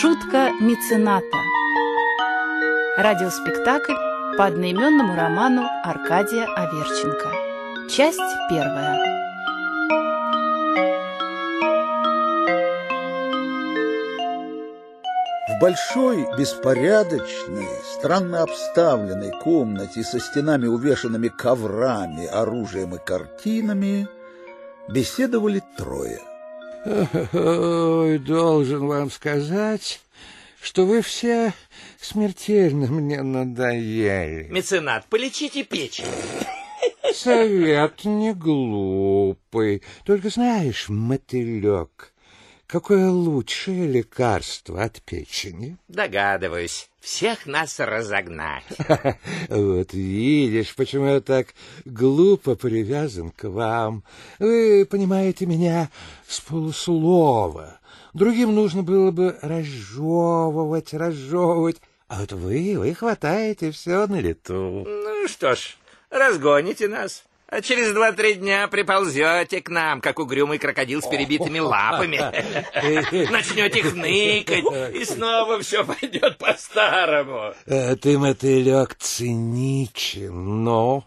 Шутка мецената. Радиоспектакль по одноименному роману Аркадия Аверченко. Часть первая. В большой, беспорядочной, странно обставленной комнате со стенами, увешанными коврами, оружием и картинами, беседовали трое. Ой, должен вам сказать, что вы все смертельно мне надоели. Меценат, полечите печень. Совет не глупый. Только знаешь, мотылек, какое лучшее лекарство от печени? Догадываюсь. Всех нас разогнать. Вот видишь, почему я так глупо привязан к вам. Вы понимаете меня с полуслова. Другим нужно было бы разжевывать, разжевывать. А вот вы, вы хватаете все на лету. Ну что ж, разгоните нас. А через два-три дня приползете к нам, как угрюмый крокодил с перебитыми лапами. Начнете хныкать, и снова все пойдет по-старому. Э, Ты, мотылек, циничен, но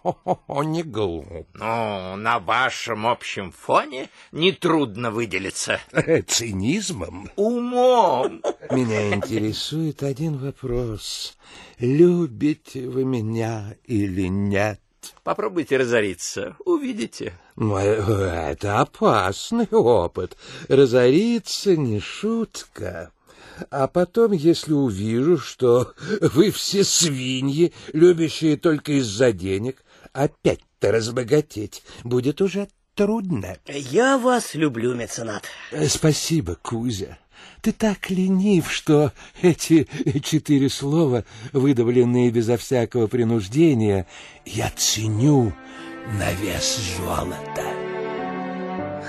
не глуп. Ну, на вашем общем фоне нетрудно выделиться. Цинизмом? Умом. Меня интересует один вопрос. Любите вы меня или нет? Попробуйте разориться, увидите. Ну, э, это опасный опыт. Разориться не шутка. А потом, если увижу, что вы все свиньи, любящие только из-за денег, опять-то разбогатеть будет уже трудно. Я вас люблю, меценат. Э, Спасибо, Кузя. Ты так ленив, что эти четыре слова, выдавленные безо всякого принуждения, я ценю на вес золота.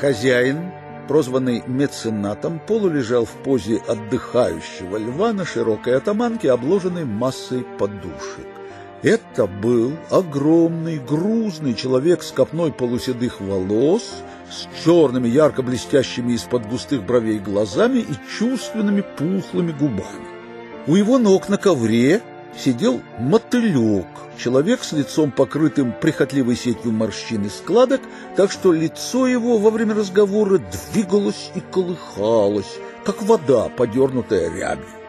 Хозяин, прозванный меценатом, полулежал в позе отдыхающего льва на широкой атаманке, обложенной массой подушек. Это был огромный, грузный человек с копной полуседых волос, с черными, ярко блестящими из-под густых бровей глазами и чувственными пухлыми губами. У его ног на ковре сидел мотылек, человек с лицом покрытым прихотливой сетью морщин и складок, так что лицо его во время разговора двигалось и колыхалось, как вода, подернутая рябью.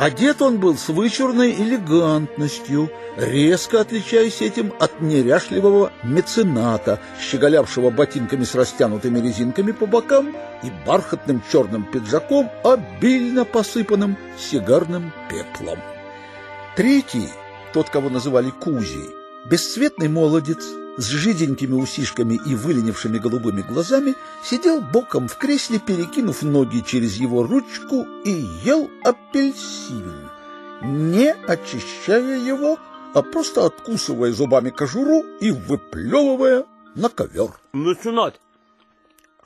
Одет он был с вычурной элегантностью, резко отличаясь этим от неряшливого мецената, щеголявшего ботинками с растянутыми резинками по бокам и бархатным черным пиджаком, обильно посыпанным сигарным пеплом. Третий, тот, кого называли Кузей, бесцветный молодец с жиденькими усишками и выленившими голубыми глазами, сидел боком в кресле, перекинув ноги через его ручку и ел апельсин, не очищая его, а просто откусывая зубами кожуру и выплевывая на ковер. Меценат,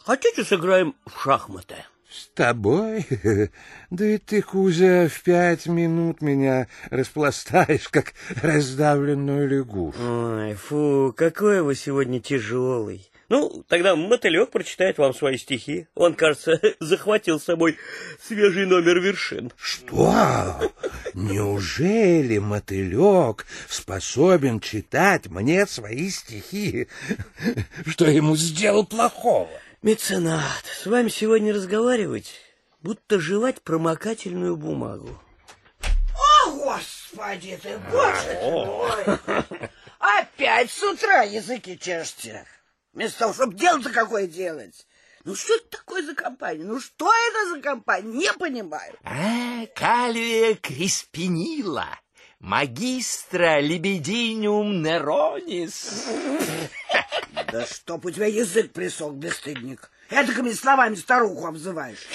хотите сыграем в шахматы? С тобой? Да и ты, Кузя, в пять минут меня распластаешь, как раздавленную лягушку. Ой, фу, какой вы сегодня тяжелый. Ну, тогда мотылек прочитает вам свои стихи. Он, кажется, захватил с собой свежий номер вершин. Что? Неужели мотылек способен читать мне свои стихи? Что ему сделал плохого? Меценат, с вами сегодня разговаривать, будто жевать промокательную бумагу. О, господи ты, боже ты мой! Опять с утра языки чешете. Вместо того, чтобы дело-то какое делать. Ну что это такое за компания? Ну что это за компания? Не понимаю. А, кальвия криспинила, магистра лебединиум неронис. Да чтоб у тебя язык присох, бесстыдник. Этакими словами старуху обзываешь.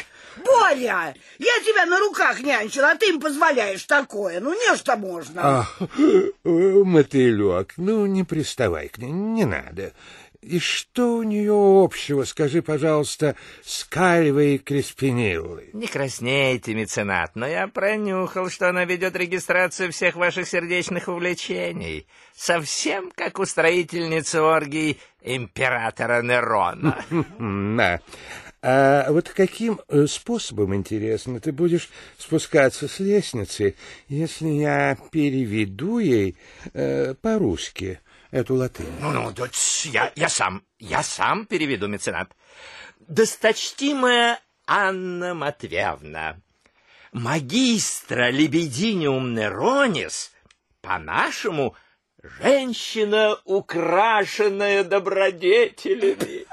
Боря, я тебя на руках нянчил, а ты им позволяешь такое. Ну, нечто можно. Ах, э, мотылек, ну не приставай к ней, не надо. И что у нее общего, скажи, пожалуйста, с кальвой Креспиниллой? Не краснейте, меценат, но я пронюхал, что она ведет регистрацию всех ваших сердечных увлечений. Совсем как устроительница оргий императора Нерона. Да. А вот каким э, способом, интересно, ты будешь спускаться с лестницы, если я переведу ей э, по-русски эту латынь? Ну, ну, да, я, я сам, я сам переведу, меценат. Досточтимая Анна Матвеевна, магистра лебединиум неронис, по-нашему, женщина, украшенная добродетелями.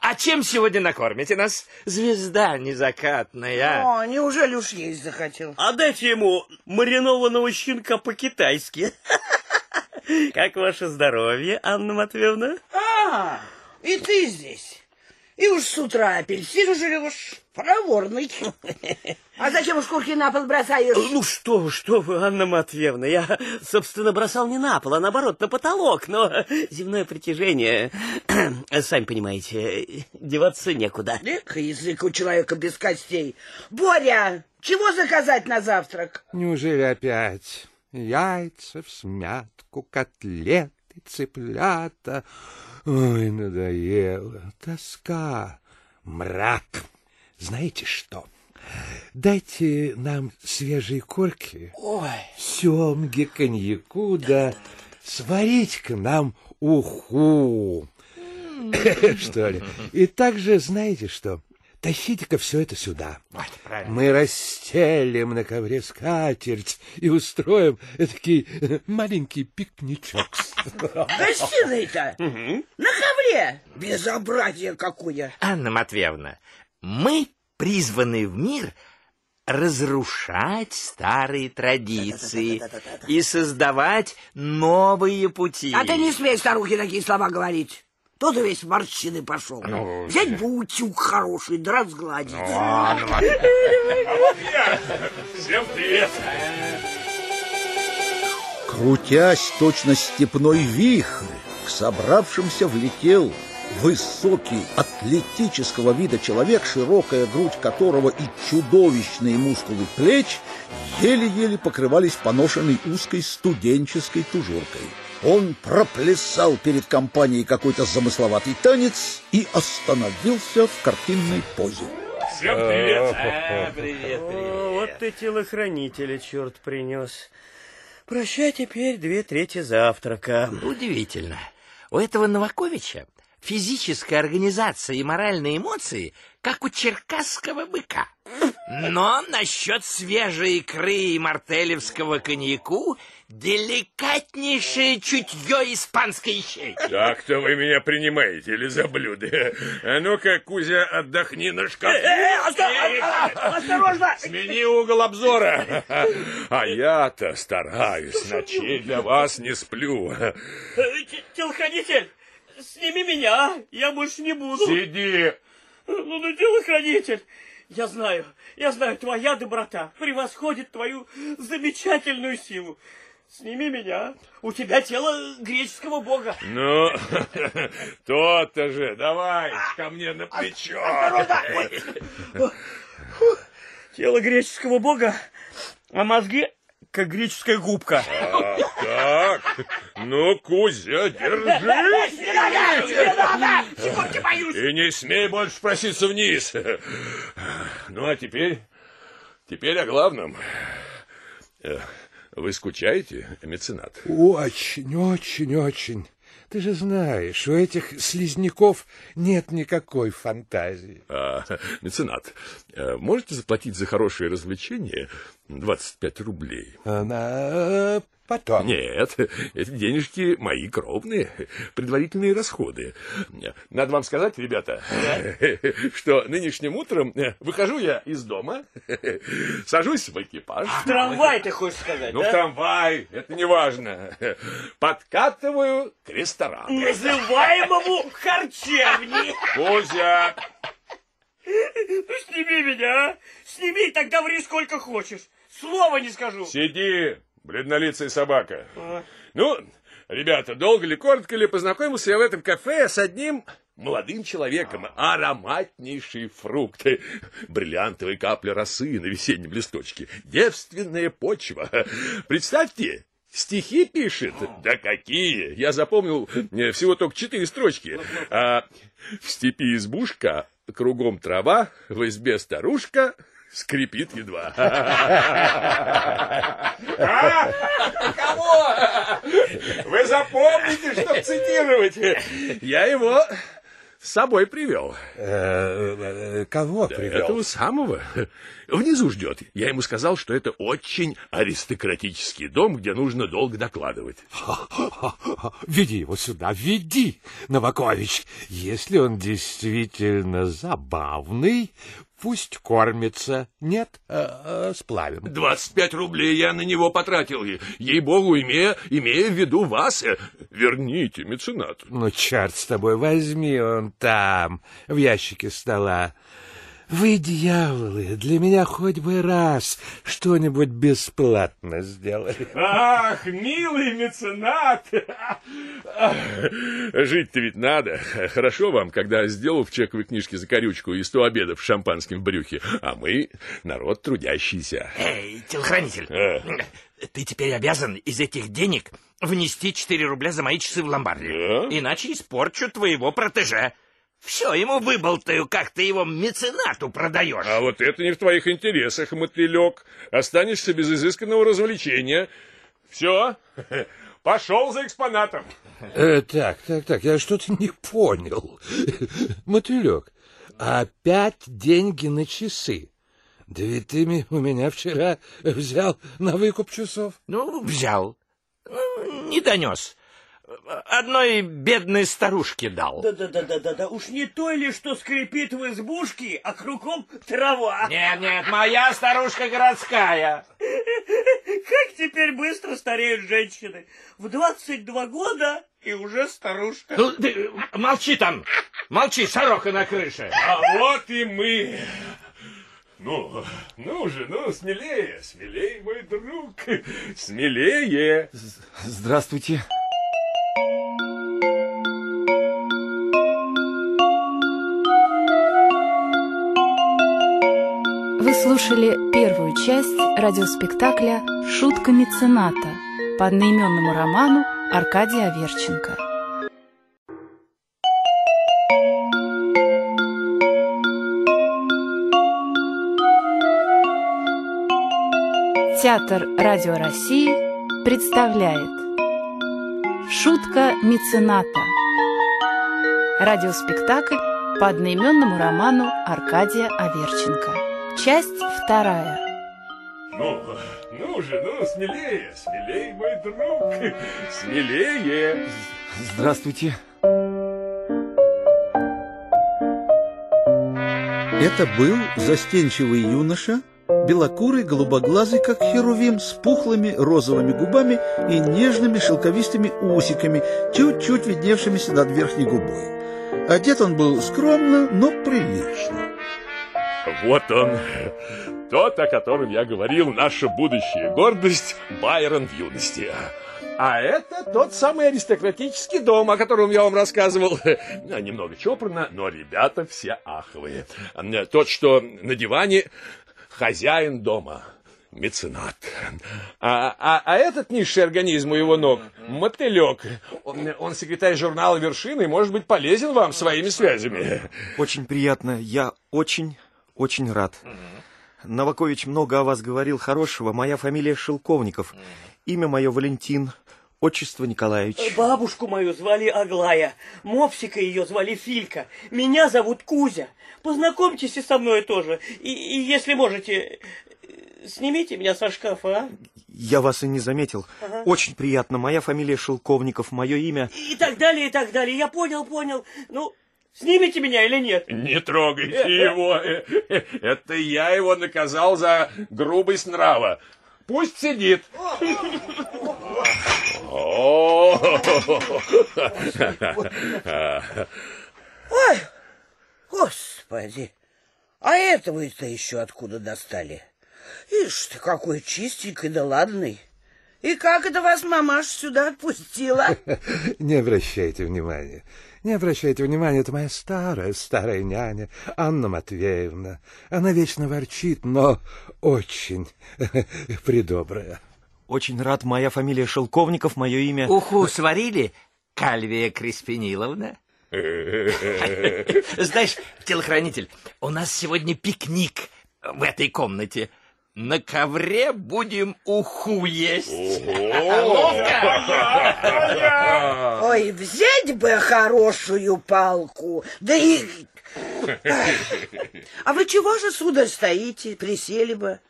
А чем сегодня накормите нас, звезда незакатная? О, неужели уж есть захотел? А дайте ему маринованного щенка по-китайски. Как ваше здоровье, Анна Матвеевна? А, и ты здесь. И уж с утра апельсин жрешь. Проворный. А зачем шкурки на пол бросаешь? Ну что вы, что вы, Анна Матвеевна, я, собственно, бросал не на пол, а наоборот, на потолок, но земное притяжение, сами понимаете, деваться некуда. Эх, язык у человека без костей. Боря, чего заказать на завтрак? Неужели опять яйца в смятку, котлеты, цыплята? Ой, надоело, тоска, мрак. Знаете что? Дайте нам свежей корки, Ой, семги, коньяку, да сварить-ка нам уху. Что ли? И также, знаете что, тащите-ка все это сюда. Вот, правильно. Мы расстелим на ковре скатерть и устроим такой маленький пикничок. гостиной-то на ковре. Безобразие какое. Анна Матвеевна, мы призваны в мир разрушать старые традиции и создавать новые пути. А ты не смей старухе такие слова говорить. Тот весь морщины пошел. Взять бы утюг хороший, да разгладить. Крутясь точно степной вихрь, к собравшимся влетел высокий, атлетического вида человек, широкая грудь которого и чудовищные мускулы плеч еле-еле покрывались поношенной узкой студенческой тужуркой. Он проплясал перед компанией какой-то замысловатый танец и остановился в картинной позе. А, привет, О, вот ты телохранителя, черт принес. Прощай теперь две трети завтрака. Удивительно. У этого Новаковича физическая организация и моральные эмоции, как у черкасского быка. Но насчет свежей икры и мартелевского коньяку деликатнейшее чутье испанской щейки. Так-то вы меня принимаете или за блюдо? А ну-ка, Кузя, отдохни на шкафу. Осторожно! Смени угол обзора. А я-то стараюсь, ночей для вас не сплю. Телохранитель, сними меня, я больше не буду. Сиди. Ну, ну, телохранитель, я знаю, я знаю, твоя доброта превосходит твою замечательную силу. Сними меня, у тебя тело греческого бога. Ну, то-то же, давай ко мне на плечо. Тело греческого бога, а мозги как греческая губка. Так, так, ну, Кузя, держись. И не смей больше проситься вниз. Ну, а теперь, теперь о главном. Вы скучаете, меценат? Очень, очень, очень. Ты же знаешь, у этих слизняков нет никакой фантазии. А, меценат, э, можете заплатить за хорошее развлечение 25 рублей? Она потом. Нет, эти денежки мои кровные, предварительные расходы. Надо вам сказать, ребята, что нынешним утром выхожу я из дома, сажусь в экипаж. Трамвай, ты хочешь сказать, Ну, в да? трамвай, это не важно. Подкатываю к ресторану. Называемому харчевни. Кузя, Ну, сними меня, а. Сними, тогда ври сколько хочешь. Слова не скажу. сиди, бледнолицая собака. Ну, ребята, долго ли, коротко ли, познакомился я в этом кафе с одним молодым человеком. Ароматнейшие фрукты, бриллиантовые капли росы на весеннем листочке, девственная почва. Представьте Стихи пишет? Да какие? Я запомнил э, всего только четыре строчки. А, в степи избушка, кругом трава, в избе старушка, скрипит едва. А? Кого? Вы запомните, что цитировать. Я его с собой привел. Э, э, Кого привел? Этого самого. Внизу ждет. Я ему сказал, что это очень аристократический дом, где нужно долго докладывать. Веди его сюда, веди, Новакович. Если он действительно забавный, пусть кормится. Нет, э, э, сплавим. 25 рублей я на него потратил. Ей-богу, имея, имея в виду вас, э, верните меценату. Ну, черт с тобой, возьми он там, в ящике стола. Вы, дьяволы, для меня хоть бы раз что-нибудь бесплатно сделали. Ах, милый меценат! Жить-то ведь надо. Хорошо вам, когда сделал в чековой книжке за корючку и сто обедов с шампанским в брюхе, а мы народ трудящийся. Эй, телохранитель, А. ты теперь обязан из этих денег внести 4 рубля за мои часы в ломбарде. Да? Иначе испорчу твоего протеже. Все ему выболтаю, как ты его меценату продаешь. А вот это не в твоих интересах, мотылек. Останешься без изысканного развлечения. Все, пошел за экспонатом. Э, так, так, так, я что-то не понял. Мотылек, опять деньги на часы. Да ведь ты у меня вчера взял на выкуп часов. Ну, взял. Ну, Не донес. Одной бедной старушке дал. Да-да-да-да-да, уж не то ли, что скрипит в избушке, а кругом трава. Нет, нет, моя старушка городская. Как теперь быстро стареют женщины. В 22 года и уже старушка. Ну, ты молчи там. Молчи, сорока на крыше. А вот и мы. Ну, ну же, ну, смелее, смелее, мой друг, смелее. Здравствуйте. Вы слушали первую часть радиоспектакля «Шутка мецената» по одноименному роману Аркадия Аверченко. Театр Радио России представляет Шутка мецената Радиоспектакль по одноименному роману Аркадия Аверченко Часть вторая Ну, ну же, ну, смелее, смелее, мой друг, смелее. Здравствуйте. Это был застенчивый юноша, белокурый, голубоглазый, как херувим, с пухлыми розовыми губами и нежными шелковистыми усиками, чуть-чуть видневшимися над верхней губой. Одет он был скромно, но прилично. Вот он, тот, о котором я говорил, наша будущая гордость, Байрон в юности. А это тот самый аристократический дом, о котором я вам рассказывал. Немного чопорно, но ребята все аховые. Тот, что на диване, хозяин дома, меценат. А, а- а этот низший организм у его ног, мотылек. Он, он секретарь журнала «Вершины» и может быть полезен вам своими связями. Очень приятно. Я очень, очень рад. Новакович много о вас говорил хорошего. Моя фамилия Шелковников. Имя мое Валентин. Отчество Николаевич. Бабушку мою звали Аглая, мопсика ее звали Филька, меня зовут Кузя. Познакомьтесь и со мной тоже. И, и если можете, э, снимите меня со шкафа, а? Я вас и не заметил. Ага. Очень приятно. Моя фамилия Шелковников. Мое имя... И так далее, и так далее. Я понял, понял. Ну, снимите меня или нет? Не трогайте его. Это я его наказал за грубость нрава. Пусть сидит. О, Ой, господи, а этого-то еще откуда достали? Ишь ты, какой чистенький да ладный. И как это вас мамаша сюда отпустила? Не обращайте внимания. Не обращайте внимания, это моя старая, старая няня, Анна Матвеевна. Она вечно ворчит, но очень придобрая. очень рад. Моя фамилия Шелковников, мое имя... Уху сварили, Кальвия Креспениловна? Знаешь, телохранитель, у нас сегодня пикник в этой комнате. На ковре будем уху есть. Ой, взять бы хорошую палку, да и... А вы чего же, сударь, стоите, присели бы?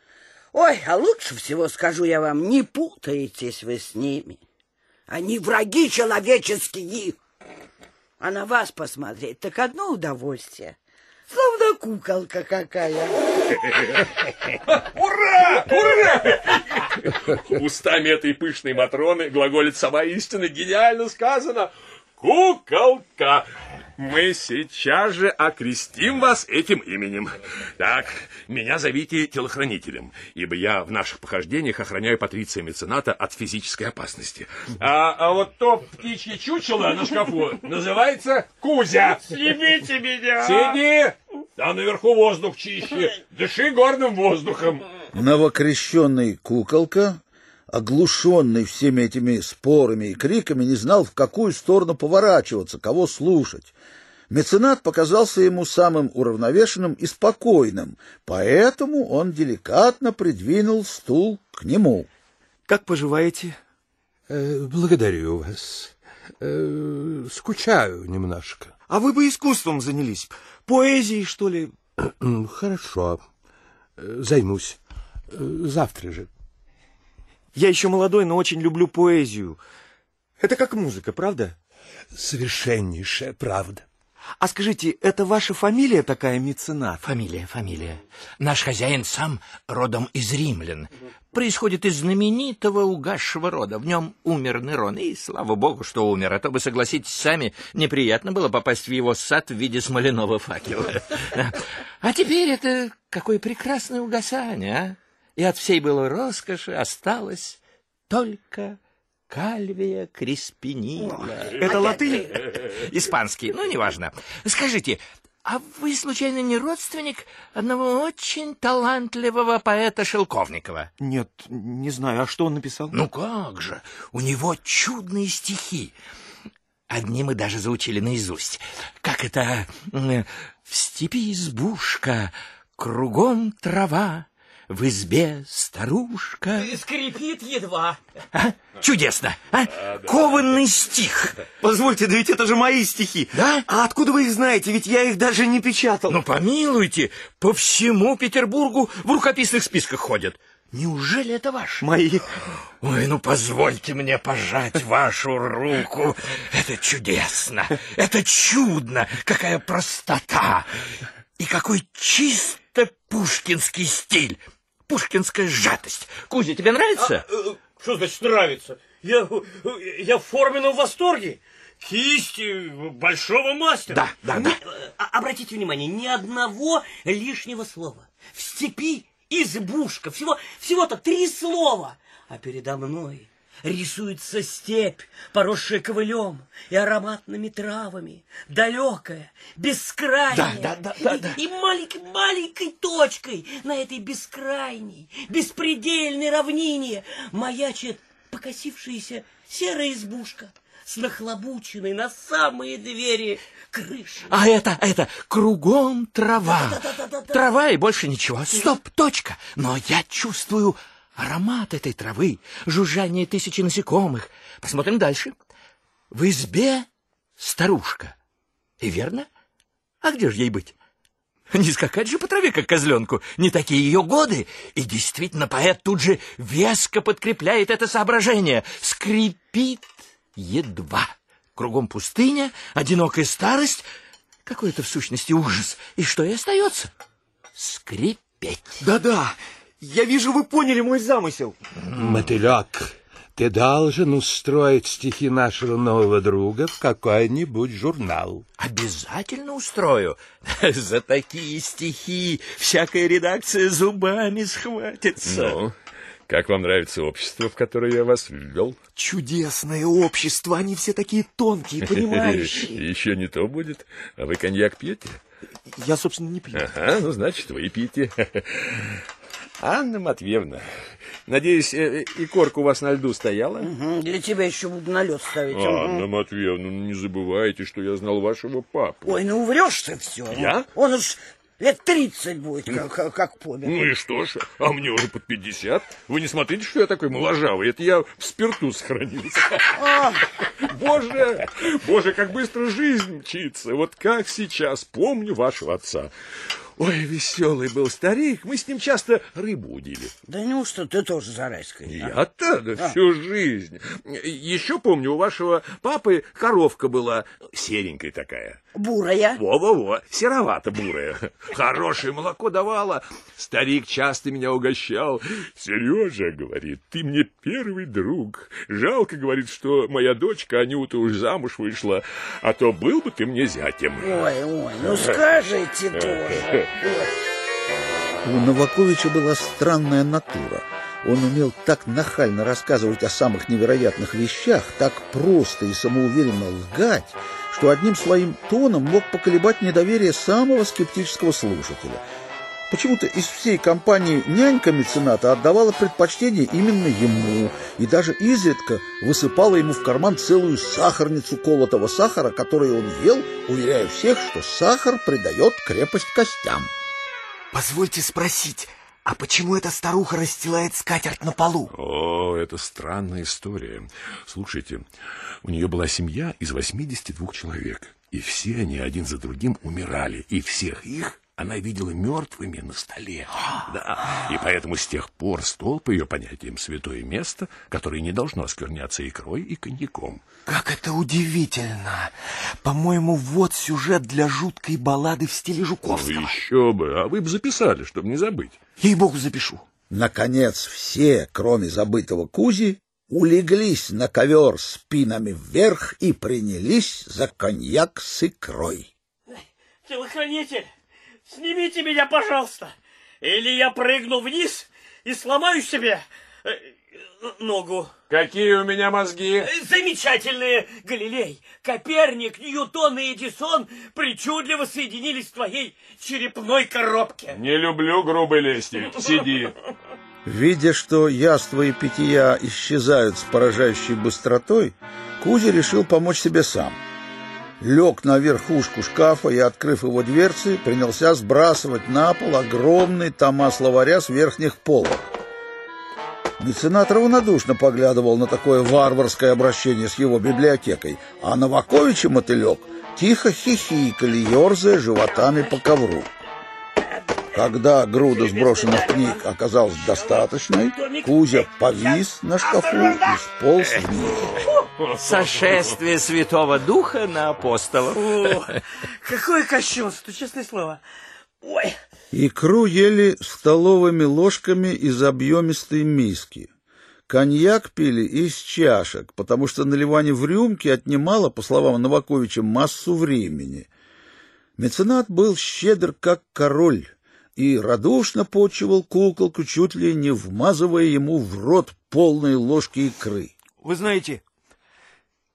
Ой, а лучше всего, скажу я вам, не путаетесь вы с ними. Они враги человеческие. А на вас посмотреть так одно удовольствие. Словно куколка какая. Ура! Ура! Устами этой пышной Матроны глаголит сама истина. Гениально сказано. Куколка. Мы сейчас же окрестим вас этим именем. Так, меня зовите телохранителем, ибо я в наших похождениях охраняю Патриция Мецената от физической опасности. А, а вот то птичье чучело на шкафу называется Кузя. Снимите меня! Сиди! Там наверху воздух чище. Дыши горным воздухом. Новокрещенный куколка, оглушенный всеми этими спорами и криками, не знал, в какую сторону поворачиваться, кого слушать. Меценат показался ему самым уравновешенным и спокойным, поэтому он деликатно придвинул стул к нему. Как поживаете? Э, благодарю вас. Э, скучаю немножко. А вы бы искусством занялись. Поэзией, что ли? Хорошо. Э, Займусь. Завтра же. Я еще молодой, но очень люблю поэзию. Это как музыка, правда? Совершеннейшая правда. А скажите, это ваша фамилия такая, меценат? Фамилия, фамилия. Наш хозяин сам родом из римлян. Происходит из знаменитого угасшего рода. В нем умер Нерон, и слава богу, что умер, а то бы, согласитесь сами, неприятно было попасть в его сад в виде смоляного факела. А теперь это какое прекрасное угасание, а? И от всей былой роскоши осталось только Кальвия Креспинила. Это латынь? Испанский, ну, неважно. Скажите, а вы, случайно, не родственник одного очень талантливого поэта Шелковникова? Нет, не знаю. А что он написал? Ну как же, у него чудные стихи. Одни мы даже заучили наизусть. Как это? В степи избушка, кругом трава, в избе старушка. Скрипит едва. А? Чудесно, а? Кованный стих. Позвольте, да ведь это же мои стихи. Да? А откуда вы их знаете? Ведь я их даже не печатал. Ну, помилуйте, по всему Петербургу в рукописных списках ходят. Неужели это ваш? Мои. Ой, ну позвольте мне пожать вашу руку. Это чудесно, это чудно, какая простота и какой чисто пушкинский стиль, пушкинская сжатость. Кузя, тебе нравится? Э, Что значит нравится? Я, я в форменном восторге. Кисти большого мастера. Да, да, да. А- Обратите внимание, ни одного лишнего слова. В степи избушка. Всего, всего-то три слова. А передо мной рисуется степь, поросшая ковылем и ароматными травами, далекая, бескрайняя. Да, да, да, и, да, да. и маленькой, маленькой точкой на этой бескрайней, беспредельной равнине маячит покосившаяся серая избушка с нахлобученной на самые двери крышей. А это, это, кругом трава. Да-да-да-да-да. Трава и больше ничего. Стоп, точка. Но я чувствую аромат этой травы, жужжание тысячи насекомых. Посмотрим дальше. В избе старушка. И верно? А где же ей быть? Не скакать же по траве, как козленку. Не такие ее годы. И действительно, поэт тут же веско подкрепляет это соображение. Скрипит едва. Кругом пустыня, одинокая старость. Какой это в сущности ужас. И что и остается? Скрипеть. Да-да. Я вижу, вы поняли мой замысел. Мотылек, ты должен устроить стихи нашего нового друга в какой-нибудь журнал. Обязательно устрою. За такие стихи всякая редакция зубами схватится. Ну, как вам нравится общество, в которое я вас ввел? Чудесное общество. Они все такие тонкие, понимающие. Еще не то будет. А вы коньяк пьете? Я, собственно, не пью. Ага, ну, значит, вы и пьете. Анна Матвеевна, надеюсь, э, и корка у вас на льду стояла? Угу, Для тебя еще буду на лед ставить. угу. Анна Матвеевна, ну не забывайте, что я знал вашего папу. Ой, ну врешь ты все. Я? Он уж лет тридцать будет, как, как, как помер. Ну и что ж, а мне уже под 50. Вы не смотрите, что я такой моложавый. Это я в спирту сохранился. А, Боже, боже, как быстро жизнь мчится. Вот как сейчас помню вашего отца. Ой, веселый был старик. Мы с ним часто рыбу удили. да неужто ты тоже зарайская? Я-то да, всю жизнь. Еще помню, у вашего папы коровка была серенькая такая. Бурая. Во-во-во, серовато-бурая. Хорошее молоко давала. Старик часто меня угощал. Сережа, говорит, ты мне первый друг. Жалко, говорит, что моя дочка Анюта уж замуж вышла, а то был бы ты мне зятем. Ой, ой, ну скажите тоже. У Новаковича была странная натура. Он умел так нахально рассказывать о самых невероятных вещах, так просто и самоуверенно лгать, что одним своим тоном мог поколебать недоверие самого скептического слушателя. Почему-то из всей компании нянька мецената отдавала предпочтение именно ему и даже изредка высыпала ему в карман целую сахарницу колотого сахара, который он ел, уверяя всех, что сахар придает крепость костям. Позвольте спросить, а почему эта старуха расстилает скатерть на полу? О, это странная история. Слушайте, у нее была семья из 82 человек, и все они один за другим умирали, и всех их она видела мертвыми на столе. Да, и поэтому с тех пор стол, по ее понятиям, святое место, которое не должно оскверняться икрой и коньяком. Как это удивительно! По-моему, вот сюжет для жуткой баллады в стиле Ну, Жуковского. еще бы, а вы бы записали, чтобы не забыть. Ей-богу, запишу. Наконец все, кроме забытого Кузи, улеглись на ковер спинами вверх и принялись за коньяк с икрой. Телохранитель, снимите меня, пожалуйста, или я прыгну вниз и сломаю себе э, ногу. Какие у меня мозги? Э, Замечательные Галилей, Коперник, Ньютон и Эдисон причудливо соединились в твоей черепной коробке. Не люблю грубой лести. Сиди. Видя, что яства и питья исчезают с поражающей быстротой, Кузя решил помочь себе сам. Лег на верхушку шкафа и, открыв его дверцы, принялся сбрасывать на пол огромный тома словаря с верхних полок. Меценат равнодушно поглядывал на такое варварское обращение с его библиотекой, а Новакович и мотылек тихо хихикали, ерзая животами по ковру. Когда груда сброшенных книг оказалась достаточной, Кузя повис на шкафу и сполз вниз. Сошествие Святого Духа на апостолов. О, какое кощунство, честное слово. Ой, Икру ели столовыми ложками из объемистой миски. Коньяк пили из чашек, потому что наливание в рюмки отнимало, по словам Новаковича, массу времени. Меценат был щедр, как король, и радушно почивал куколку, чуть ли не вмазывая ему в рот полные ложки икры. Вы знаете,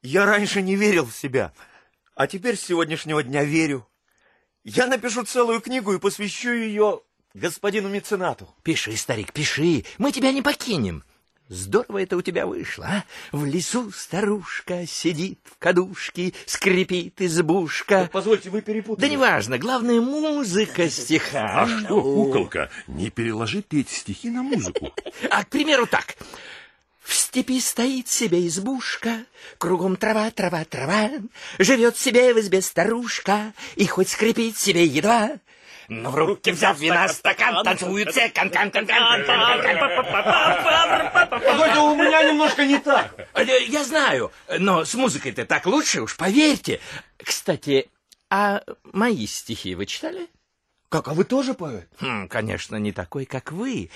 я раньше не верил в себя, а теперь с сегодняшнего дня верю. Я напишу целую книгу и посвящу ее господину меценату. Пиши, старик, пиши, мы тебя не покинем. Здорово это у тебя вышло, а? В лесу старушка сидит в кадушке, скрипит избушка. Позвольте, вы перепутали. Да неважно, главное музыка стиха. А что, куколка, не переложить ли эти стихи на музыку? А, к примеру, так. В степи стоит себе избушка, Кругом трава, трава, трава, Живет себе в избе старушка, И хоть скрипит себе едва, но в руки взяв вина стакан, танцуют все кан кан кан кан Позвольте, у меня немножко не так. Я знаю, но с музыкой-то так лучше, уж поверьте. Кстати, а мои стихи вы читали? Как, а вы тоже поэт? Хм, конечно, не такой, как вы.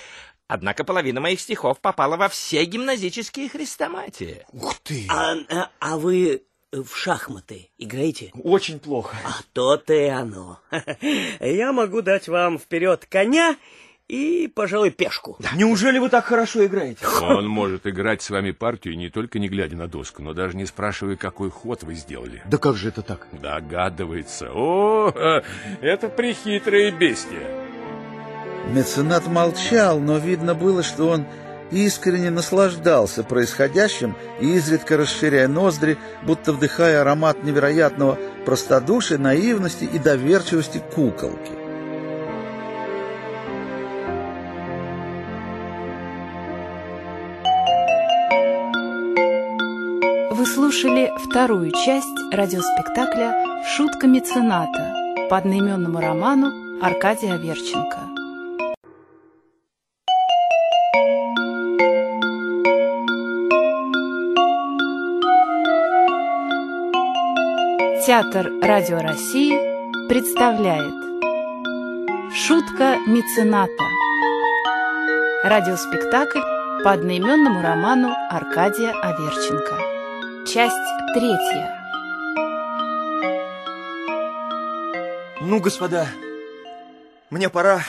Однако половина моих стихов попала во все гимназические хрестоматии. Ух ты! а, а- а вы в шахматы играете? Очень плохо. А то-то и оно. Я могу дать вам вперед коня и, пожалуй, пешку. Неужели вы так хорошо играете? Он может играть с вами партию, не только не глядя на доску, но даже не спрашивая, какой ход вы сделали. Да как же это так? Догадывается. О, это прихитрое бестия. Меценат молчал, но видно было, что он искренне наслаждался происходящим и изредка расширяя ноздри, будто вдыхая аромат невероятного простодушия, наивности и доверчивости куколки. Вы слушали вторую часть радиоспектакля «Шутка мецената» по одноименному роману Аркадия Аверченко. Театр Радио России представляет Шутка мецената Радиоспектакль по одноименному роману Аркадия Аверченко Часть третья Ну, господа, мне пора.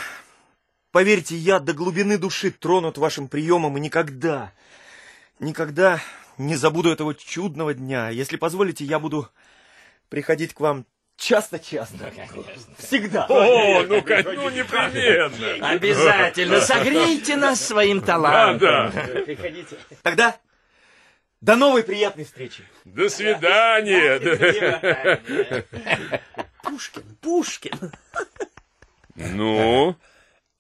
Поверьте, я до глубины души тронут вашим приемом и никогда, никогда не забуду этого чудного дня. Если позволите, я буду приходить к вам часто-часто. Всегда. О, ну, как, ну непременно. Обязательно согрейте нас своим Да, талантом. да. Приходите. Тогда до новой приятной встречи. До свидания. Пушкин, Пушкин. Ну,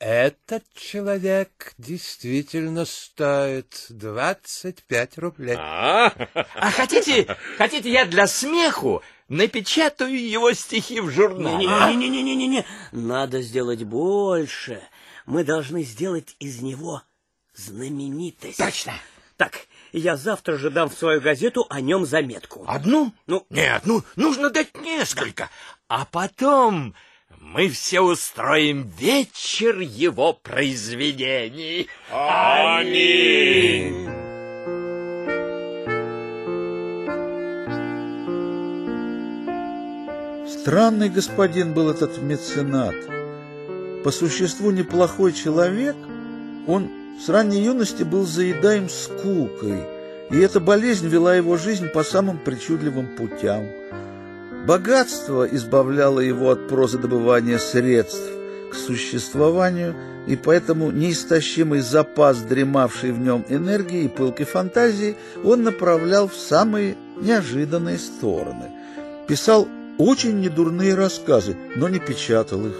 Этот человек действительно стоит 25 рублей. а? А хотите, хотите я для смеху напечатаю его стихи в журнале? Не-не-не-не-не-не. Надо сделать больше. Мы должны сделать из него знаменитость. Точно. Так, я завтра же дам в свою газету о нем заметку. Одну? Ну, Нет, ну, нужно дать несколько. А потом мы все устроим вечер его произведений. Аминь. Странный господин был этот меценат. По существу неплохой человек, он с ранней юности был заедаем скукой, и эта болезнь вела его жизнь по самым причудливым путям. Богатство избавляло его от прозодобывания средств к существованию, и поэтому неистощимый запас дремавшей в нем энергии и пылкой фантазии он направлял в самые неожиданные стороны. Писал очень недурные рассказы, но не печатал их.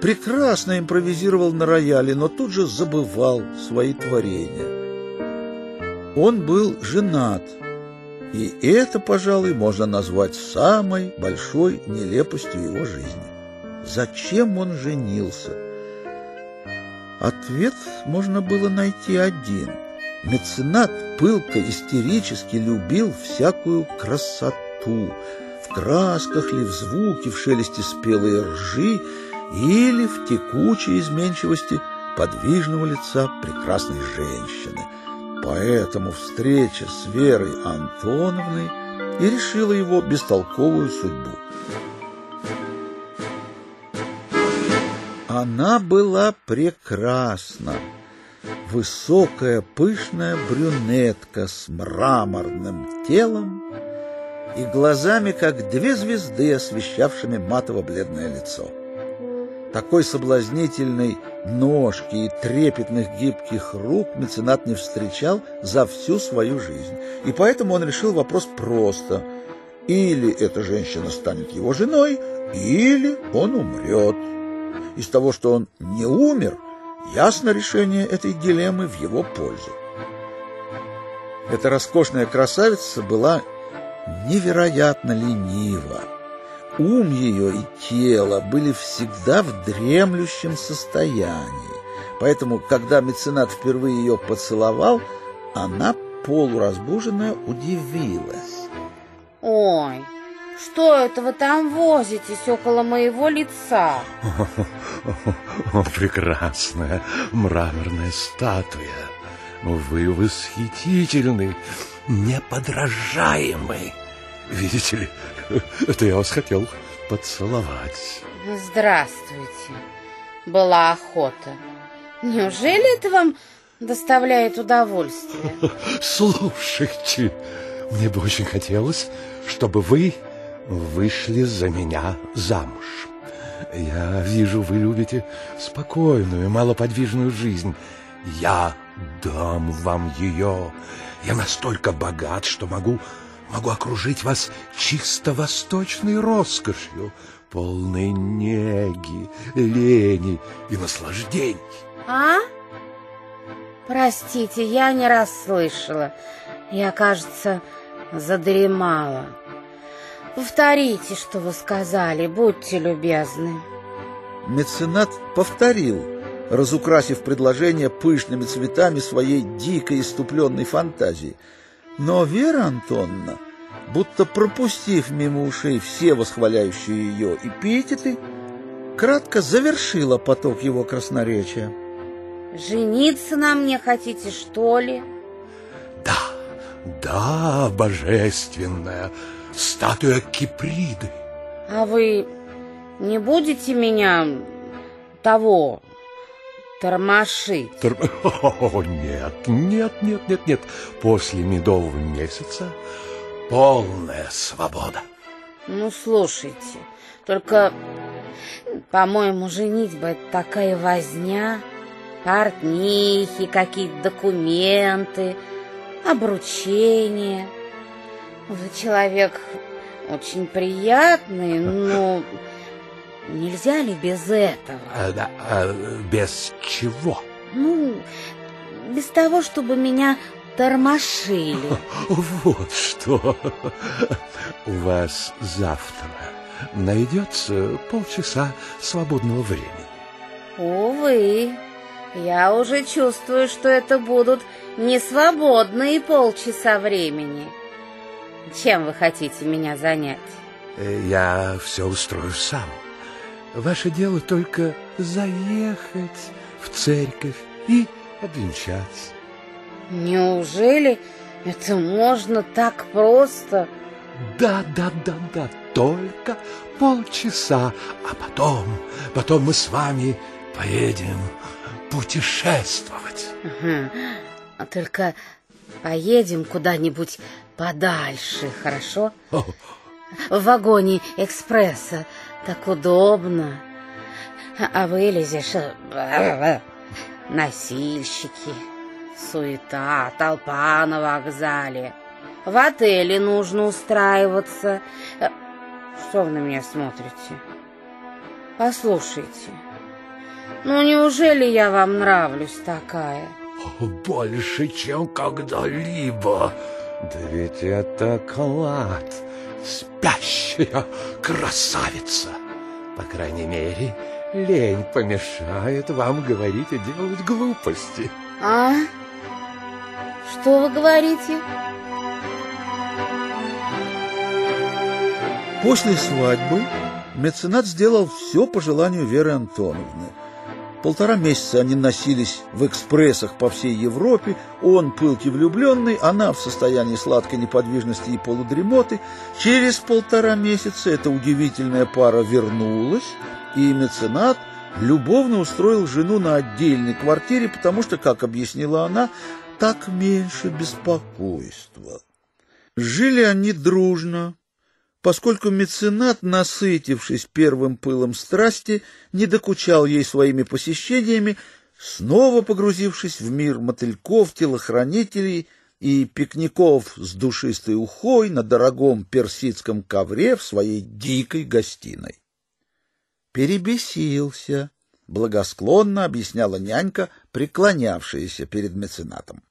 Прекрасно импровизировал на рояле, но тут же забывал свои творения. Он был женат, и это, пожалуй, можно назвать самой большой нелепостью его жизни. Зачем он женился? Ответ можно было найти один. Меценат пылко, истерически любил всякую красоту, красках ли, в звуке, в шелесте спелой ржи или в текучей изменчивости подвижного лица прекрасной женщины. Поэтому встреча с Верой Антоновной и решила его бестолковую судьбу. Она была прекрасна. Высокая, пышная брюнетка с мраморным телом и глазами, как две звезды, освещавшими матово-бледное лицо. Такой соблазнительной ножки и трепетных гибких рук меценат не встречал за всю свою жизнь. И поэтому он решил вопрос просто. Или эта женщина станет его женой, или он умрет. Из того, что он не умер, ясно решение этой дилеммы в его пользу. Эта роскошная красавица была невероятно ленива. Ум ее и тело были всегда в дремлющем состоянии. Поэтому, когда меценат впервые ее поцеловал, она, полуразбуженная, удивилась. Ой, что это вы там возитесь около моего лица? О, прекрасная мраморная статуя. Вы восхитительны, неподражаемы. Видите ли, это я вас хотел поцеловать. Здравствуйте. Была охота. Неужели это вам доставляет удовольствие? Слушайте, мне бы очень хотелось, чтобы вы вышли за меня замуж. Я вижу, вы любите спокойную, малоподвижную жизнь. Я дам вам ее. Я настолько богат, что могу, могу окружить вас чисто восточной роскошью, полной неги, лени и наслаждений. А? Простите, я не расслышала. Я, кажется, задремала. Повторите, что вы сказали, будьте любезны. Меценат повторил, разукрасив предложение пышными цветами своей дикой иступленной фантазии. Но Вера Антонна, будто пропустив мимо ушей все восхваляющие ее эпитеты, кратко завершила поток его красноречия. Жениться на мне хотите, что ли? Да, да, божественная статуя Киприды. А вы не будете меня того тормошить? Тор... О, нет, нет, нет, нет, нет. После медового месяца полная свобода. Ну, слушайте, только, по-моему, женитьба — это такая возня, портнихи, какие-то документы, обручение. Вы человек очень приятный, но нельзя ли без этого? А, а без чего? Ну, без того, чтобы меня тормошили. Вот что. У вас завтра найдется полчаса свободного времени. Увы, я уже чувствую, что это будут несвободные полчаса времени. Чем вы хотите меня занять? Я все устрою сам. Ваше дело только заехать в церковь и обвенчаться. Неужели это можно так просто? Да, да, да, да, только полчаса, а потом, потом мы с вами поедем путешествовать. Угу. Только поедем куда-нибудь подальше, хорошо? О. В вагоне экспресса так удобно. А вылезешь... Носильщики, суета, толпа на вокзале. В отеле нужно устраиваться. Что вы на меня смотрите? Послушайте, ну неужели я вам нравлюсь такая? Больше, чем когда-либо. Да ведь это клад, спящая красавица. По крайней мере, лень помешает вам говорить и делать глупости. А? Что вы говорите? После свадьбы меценат сделал все по желанию Веры Антоновны. Полтора месяца они носились в экспрессах по всей Европе, он пылкий влюбленный, она в состоянии сладкой неподвижности и полудремоты. Через полтора месяца эта удивительная пара вернулась, и меценат любовно устроил жену на отдельной квартире, потому что, как объяснила она, так меньше беспокойства. Жили они дружно, поскольку меценат, насытившись первым пылом страсти, не докучал ей своими посещениями, снова погрузившись в мир мотыльков, телохранителей и пикников с душистой ухой на дорогом персидском ковре в своей дикой гостиной. Перебесился, благосклонно объясняла нянька, преклонявшаяся перед меценатом.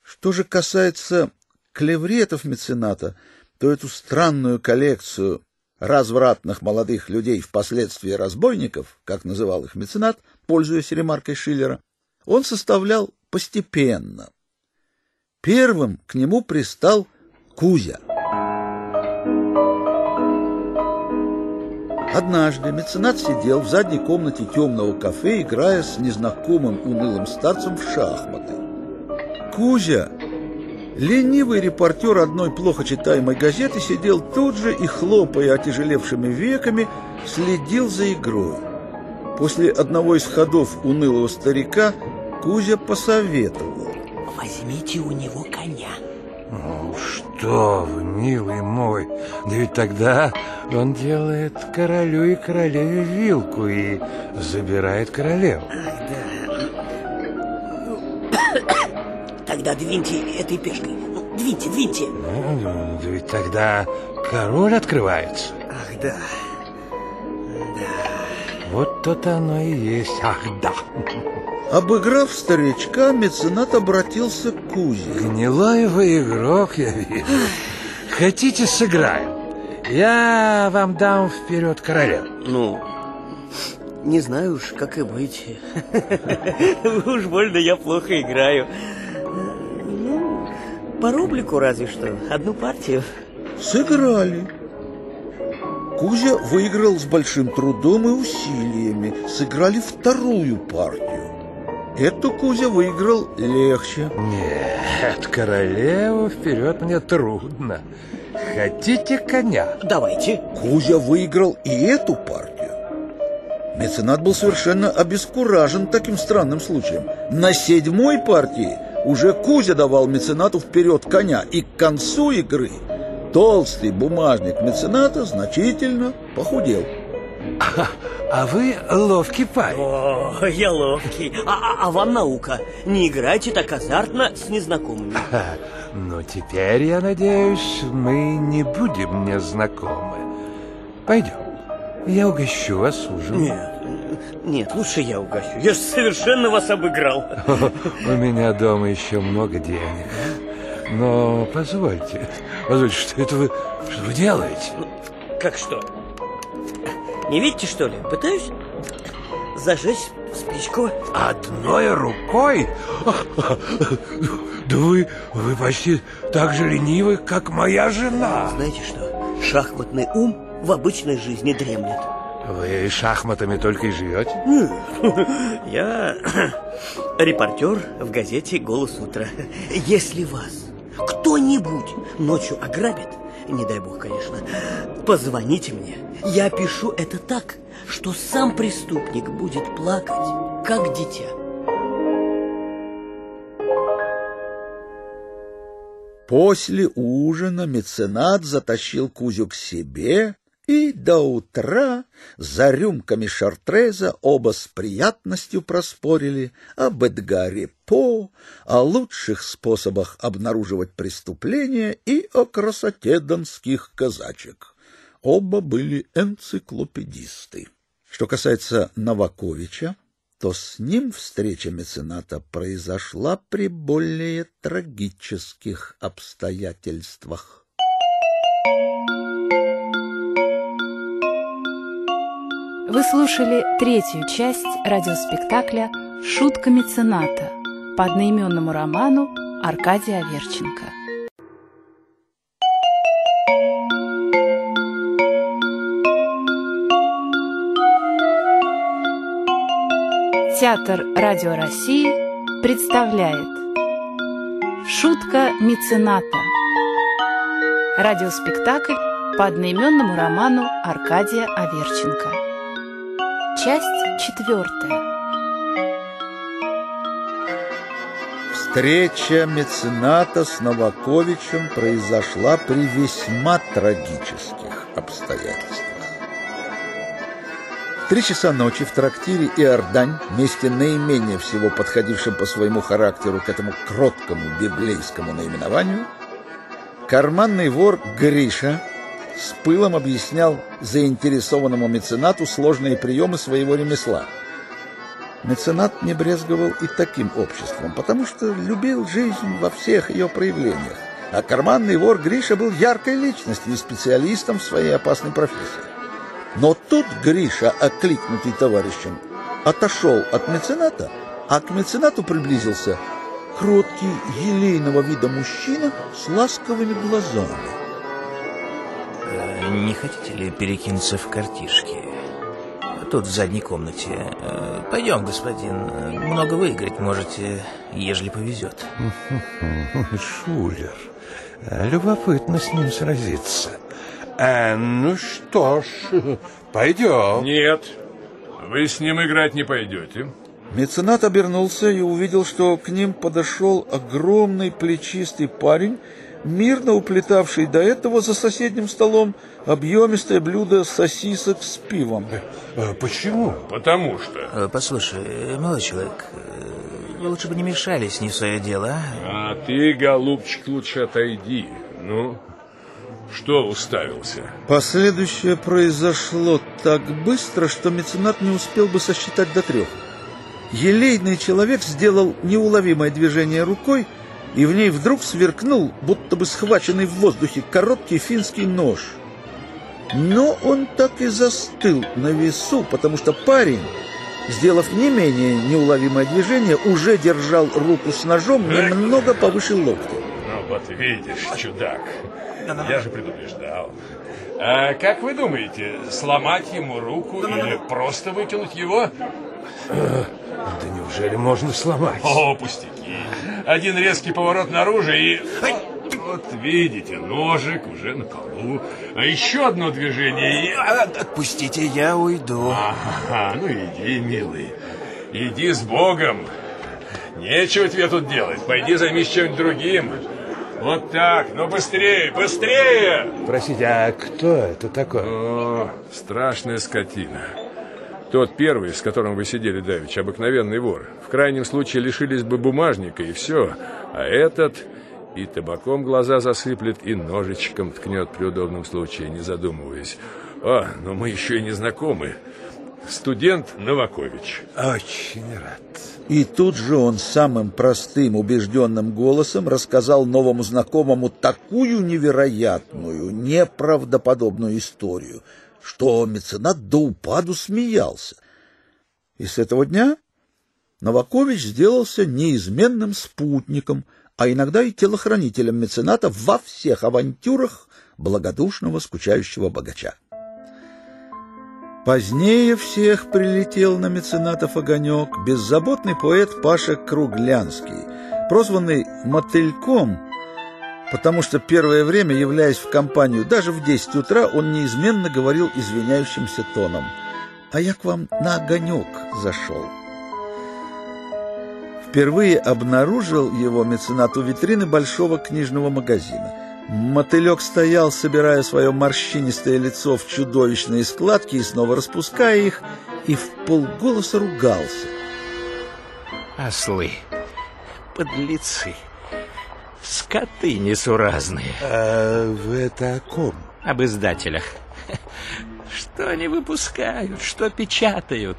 Что же касается клевретов мецената, то эту странную коллекцию развратных молодых людей, впоследствии разбойников, как называл их меценат, пользуясь ремаркой Шиллера, он составлял постепенно. Первым к нему пристал Кузя. Однажды меценат сидел в задней комнате темного кафе, играя с незнакомым унылым старцем в шахматы. Кузя Ленивый репортер одной плохо читаемой газеты сидел тут же и, хлопая отяжелевшими веками, следил за игрой. После одного из ходов унылого старика Кузя посоветовал. «Возьмите у него коня». Ну, что вы, милый мой, да ведь тогда он делает королю и королеве вилку и забирает королеву. Тогда двиньте этой пешкой. Ну, Двиньте, двиньте. Ну, да ведь тогда король открывается. Ах, да. Вот то-то оно и есть. Ах, да. Обыграв старичка, меценат обратился к Кузе. Гнилой вы игрок, я вижу. Хотите, сыграем? Я вам дам вперед королеву. Ну, не знаю уж, как и быть. Уж больно я плохо играю. По рублику разве что. Одну партию. Сыграли. Кузя выиграл с большим трудом и усилиями. Сыграли вторую партию. Эту Кузя выиграл легче. Нет, королеву вперед мне трудно. Хотите коня? Давайте. Кузя выиграл и эту партию. Меценат был совершенно обескуражен таким странным случаем. На седьмой партии уже Кузя давал меценату вперед коня, и к концу игры толстый бумажник мецената значительно похудел. А, а вы ловкий парень. О, я ловкий. А, а- а вам наука. Не играйте так азартно с незнакомыми. Ха, Ну, теперь, я надеюсь, мы не будем незнакомы. Пойдем. Я угощу вас ужином. Нет, нет, лучше я угощу. Я же совершенно вас обыграл. У меня дома еще много денег. Но позвольте, позвольте, что это вы, что вы делаете? Как что? Не видите, что ли? Пытаюсь зажечь спичку. Одной рукой? Да вы, вы почти так же ленивы, как моя жена. Знаете что? Шахматный ум в обычной жизни дремлет. Вы шахматами только и живете? Я репортер в газете «Голос утра». Если вас кто-нибудь ночью ограбит, не дай бог, конечно, позвоните мне. Я пишу это так, что сам преступник будет плакать, как дитя. После ужина меценат затащил Кузю к себе, и до утра за рюмками шартреза оба с приятностью проспорили об Эдгаре По, о лучших способах обнаруживать преступления и о красоте донских казачек. Оба были энциклопедисты. Что касается Новаковича, то с ним встреча мецената произошла при более трагических обстоятельствах. Вы слушали третью часть радиоспектакля «Шутка мецената» по одноименному роману Аркадия Аверченко. Театр Радио России представляет Шутка мецената Радиоспектакль по одноименному роману Аркадия Аверченко Часть четвертая Встреча мецената с Новаковичем произошла при весьма трагических обстоятельствах. В три часа ночи в трактире Иордань, месте наименее всего подходившем по своему характеру к этому кроткому библейскому наименованию, карманный вор Гриша с пылом объяснял заинтересованному меценату сложные приемы своего ремесла. Меценат не брезговал и таким обществом, потому что любил жизнь во всех ее проявлениях. А карманный вор Гриша был яркой личностью и специалистом в своей опасной профессии. Но тут Гриша, окликнутый товарищем, отошел от мецената, а к меценату приблизился кроткий, елейного вида мужчина с ласковыми глазами. Э, Не хотите ли перекинуться в картишки? Тут в задней комнате. Э, Пойдем, господин. Э, Много выиграть можете, ежели повезет. Шулер, любопытно с ним сразиться. А, ну что ж, пойдем. Нет, вы с ним играть не пойдете. Меценат обернулся и увидел, что к ним подошел огромный плечистый парень мирно уплетавший до этого за соседним столом объемистое блюдо сосисок с пивом. А почему? Потому что... Э, Послушай, э, молодой человек, э, вы лучше бы не мешались не в свое дело, а? А ты, голубчик, лучше отойди. Ну, что уставился? Последующее произошло так быстро, что меценат не успел бы сосчитать до трех. Елейный человек сделал неуловимое движение рукой, и в ней вдруг сверкнул, будто бы схваченный в воздухе, короткий финский нож. Но он так и застыл на весу, потому что парень, сделав не менее неуловимое движение, уже держал руку с ножом немного повыше локтя. Ну, вот видишь, чудак. Я же предупреждал. А как вы думаете, сломать ему руку или просто вытянуть его? Да неужели можно сломать? О, пустяки. Один резкий поворот наружу и... Вот видите, ножик уже на полу. А еще одно движение и... А, Отпустите, я уйду. Ага, ну иди, милый. Иди с Богом. Нечего тебе тут делать. Пойди займись чем-нибудь другим. Вот так. Ну быстрее, быстрее! Простите, а кто это такой? О, страшная скотина. Тот первый, с которым вы сидели давеча, обыкновенный вор. В крайнем случае лишились бы бумажника и все. А этот и табаком глаза засыплет, и ножичком ткнет при удобном случае, не задумываясь. А, но мы еще и не знакомы. Студент Новакович. Очень рад. И тут же он самым простым, убежденным голосом рассказал новому знакомому такую невероятную, неправдоподобную историю, что меценат до упаду смеялся. И с этого дня Новакович сделался неизменным спутником, а иногда и телохранителем мецената во всех авантюрах благодушного скучающего богача. Позднее всех прилетел на меценатов огонек беззаботный поэт Паша Круглянский, прозванный «Мотыльком», потому что первое время, являясь в компанию даже в 10 утра, он неизменно говорил извиняющимся тоном «А я к вам на огонек зашел». Впервые обнаружил его меценат у витрины большого книжного магазина – Мотылек стоял, собирая свое морщинистое лицо в чудовищные складки и снова распуская их, и в полголоса ругался. Ослы, подлецы, скоты несуразные. А вы это о ком? Об издателях. Что они выпускают, что печатают?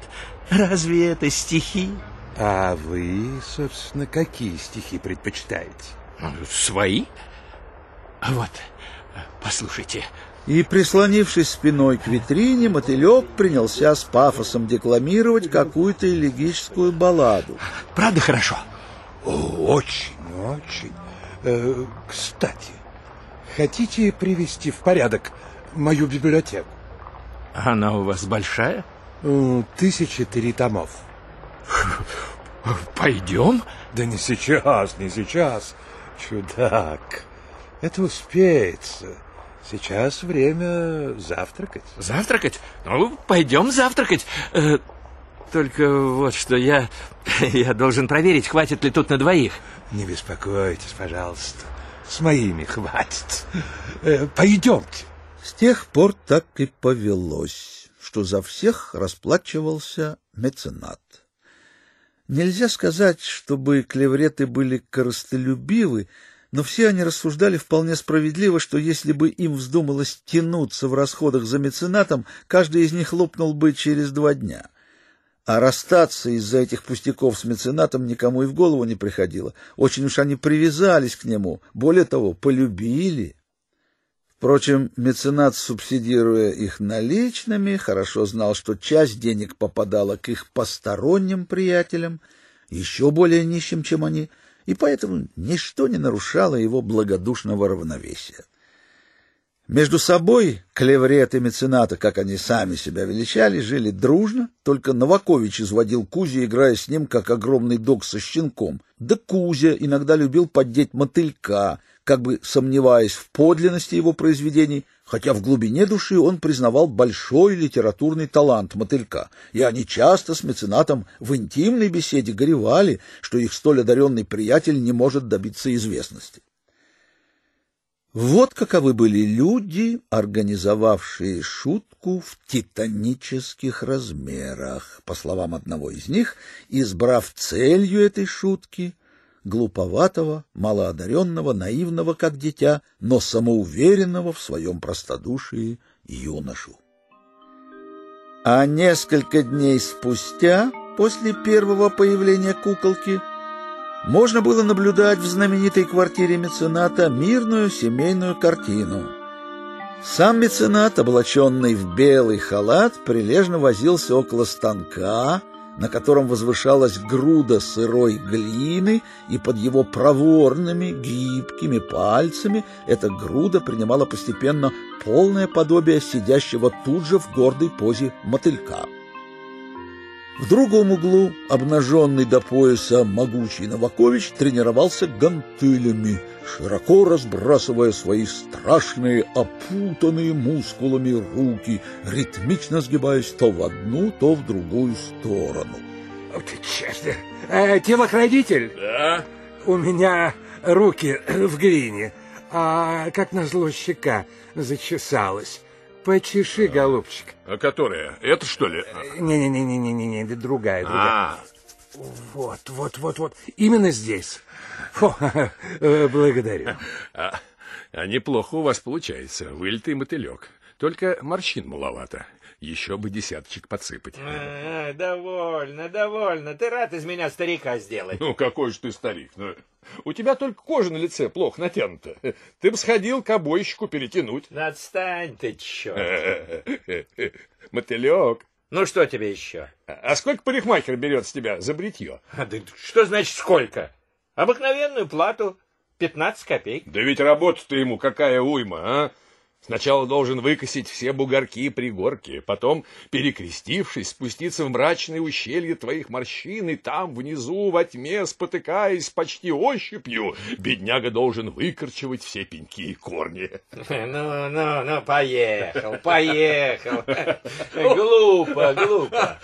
Разве это стихи? А вы, собственно, какие стихи предпочитаете? Ну, Свои? Вот, послушайте. И, прислонившись спиной к витрине, мотылек принялся с пафосом декламировать какую-то элегическую балладу. Правда хорошо? О, очень, очень. Э, кстати, хотите привести в порядок мою библиотеку? Она у вас большая? М, Тысячи три томов. Пойдем? Да не сейчас, не сейчас, чудак. Это успеется. Сейчас время завтракать. Завтракать? Ну, пойдем завтракать. Только вот что я... Я должен проверить, хватит ли тут на двоих. Не беспокойтесь, пожалуйста. С моими хватит. Э, Пойдемте. С тех пор так и повелось, что за всех расплачивался меценат. Нельзя сказать, чтобы клевреты были коростолюбивы, но все они рассуждали вполне справедливо, что если бы им вздумалось тянуться в расходах за меценатом, каждый из них лопнул бы через два дня. А расстаться из-за этих пустяков с меценатом никому и в голову не приходило. Очень уж они привязались к нему, более того, полюбили. Впрочем, меценат, субсидируя их наличными, хорошо знал, что часть денег попадала к их посторонним приятелям, еще более нищим, чем они, и поэтому ничто не нарушало его благодушного равновесия. Между собой клеврет и мецената, как они сами себя величали, жили дружно, только Новакович изводил Кузю, играя с ним, как огромный дог со щенком. Да Кузя иногда любил поддеть мотылька, как бы сомневаясь в подлинности его произведений, хотя в глубине души он признавал большой литературный талант мотылька, и они часто с меценатом в интимной беседе горевали, что их столь одаренный приятель не может добиться известности. Вот каковы были люди, организовавшие шутку в титанических размерах. По словам одного из них, избрав целью этой шутки глуповатого, малоодаренного, наивного, как дитя, но самоуверенного в своем простодушии юношу. А несколько дней спустя, после первого появления куколки, можно было наблюдать в знаменитой квартире мецената мирную семейную картину. Сам меценат, облаченный в белый халат, прилежно возился около станка, на котором возвышалась груда сырой глины, и под его проворными, гибкими пальцами эта груда принимала постепенно полное подобие сидящего тут же в гордой позе мотылька. В другом углу, обнаженный до пояса могучий Новакович тренировался гантелями, широко разбрасывая свои страшные, опутанные мускулами руки, ритмично сгибаясь то в одну, то в другую сторону. Черт! Э, телохранитель? Да? У меня руки в глине, а как назло щека зачесалась. Почеши, голубчик. А которая? Это что ли? Не-не-не-не-не-не, другая, другая. А, Вот, вот, вот, вот. Именно здесь. Фу, э, благодарю. а, а неплохо у вас получается. Вылитый мотылек. Только морщин маловато. Еще бы десяточек подсыпать. А, довольно, довольно. Ты рад из меня старика сделать. Ну, какой же ты старик. Ну, у тебя только кожа на лице плохо натянута. Ты бы сходил к обойщику перетянуть. Да отстань ты, черт. Мотылек. Ну, что тебе еще? А сколько парикмахер берет с тебя за бритье? А, да что значит сколько? Обыкновенную плату 15 копеек. Да ведь работа-то ему какая уйма, а? Сначала должен выкосить все бугорки и пригорки, потом, перекрестившись, спуститься в мрачное ущелье твоих морщин, и там, внизу, во тьме, спотыкаясь почти ощупью, бедняга должен выкорчевать все пеньки и корни. Ну, ну, ну, поехал, поехал. Глупо, глупо.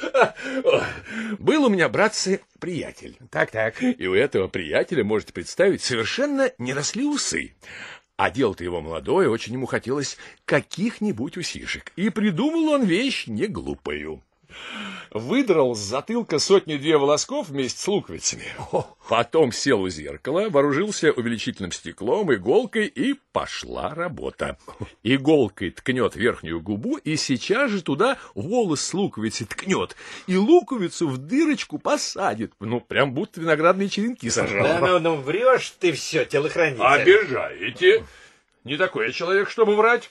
Был у меня, братцы, приятель. Так-так. И у этого приятеля, можете представить, совершенно не росли усы. А дело-то его молодое, очень ему хотелось каких-нибудь усишек. И придумал он вещь не глупую. Выдрал с затылка сотни-две волосков вместе с луковицами. Потом сел у зеркала, вооружился увеличительным стеклом, иголкой, и пошла работа. Иголкой ткнет верхнюю губу, и сейчас же туда волос с луковицей ткнет, и луковицу в дырочку посадит. Ну, прям будто виноградные черенки сажал. Да ну, ну, врешь ты все, телохранитель. Обижаете. Не такой я человек, чтобы врать.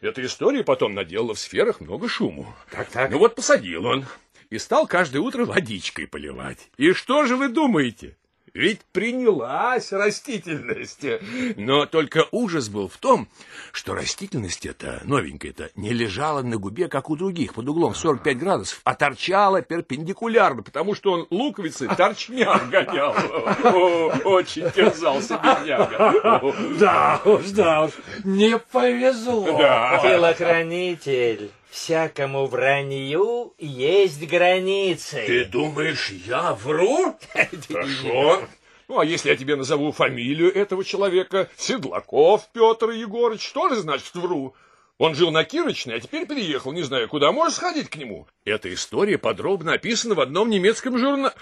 Эта история потом наделала в сферах много шуму. Так-так. Ну вот посадил он и стал каждое утро водичкой поливать. И что же вы думаете? Ведь принялась растительность. Но только ужас был в том, что растительность эта, новенькая-то, не лежала на губе, как у других, под углом 45 градусов, а торчала перпендикулярно, потому что он луковицы торчмя гонял. Очень терзался бедняга. Да уж, да уж, не повезло. Телохранитель, всякому вранью есть границы. Ты думаешь, я вру? Хорошо. Ну, а если я тебе назову фамилию этого человека, Седлаков Петр Егорыч, что же значит вру? Он жил на Кирочной, а теперь переехал, не знаю куда. Можешь сходить к нему? Эта история подробно описана в одном немецком журнале.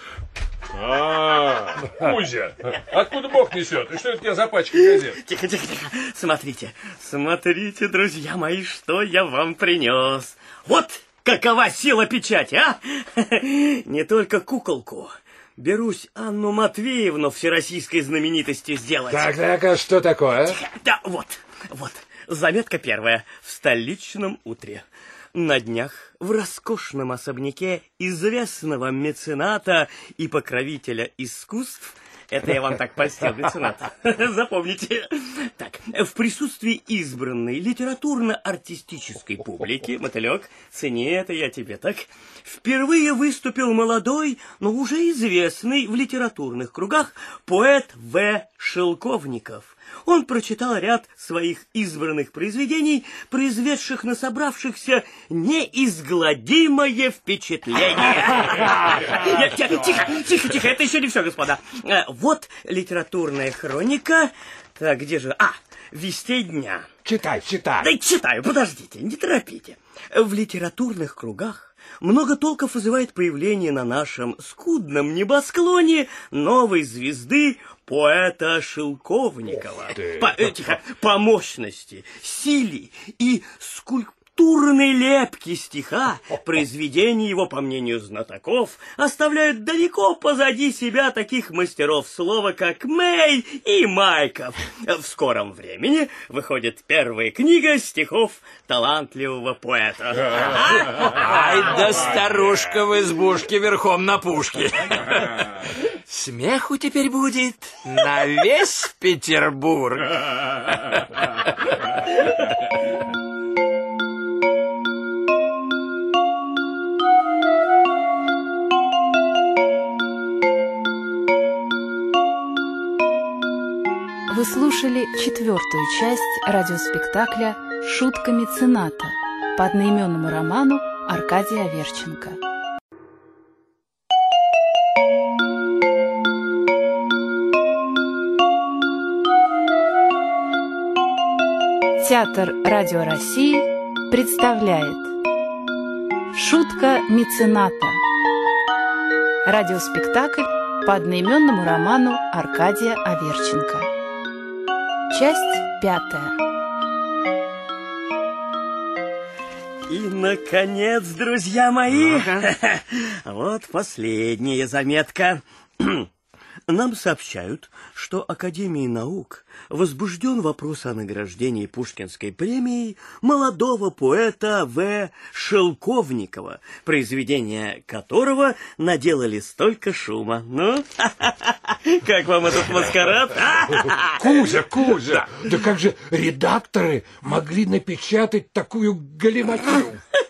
А, Кузя, откуда Бог несет? И что это у тебя за пачка газет? Тихо, тихо, тихо. Смотрите, смотрите, друзья мои, что я вам принес. Вот какова сила печати, а? Не только куколку. Берусь Анну Матвеевну всероссийской знаменитостью сделать. Так-так, а что такое? Да, вот, вот. Заметка первая. В столичном утре. На днях в роскошном особняке известного мецената и покровителя искусств это я вам так польстил, меценат. Запомните. Так, в присутствии избранной литературно-артистической публики, мотылек, цени это я тебе так, впервые выступил молодой, но уже известный в литературных кругах поэт В. Шелковников. Он прочитал ряд своих избранных произведений, произведших на собравшихся неизгладимое впечатление. Тихо, тихо, тихо, тихо, это еще не все, господа. Э, Вот литературная хроника. Так, где же? А, вестей дня. Читай, читай. Да читаю, подождите, не торопите. В литературных кругах много толков вызывает появление на нашем скудном небосклоне новой звезды поэта Шелковникова. По, э, тихо, по мощности, силе и скульптурной лепки стиха произведения его, по мнению знатоков, оставляют далеко позади себя таких мастеров слова, как Мэй и Майков. В скором времени выходит первая книга стихов талантливого поэта. Ай да старушка в избушке верхом на пушке. Смеху теперь будет на весь Петербург. Вы слушали четвертую часть радиоспектакля «Шутка мецената» по одноименному роману Аркадия Аверченко. Театр Радио России представляет Шутка мецената Радиоспектакль по одноименному роману Аркадия Аверченко Часть пятая. И, наконец, друзья мои, вот последняя заметка. Нам сообщают, что Академией наук возбужден вопрос о награждении Пушкинской премией молодого поэта В. Шелковникова, произведения которого наделали столько шума. Ну, как вам этот маскарад? Кузя, Кузя, да как же редакторы могли напечатать такую галиматью?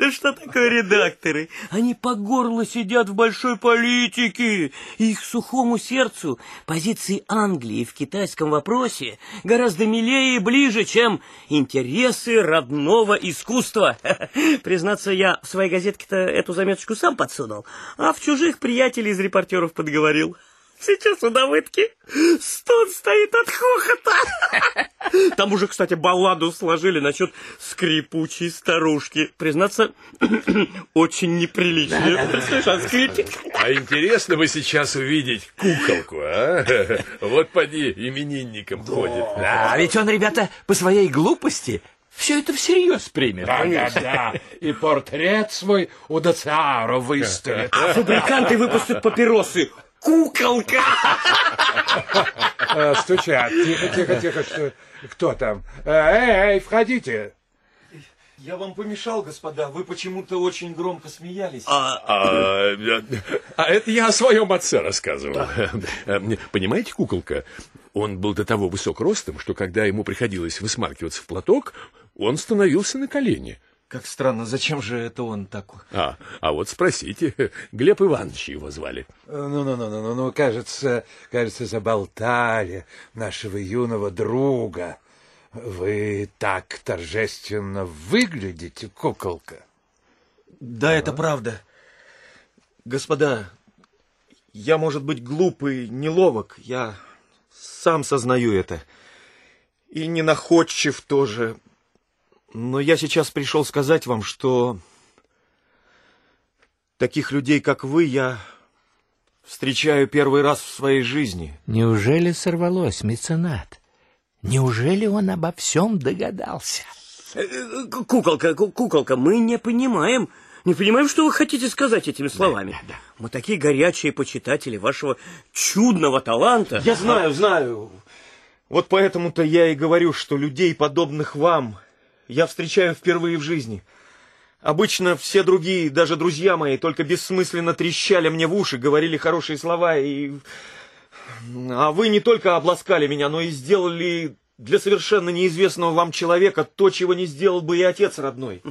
Да что такое редакторы? Они по горло сидят в большой политике. Их сухому сердцу позиции Англии в китайском вопросе гораздо милее и ближе, чем интересы родного искусства. Признаться, я в своей газетке-то эту заметочку сам подсунул, а в чужих приятелей из репортеров подговорил. Сейчас у Давыдки стон стоит от хохота. Там уже, кстати, балладу сложили насчет скрипучей старушки. Признаться, очень неприлично. Слышь, а скрипик? А интересно бы сейчас увидеть куколку, а? Вот поди, именинником ходит. А ведь он, ребята, по своей глупости все это всерьез примет. Да-да-да, и портрет свой у Доциаро выставит. А фабриканты выпустят папиросы. Куколка! А, Стучат. Тихо, тихо, тихо. Что... Кто там? Эй, эй, входите. Я вам помешал, господа. Вы почему-то очень громко смеялись. А, а это я о своем отце рассказывал. Понимаете, куколка, он был до того высок ростом, что когда ему приходилось высмаркиваться в платок, он становился на колени. Как странно, зачем же это он так? А, а вот спросите, Глеб Иванович его звали. Ну-ну-ну, ну, кажется, кажется, заболтали нашего юного друга. Вы так торжественно выглядите, куколка. Да, это правда. Господа, я, может быть, глупый, неловок, я сам сознаю это. И не находчив тоже. Но я сейчас пришел сказать вам, что таких людей, как вы, я встречаю первый раз в своей жизни. Неужели сорвалось, меценат? Неужели он обо всем догадался? Э, Куколка, ку- куколка, мы не понимаем, не понимаем, что вы хотите сказать этими словами. Мы такие горячие почитатели вашего чудного таланта. Я знаю, знаю. Вот поэтому-то я и говорю, что людей, подобных вам, я встречаю впервые в жизни. Обычно все другие, даже друзья мои, только бессмысленно трещали мне в уши, говорили хорошие слова и... А вы не только обласкали меня, но и сделали для совершенно неизвестного вам человека то, чего не сделал бы и отец родной.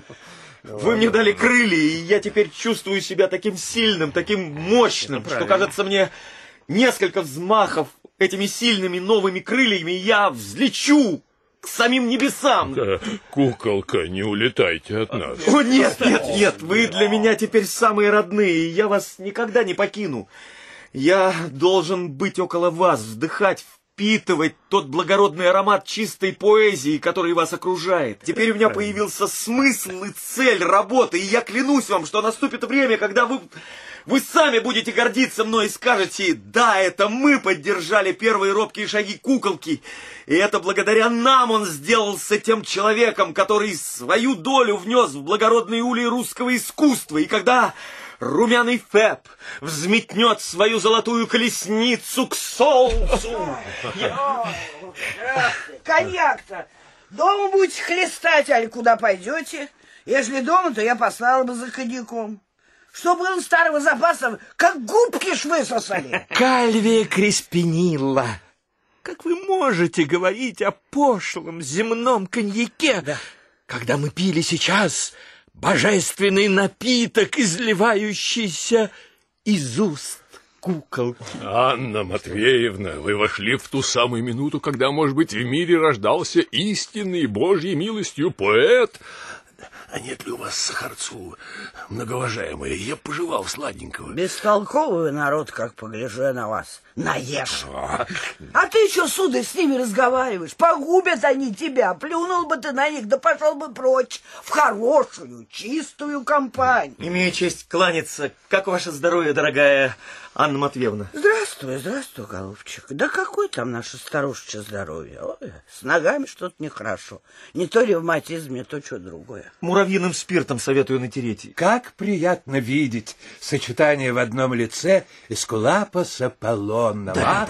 Вы мне дали крылья, и я теперь чувствую себя таким сильным, таким мощным, что, кажется мне, несколько взмахов этими сильными новыми крыльями, и я взлечу к самим небесам. Куколка, не улетайте от нас. О, нет, нет, нет, вы для меня теперь самые родные, и я вас никогда не покину. Я должен быть около вас, вдыхать впитывать тот благородный аромат чистой поэзии, который вас окружает. Теперь у меня появился смысл и цель работы, и я клянусь вам, что наступит время, когда вы... Вы сами будете гордиться мной и скажете, да, это мы поддержали первые робкие шаги куколки, и это благодаря нам он сделался тем человеком, который свою долю внес в благородные улей русского искусства, и когда румяный Феб взметнет свою золотую колесницу к солнцу. Коньяк-то дома будете хлестать, али куда пойдете? Если дома, то я послала бы за коньяком. Чтобы он старого запаса, как губки ж высосали. Кальвия Креспинилла, как вы можете говорить о пошлом земном коньяке, Да. когда мы пили сейчас божественный напиток, изливающийся из уст куколки? Анна Матвеевна, вы вошли в ту самую минуту, когда, может быть, в мире рождался истинный Божьей милостью поэт. А нет ли у вас сахарцу, многоуважаемые? Я пожевал сладенького. Бестолковый народ, как погляжу я на вас. Наешь. А ты еще, сударь, с ними разговариваешь. Погубят они тебя. Плюнул бы ты на них, да пошел бы прочь. В хорошую, чистую компанию. Имею честь кланяться. Как ваше здоровье, дорогая Анна Матвеевна? Здравствуй, здравствуй, голубчик. Да какое там наше старушечье здоровье? Ой, с ногами что-то нехорошо. Не то ревматизм, не то что другое. Муравьиным спиртом советую натереть. Как приятно видеть сочетание в одном лице Эскулапа с Аполлоном. а?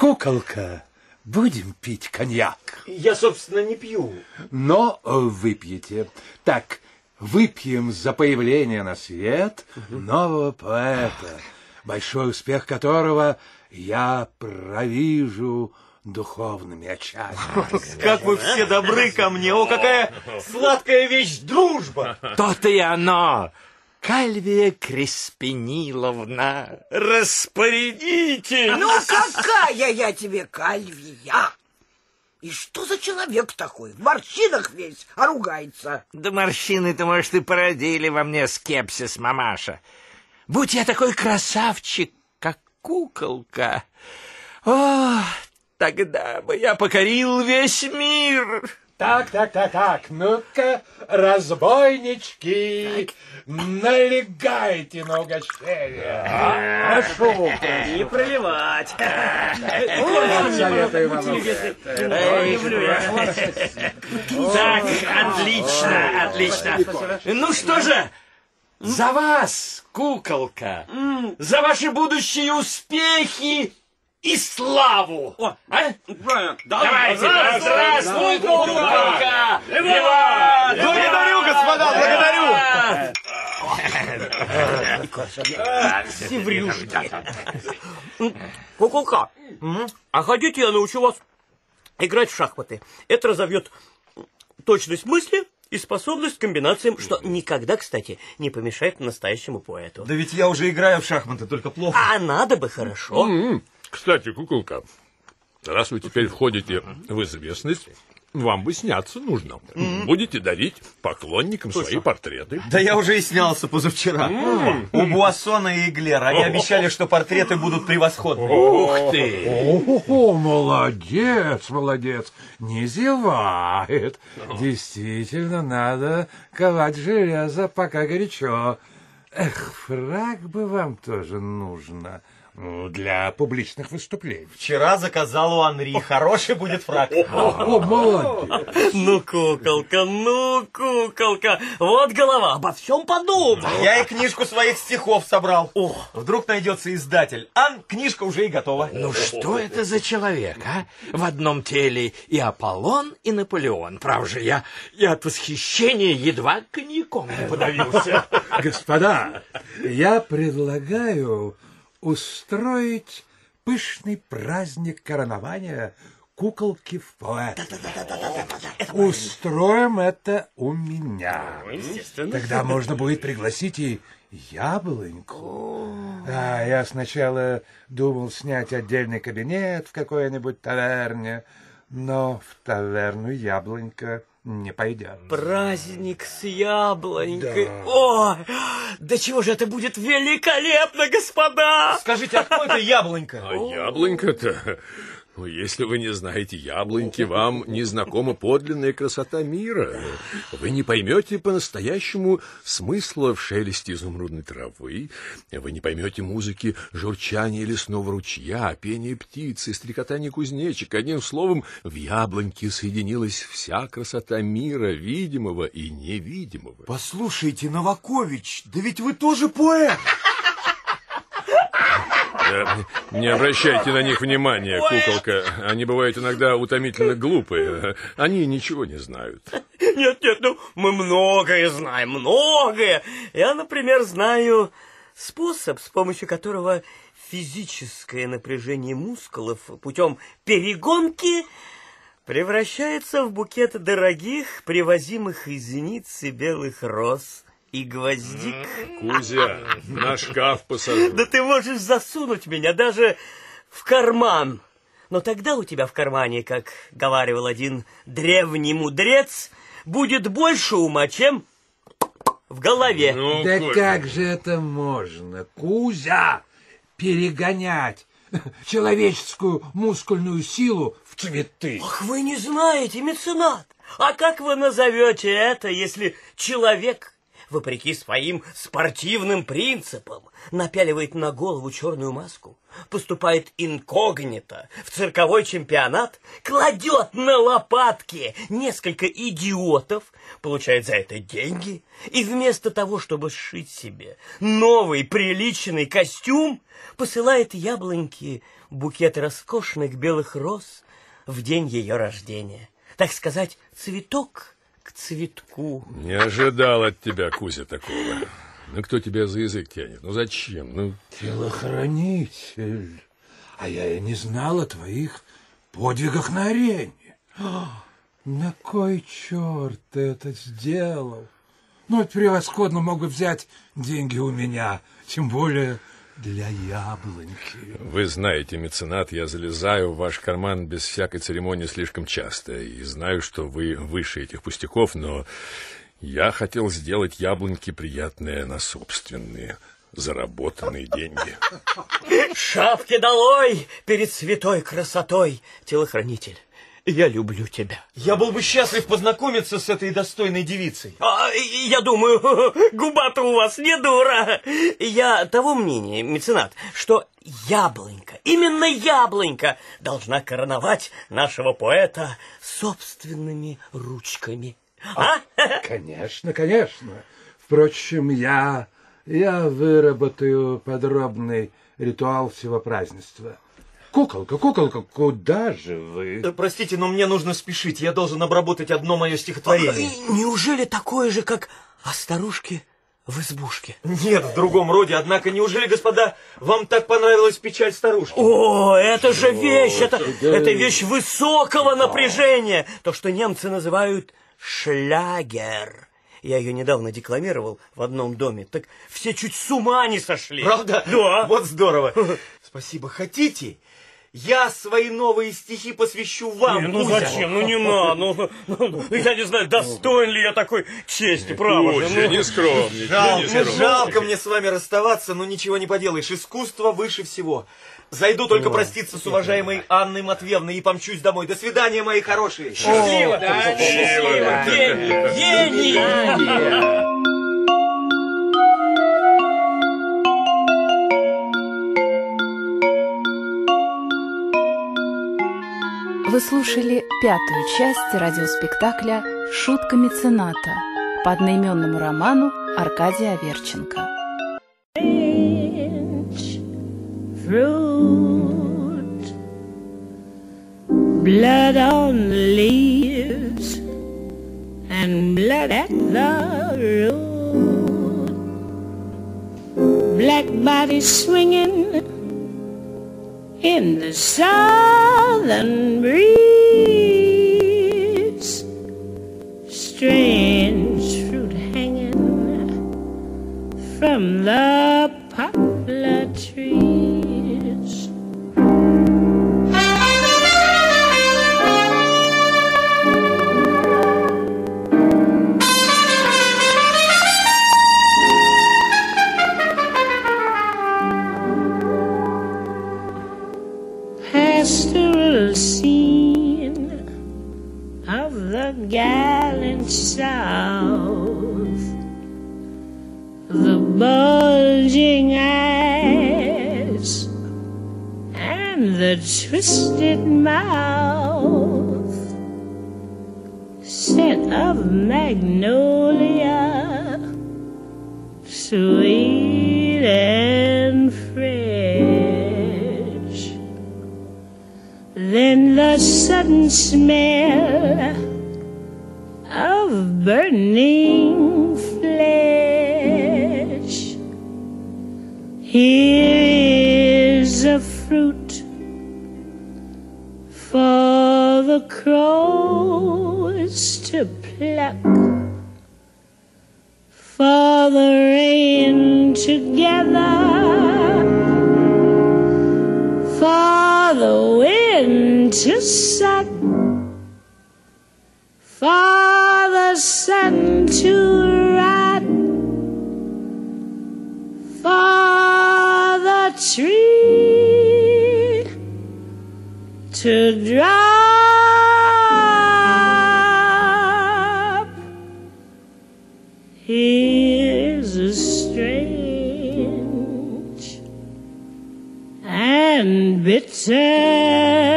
Куколка, будем пить коньяк. Я, собственно, не пью. Но выпьете. Так, выпьем за появление на свет нового поэта, большой успех которого я провижу духовными очами. Как вы все добры ко мне. О, какая сладкая вещь дружба. То-то и оно! Кальвия Креспиниловна, распорядитесь! Ну, какая я тебе кальвия? И что за человек такой? В морщинах весь, а ругается. Да морщины-то, может, и породили во мне скепсис, мамаша. Будь я такой красавчик, как куколка, о, тогда бы я покорил весь мир. Так, так, так, так, ну-ка, разбойнички, налегайте на угощение. Прошу. Не проливать. Советую вам. Так, отлично, отлично. Ну что же, за вас, куколка, за ваши будущие успехи и славу. А? Давайте, здравствуй, куколка! Виват! Благодарю, господа, благодарю. Куколка, а хотите, я научу вас играть в шахматы. Это разовьет точность мысли и способность к комбинациям, что никогда, кстати, не помешает настоящему поэту. Да ведь я уже играю в шахматы, только плохо. А надо бы хорошо. М, Кстати, куколка, раз вы теперь входите в известность, вам бы сняться нужно. Будете дарить поклонникам свои портреты. Да я уже и снялся позавчера. У Буассона и Эглера. Они обещали, что портреты будут превосходны. Ух ты! О, молодец, молодец, не зевает. Действительно, надо ковать железо, пока горячо. Эх, фраг бы вам тоже нужно ну, для публичных выступлений. Вчера заказал у Анри. Хороший будет фраг. О, молодец. Ну, куколка, ну, куколка, вот голова, обо всем подумал. Я и книжку своих стихов собрал. Вдруг найдется издатель. Ан, книжка уже и готова. Ну что это за человек, а? В одном теле и Аполлон, и Наполеон. Прав же, я, я от восхищения едва коньяком не подавился. Господа, я предлагаю устроить пышный праздник коронования куколки в поэт. Устроим это у меня. Тогда можно будет пригласить и яблоньку. А я сначала думал снять отдельный кабинет в какой-нибудь таверне, но в таверну яблонька не пойдет. Праздник с яблонькой. Ой, да чего же это будет великолепно, господа! Скажите, а кто это яблонька? А яблонька-то... Ну, если вы не знаете яблоньки, вам не знакома подлинная красота мира. Вы не поймете по-настоящему смысла в шелесте изумрудной травы. Вы не поймете музыки журчания лесного ручья, пения птицы, стрекотания кузнечика. Одним словом, в яблоньке соединилась вся красота мира, видимого и невидимого. Послушайте, Новакович, да ведь вы тоже поэт. Да, не обращайте на них внимания, куколка. Они бывают иногда утомительно глупые. Они ничего не знают. Нет, нет, ну, мы многое знаем, многое. Я, например, знаю способ, с помощью которого физическое напряжение мускулов путем перегонки превращается в букет дорогих, привозимых из Ниццы белых роз и гвоздик. Кузя, на шкаф посажу. Да ты можешь засунуть меня даже в карман. Но тогда у тебя в кармане, как говаривал один древний мудрец, будет больше ума, чем в голове. Ну, да Коль... как же это можно, Кузя, перегонять человеческую мускульную силу в цветы? Ах, вы не знаете, меценат. А как вы назовете это, если человек вопреки своим спортивным принципам, напяливает на голову черную маску, поступает инкогнито в цирковой чемпионат, кладет на лопатки несколько идиотов, получает за это деньги, и вместо того, чтобы сшить себе новый приличный костюм, посылает яблоньки букет роскошных белых роз в день ее рождения. Так сказать, цветок к цветку. Не ожидал от тебя, Кузя, такого. Ну, кто тебя за язык тянет? Ну, зачем? Ну... Телохранитель. А я и не знал о твоих подвигах на арене. На кой черт ты это сделал? Ну, это превосходно могу взять деньги у меня, тем более для яблоньки. Вы знаете, меценат, я залезаю в ваш карман без всякой церемонии слишком часто. И знаю, что вы выше этих пустяков, но я хотел сделать яблоньки приятное на собственные заработанные деньги. Шапки долой перед святой красотой, телохранитель. Я люблю тебя. Я был бы счастлив познакомиться с этой достойной девицей. А, я думаю, губа-то у вас не дура. Я того мнения, меценат, что яблонька, именно яблонька, должна короновать нашего поэта собственными ручками. А? Конечно, конечно. Впрочем, я, я выработаю подробный ритуал всего празднества. Куколка, куколка, куда же вы? Да, простите, но мне нужно спешить. Я должен обработать одно мое стихотворение. А, неужели такое же, как о старушке в избушке? Нет, в другом роде. Однако, неужели, господа, вам так понравилась печаль старушки? О, это же вещь, это, это вещь высокого напряжения. То, что немцы называют шлягер. Я ее недавно декламировал в одном доме. Так все чуть с ума не сошли. Правда? Да. Вот здорово. Спасибо. Хотите? Я свои новые стихи посвящу вам, не, Ну Кузя. зачем? Ну не надо. Ну, ну, ну, я не знаю, достоин ли я такой чести, право Кузя, ну, не скромничай. Жалко, не скромничай. жалко мне с вами расставаться, но ничего не поделаешь. Искусство выше всего. Зайду только Ой, проститься с уважаемой Анной Матвеевной и помчусь домой. До свидания, мои хорошие. Счастливо! Да, счастливо! Гений! Гений! Вы слушали пятую часть радиоспектакля «Шутка мецената» по одноименному роману Аркадия Аверченко. Blood on leaves and blood at the root. Black bodies swinging in the southern breeze. Strange fruit hanging from the poplar trees. Gallant South. The bulging eyes and the twisted mouth, scent of magnolia, sweet and fresh. Then the sudden smell of burning flesh. Here's a fruit for the crows to pluck, for the rain together, for the wind to suck, for the sun to rot, for the tree to drop. Here's a strange and bitter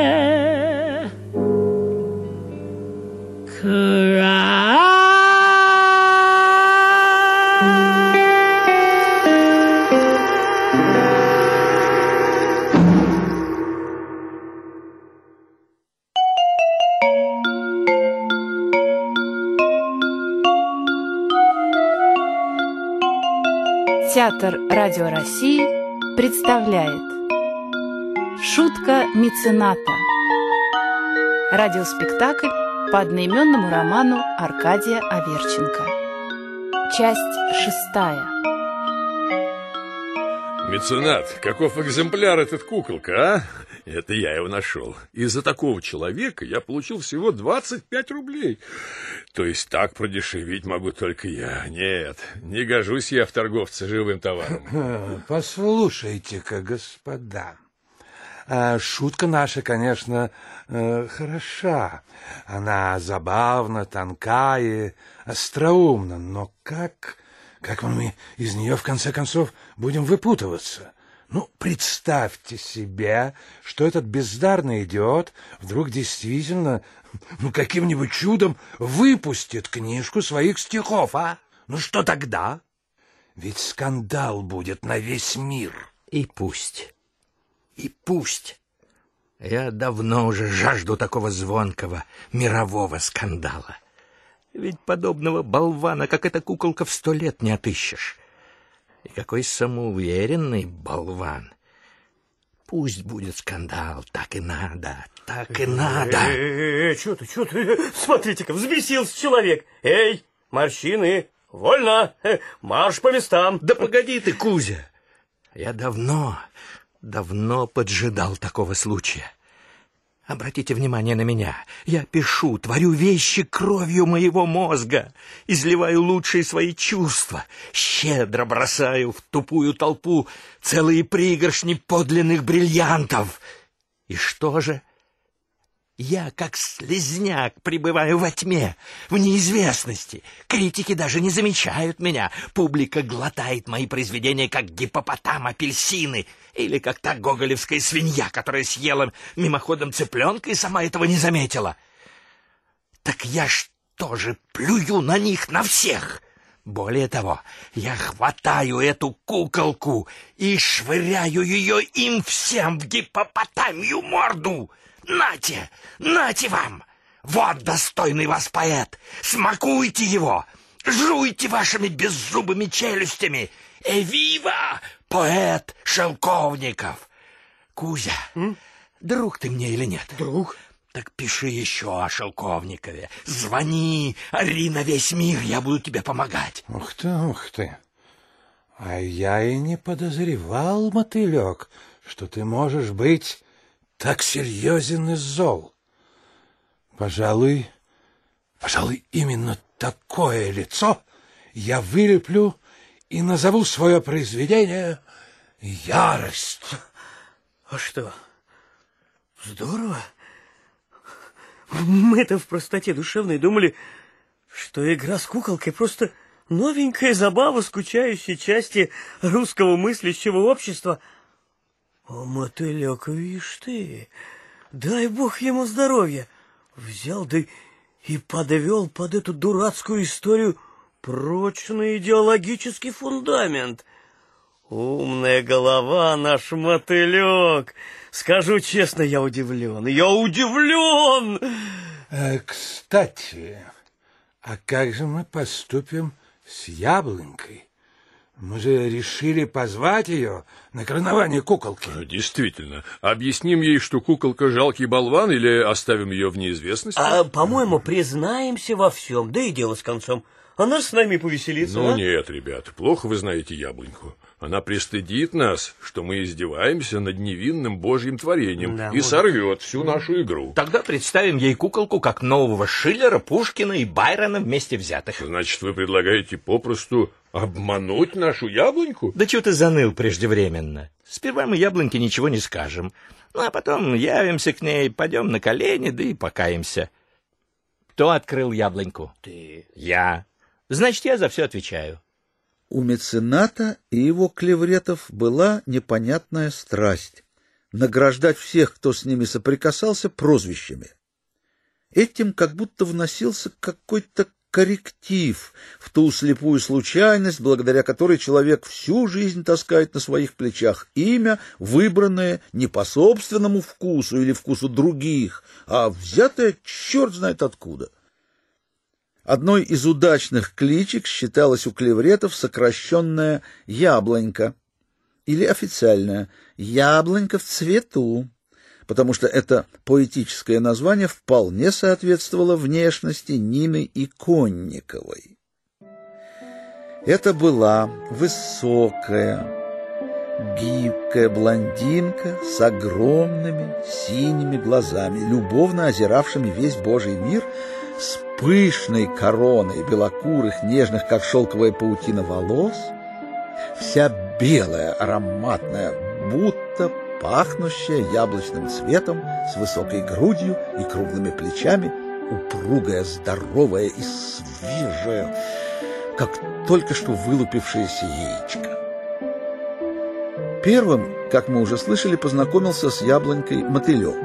Театр Радио России представляет. Шутка мецената. Радиоспектакль по одноименному роману Аркадия Аверченко. Часть шестая. Меценат, каков экземпляр этот куколка, а? Это я его нашел. Из-за такого человека я получил всего 25 рублей. То есть так продешевить могу только я. Нет, не гожусь я в торговце живым товаром. Послушайте-ка, господа, а, шутка наша, конечно, э, хороша. Она забавна, тонка и остроумна, но как, как мы из нее, в конце концов, будем выпутываться? Ну, представьте себе, что этот бездарный идиот вдруг действительно, ну, каким-нибудь чудом выпустит книжку своих стихов, а? Ну, что тогда? Ведь скандал будет на весь мир. И пусть. И пусть. Я давно уже жажду такого звонкого мирового скандала. Ведь подобного болвана, как эта куколка, в сто лет не отыщешь. И какой самоуверенный болван. Пусть будет скандал, так и надо, так и надо. Эй, что ты, что ты? Смотрите-ка, взбесился человек. Эй, морщины, вольно, Э, марш по местам. Да погоди ты, Кузя. Я давно, давно поджидал такого случая. Обратите внимание на меня. Я пишу, творю вещи кровью моего мозга, изливаю лучшие свои чувства, щедро бросаю в тупую толпу целые пригоршни подлинных бриллиантов. И что же? Я, как слезняк, пребываю во тьме, в неизвестности. Критики даже не замечают меня. Публика глотает мои произведения, как гипопотам апельсины, или как та гоголевская свинья, которая съела мимоходом цыпленка и сама этого не заметила. Так я что же плюю на них, на всех? Более того, я хватаю эту куколку и швыряю ее им всем в гипопотамью морду. Нате, нате вам! Вот достойный вас поэт! Смакуйте его! Жуйте вашими беззубыми челюстями! Эвива, поэт Шелковников! Кузя, друг ты мне или нет? Друг? Так пиши еще о Шелковникове. Звони, ори на весь мир, я буду тебе помогать. Ух ты, ух ты. А я и не подозревал, мотылек, что ты можешь быть так серьезен и зол. Пожалуй, пожалуй, именно такое лицо я вылеплю и назову свое произведение «Ярость». А что, здорово? Мы-то в простоте душевной думали, что игра с куколкой просто новенькая забава скучающей части русского мыслящего общества. А мотылек, видишь ты, дай бог ему здоровья, взял да и подвел под эту дурацкую историю прочный идеологический фундамент. Умная голова наш мотылек. Скажу честно, я удивлен. Я удивлен! Э, кстати, а как же мы поступим с яблонькой? Мы же решили позвать ее на коронование куколки. Действительно. Объясним ей, что куколка жалкий болван, или оставим ее в неизвестности? А, по-моему, признаемся во всем, да и дело с концом. Она с нами повеселится, Ну а? нет, ребят, плохо вы знаете яблоньку. Она пристыдит нас, что мы издеваемся над невинным божьим творением Да, и может. сорвет всю нашу игру. Тогда представим ей куколку как нового Шиллера, Пушкина и Байрона вместе взятых. Значит, вы предлагаете попросту обмануть нашу яблоньку? Да чего ты заныл преждевременно? Сперва мы яблоньке ничего не скажем, ну а потом явимся к ней, пойдем на колени, да и покаемся. Кто открыл яблоньку? Ты. Я. Значит, я за все отвечаю. У мецената и его клевретов была непонятная страсть — награждать всех, кто с ними соприкасался, прозвищами. Этим как будто вносился какой-то корректив в ту слепую случайность, благодаря которой человек всю жизнь таскает на своих плечах имя, выбранное не по собственному вкусу или вкусу других, а взятое черт знает откуда. Одной из удачных кличек считалась у клевретов сокращенная «яблонька» или официальная «яблонька в цвету», потому что это поэтическое название вполне соответствовало внешности Нины Иконниковой. Это была высокая, гибкая блондинка с огромными синими глазами, любовно озиравшими весь Божий мир, с пышной короной белокурых, нежных, как шелковая паутина, волос, вся белая, ароматная, будто пахнущая яблочным цветом, с высокой грудью и круглыми плечами, упругая, здоровая и свежая, как только что вылупившееся яичко. Первым, как мы уже слышали, познакомился с яблонькой мотылек.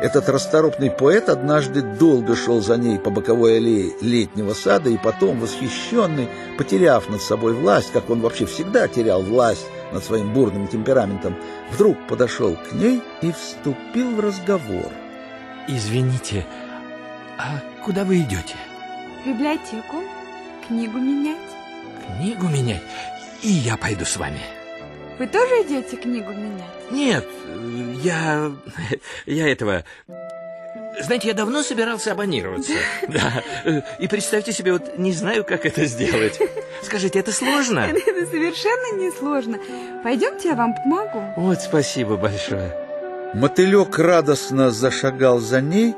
Этот расторопный поэт однажды долго шел за ней по боковой аллее летнего сада, и потом, восхищенный, потеряв над собой власть, как он вообще всегда терял власть над своим бурным темпераментом, вдруг подошел к ней и вступил в разговор. Извините, а куда вы идете? В библиотеку. Книгу менять. Книгу менять? И я пойду с вами. Вы тоже идете книгу менять? Нет, я... я этого... Знаете, я давно собирался абонироваться. Да. И представьте себе, вот не знаю, как это сделать. Скажите, это сложно? Это совершенно не сложно. Пойдемте, я вам помогу. Вот спасибо большое. Мотылек радостно зашагал за ней,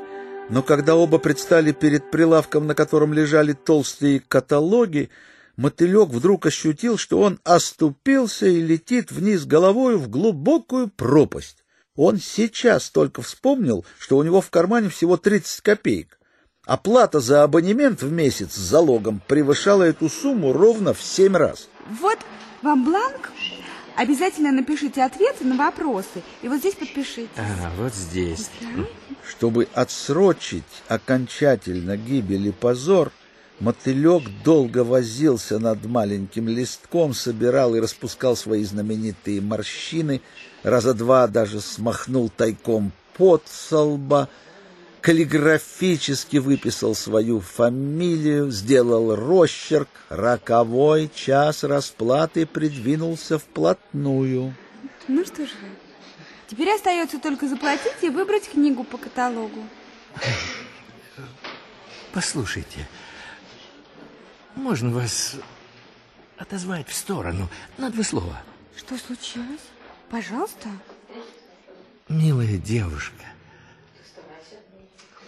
но когда оба предстали перед прилавком, на котором лежали толстые каталоги, мотылек вдруг ощутил, что он оступился и летит вниз головою в глубокую пропасть. Он сейчас только вспомнил, что у него в кармане всего 30 копеек. Оплата за абонемент в месяц с залогом превышала эту сумму ровно в семь раз. Вот вам бланк. Обязательно напишите ответы на вопросы. И вот здесь подпишите. А, вот здесь. Чтобы отсрочить окончательно гибель и позор, мотылек долго возился над маленьким листком, собирал и распускал свои знаменитые морщины, раза два даже смахнул тайком пот со лба, каллиграфически выписал свою фамилию, сделал росчерк, роковой час расплаты придвинулся вплотную. Ну что же. Теперь остается только заплатить и выбрать книгу по каталогу. Послушайте, можно вас отозвать в сторону на два слова? Что случилось? Пожалуйста. Милая девушка,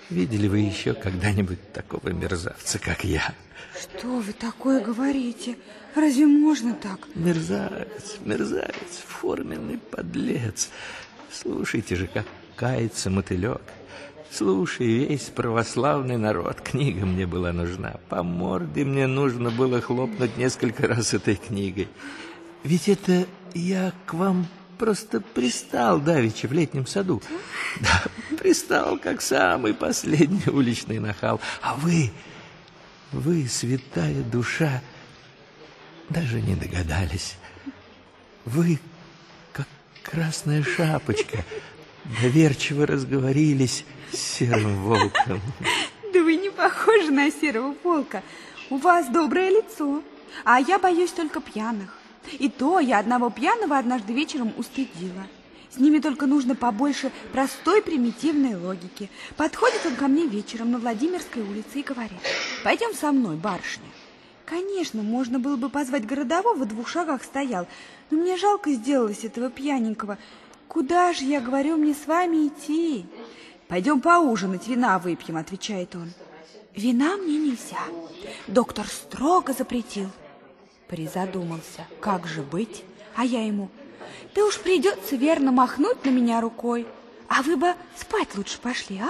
видели вы еще когда-нибудь такого мерзавца, как я? Что вы такое говорите? Разве можно так? Мерзавец, мерзавец, форменный подлец. Слушайте же, как кается мотылек. Слушай, весь православный народ, книга мне была нужна. По морде мне нужно было хлопнуть несколько раз этой книгой. Ведь это я к вам просто пристал давеча в летнем саду. Да, пристал, как самый последний уличный нахал. А вы, вы, святая душа, даже не догадались. Вы, как красная шапочка, доверчиво разговорились с серым волком. Да вы не похожи на серого волка. У вас доброе лицо, а я боюсь только пьяных. И то я одного пьяного однажды вечером устыдила. С ними только нужно побольше простой примитивной логики. Подходит он ко мне вечером на Владимирской улице и говорит, пойдем со мной, барышня. Конечно, можно было бы позвать городового, в двух шагах стоял, но мне жалко сделалось этого пьяненького. Куда же, я говорю, мне с вами идти? Пойдем поужинать, вина выпьем, отвечает он. Вина мне нельзя. Доктор строго запретил. Призадумался, как же быть? А я ему, да уж придется верно махнуть на меня рукой. А вы бы спать лучше пошли, а?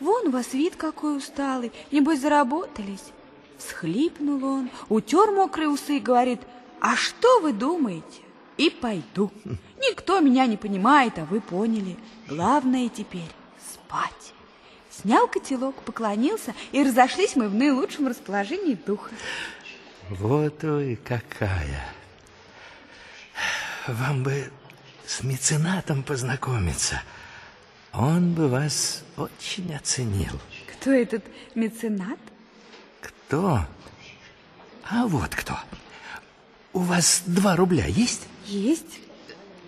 Вон у вас вид какой усталый, небось заработались. Схлипнул он, утер мокрые усы и говорит, а что вы думаете? И пойду. Никто меня не понимает, а вы поняли. Главное теперь спать. Снял котелок, поклонился, и разошлись мы в наилучшем расположении духа. Вот вы какая. Вам бы с меценатом познакомиться. Он бы вас очень оценил. Кто этот меценат? Кто? А вот кто. У вас два рубля есть? Есть.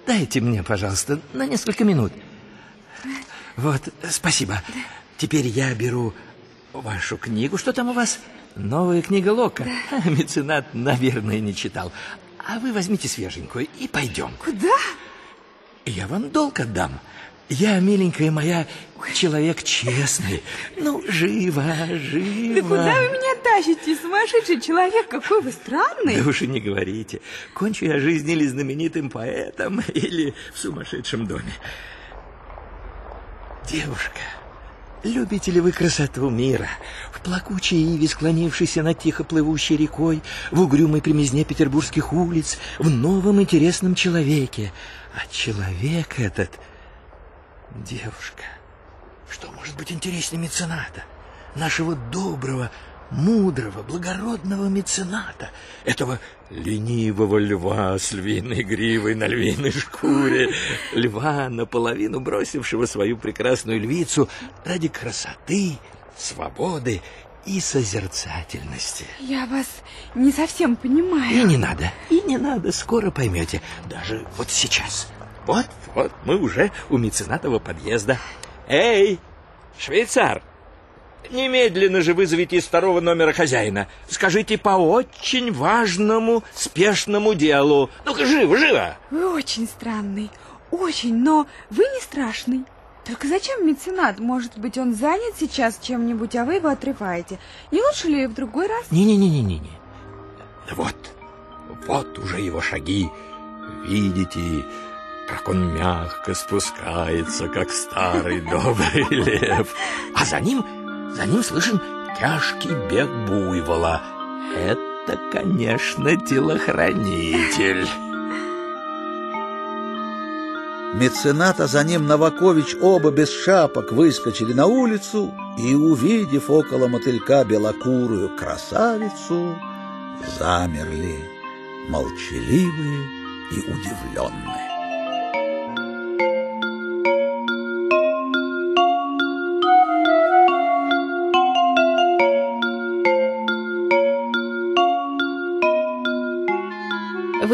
Дайте мне, пожалуйста, на несколько минут. Вот, спасибо. Теперь я беру вашу книгу. Что там у вас? Новая книга Лока. Меценат, наверное, не читал. А вы возьмите свеженькую и пойдем. Куда? Я вам долг отдам. Я, миленькая моя, человек честный. Ну, живо, живо. Да куда вы меня тащите, сумасшедший человек? Какой вы странный. Да уж и не говорите. Кончу я жизнь или знаменитым поэтом, или в сумасшедшем доме. Девушка, любите ли вы красоту мира? В плакучей иве, склонившейся над тихо плывущей рекой, в угрюмой примизне петербургских улиц, в новом интересном человеке. А человек этот Девушка, что может быть интереснее мецената? Нашего доброго, мудрого, благородного мецената, этого ленивого льва с львиной гривой на львиной шкуре, льва, наполовину бросившего свою прекрасную львицу ради красоты, свободы и созерцательности. Я вас не совсем понимаю. И не надо, и не надо, скоро поймете, даже вот сейчас. Вот, вот, мы уже у меценатового подъезда. Эй, швейцар, немедленно же вызовите из второго номера хозяина. Скажите по очень важному, спешному делу. Ну-ка, живо, живо. Вы очень странный, очень, но вы не страшный. Только зачем меценат? Может быть, он занят сейчас чем-нибудь, а вы его отрываете. Не лучше ли в другой раз? Не-не-не-не-не. Вот, вот уже его шаги. Видите, как он мягко спускается, как старый добрый лев. А за ним, за ним слышен тяжкий бег буйвола. Это, конечно, телохранитель. Меценат, а за ним Новакович оба без шапок выскочили на улицу и, увидев около мотылька белокурую красавицу, замерли, молчаливые и удивленные.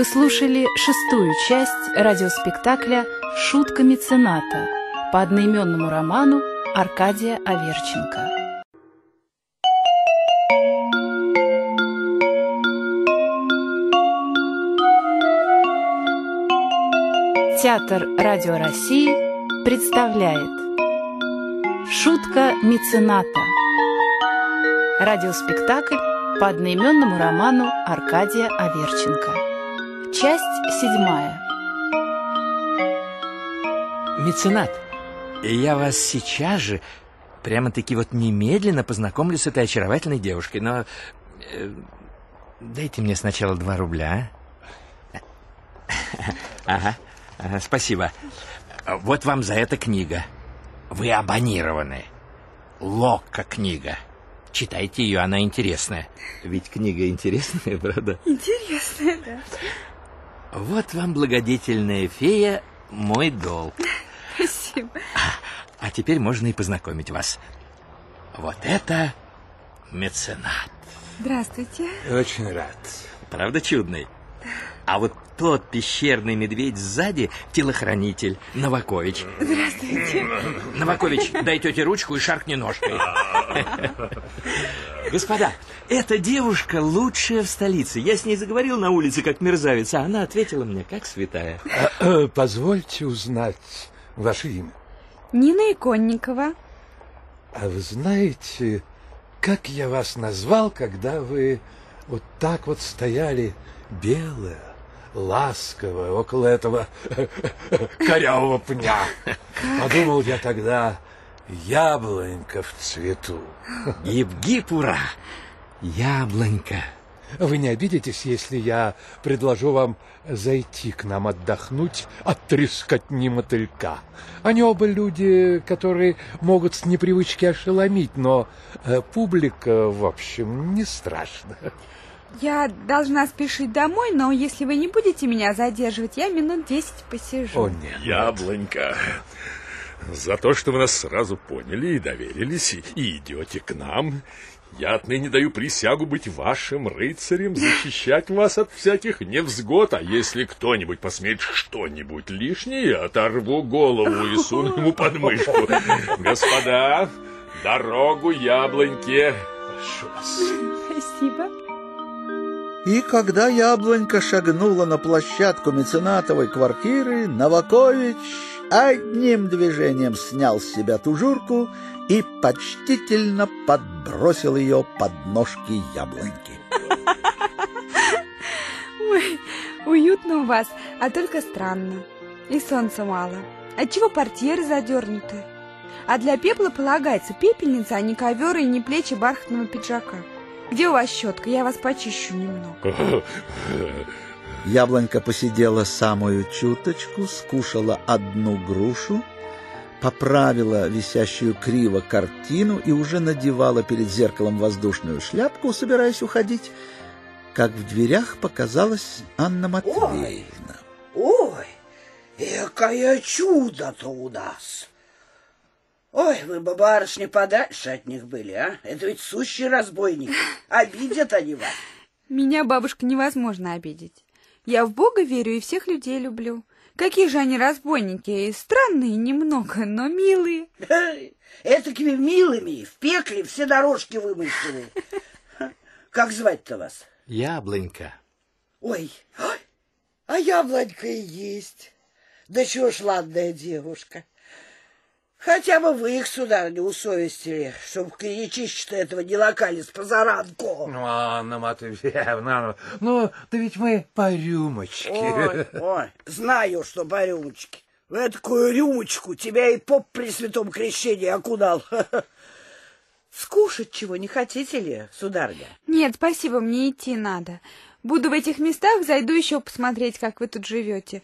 Вы слушали шестую часть радиоспектакля «Шутка мецената» по одноименному роману Аркадия Аверченко. Театр Радио России представляет Шутка мецената Радиоспектакль по одноименному роману Аркадия Аверченко Часть седьмая Меценат, я вас сейчас же прямо-таки вот немедленно познакомлю с этой очаровательной девушкой, но... э, дайте мне сначала два рубля, а? Ага, ага, спасибо. Вот вам за это книга. Вы абонированы. Локка книга. Читайте ее, она интересная. Ведь книга интересная, правда? Интересно, да. Вот вам, благодетельная фея, мой долг. Спасибо. А теперь можно и познакомить вас. Вот это меценат. Здравствуйте. Очень рад. Правда чудный? А вот тот пещерный медведь сзади — телохранитель Новакович. Здравствуйте. Новакович, дай тете ручку и шаркни ножкой. Господа, эта девушка лучшая в столице. Я с ней заговорил на улице, как мерзавец, а она ответила мне, как святая. А, э, позвольте узнать ваше имя. Нина Иконникова. А вы знаете, как я вас назвал, когда вы вот так вот стояли белая, ласковая около этого корявого пня? Подумал я тогда, яблонька в цвету. Гиб-гиб, ура! Яблонька. Вы не обидитесь, если я предложу вам зайти к нам отдохнуть от трескотни мотылька? Они оба люди, которые могут с непривычки ошеломить, но э, публика, в общем, не страшна. Я должна спешить домой, но если вы не будете меня задерживать, я минут десять посижу. О, нет. Яблонька, за то, что вы нас сразу поняли и доверились, и, идете к нам, я отныне даю присягу быть вашим рыцарем, защищать вас от всяких невзгод, а если кто-нибудь посмеет что-нибудь лишнее, оторву голову и суну ему под мышку. Господа, дорогу яблоньке. Прошу вас. Спасибо. И когда яблонька шагнула на площадку меценатовой квартиры, Новакович одним движением снял с себя тужурку и почтительно подбросил ее под ножки яблоньки. Ой, уютно у вас, а только странно. И солнца мало. Отчего портьеры задернуты? А для пепла полагается пепельница, а не ковер и не плечи бархатного пиджака. Где у вас щетка? Я вас почищу немного. Яблонька посидела самую чуточку, скушала одну грушу, поправила висящую криво картину и уже надевала перед зеркалом воздушную шляпку, собираясь уходить, как в дверях показалась Анна Матвеевна. Ой, экое чудо-то у нас! Ой, вы бы, барышни, подальше от них были, а? Это ведь сущие разбойники. Обидят они вас. Меня, бабушка, невозможно обидеть. Я в Бога верю и всех людей люблю. Какие же они разбойники, странные немного, но милые. Этакими милыми в пекле все дорожки вымощены. Как звать-то вас? Яблонька. Ой, ой, а яблонька и есть. Да чего ж ладная девушка. Хотя бы вы их, сударыня, усовестили, чтобы клиничище-то этого не локались позаранку. Ну, Анна Матвеевна, ну, да ведь мы по рюмочке. Ой, ой, знаю, что по рюмочке. В этакую рюмочку тебя и поп при святом крещении окунал. Скушать чего не хотите ли, сударыня? Нет, спасибо, мне идти надо. Буду в этих местах, зайду еще посмотреть, как вы тут живете.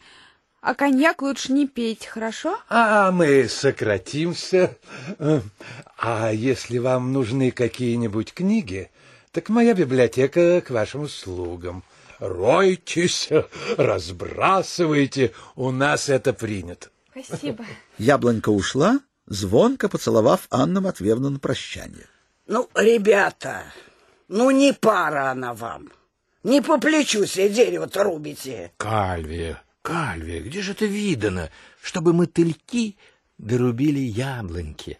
А коньяк лучше не пейте, хорошо? А мы сократимся. А если вам нужны какие-нибудь книги, так моя библиотека к вашим услугам. Ройтесь, разбрасывайте, у нас это принято. Спасибо. Яблонька ушла, звонко поцеловав Анну Матвеевну на прощание. Ну, ребята, ну не пара она вам. Не по плечу себе дерево-то рубите. Кальвия, Кальвия, где же это видано, чтобы мотыльки дорубили яблоньки?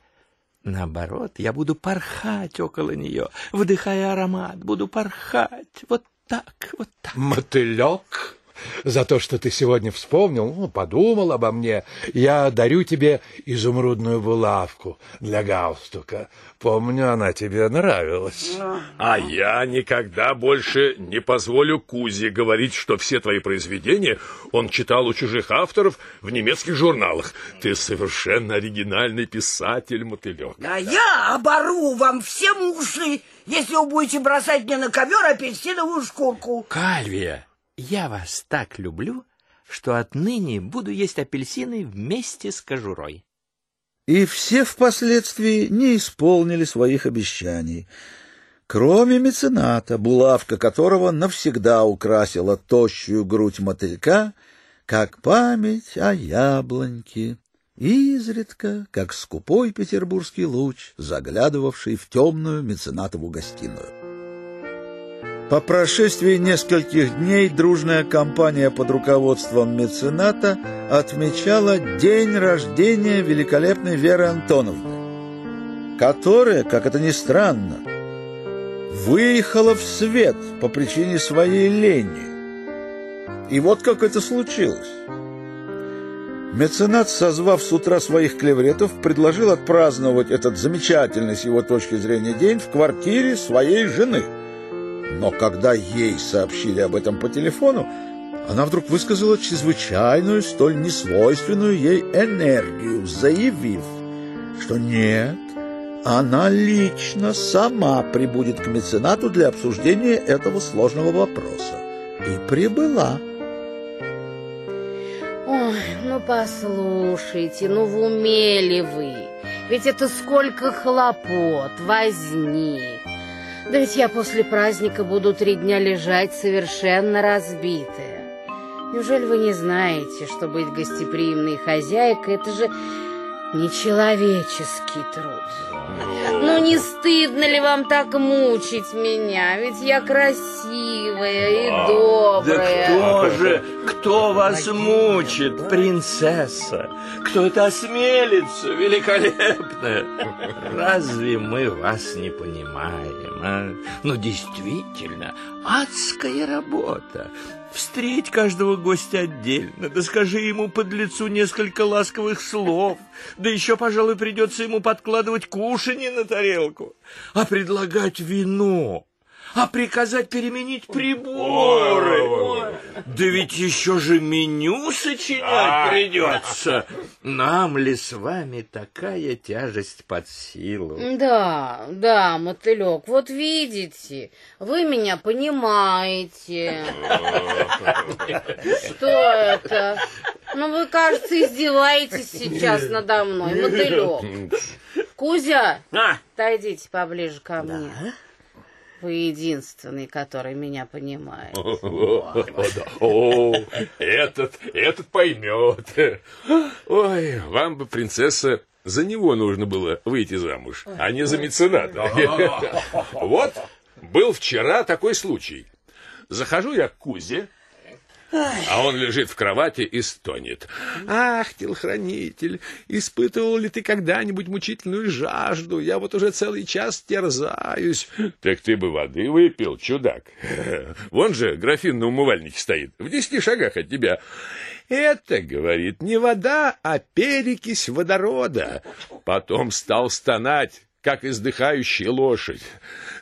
Наоборот, я буду порхать около нее, вдыхая аромат, буду порхать, вот так, вот так. Мотылек за то, что ты сегодня вспомнил, ну, подумал обо мне, я дарю тебе изумрудную булавку для галстука. Помню, она тебе нравилась. А я никогда больше не позволю Кузе говорить, что все твои произведения он читал у чужих авторов в немецких журналах. Ты совершенно оригинальный писатель, Мотылек. А я обору вам всем уши, если вы будете бросать мне на ковер апельсиновую шкурку. Кальвия, я вас так люблю, что отныне буду есть апельсины вместе с кожурой. И все впоследствии не исполнили своих обещаний, кроме мецената, булавка которого навсегда украсила тощую грудь мотылька, как память о яблоньке, изредка, как скупой петербургский луч, заглядывавший в темную меценатову гостиную. По прошествии нескольких дней дружная компания под руководством мецената отмечала день рождения великолепной Веры Антоновны, которая, как это ни странно, выехала в свет по причине своей лени. И вот как это случилось. Меценат, созвав с утра своих клевретов, предложил отпраздновать этот замечательный с его точки зрения день в квартире своей жены – но когда ей сообщили об этом по телефону, она вдруг высказала чрезвычайную, столь несвойственную ей энергию, заявив, что нет, она лично сама прибудет к меценату для обсуждения этого сложного вопроса. И прибыла. Ой, ну послушайте, ну в уме ли вы? Ведь это сколько хлопот, возни. Да ведь я после праздника буду три дня лежать совершенно разбитая. Неужели вы не знаете, что быть гостеприимной хозяйкой — это же нечеловеческий труд? Ну не стыдно ли вам так мучить меня? Ведь я красивая и добрая. Да кто же, кто вас мучит, принцесса? Кто это осмелится, великолепная? Разве мы вас не понимаем, а? Ну, действительно, адская работа. Встреть каждого гостя отдельно, да скажи ему под лицу несколько ласковых слов, да еще, пожалуй, придется ему подкладывать кушанье на тарелку, а предлагать вино, а приказать переменить приборы. Да ведь еще же меню сочинять придется. Нам ли с вами такая тяжесть под силу? Да, да, мотылек, вот видите, вы меня понимаете. Что это? Ну, вы, кажется, издеваетесь сейчас надо мной, мотылек. Кузя, А? отойдите поближе ко мне. Вы единственный, который меня понимает. О, этот, этот поймет. Ой, вам бы, принцесса, за него нужно было выйти замуж, а не за мецената. Вот, был вчера такой случай. Захожу я к Кузе, а он лежит в кровати и стонет. Ах, телохранитель, испытывал ли ты когда-нибудь мучительную жажду? Я вот уже целый час терзаюсь. Так ты бы воды выпил, чудак. Вон же графин на умывальнике стоит, в десяти шагах от тебя. Это, говорит, не вода, а перекись водорода. Потом стал стонать, как издыхающая лошадь.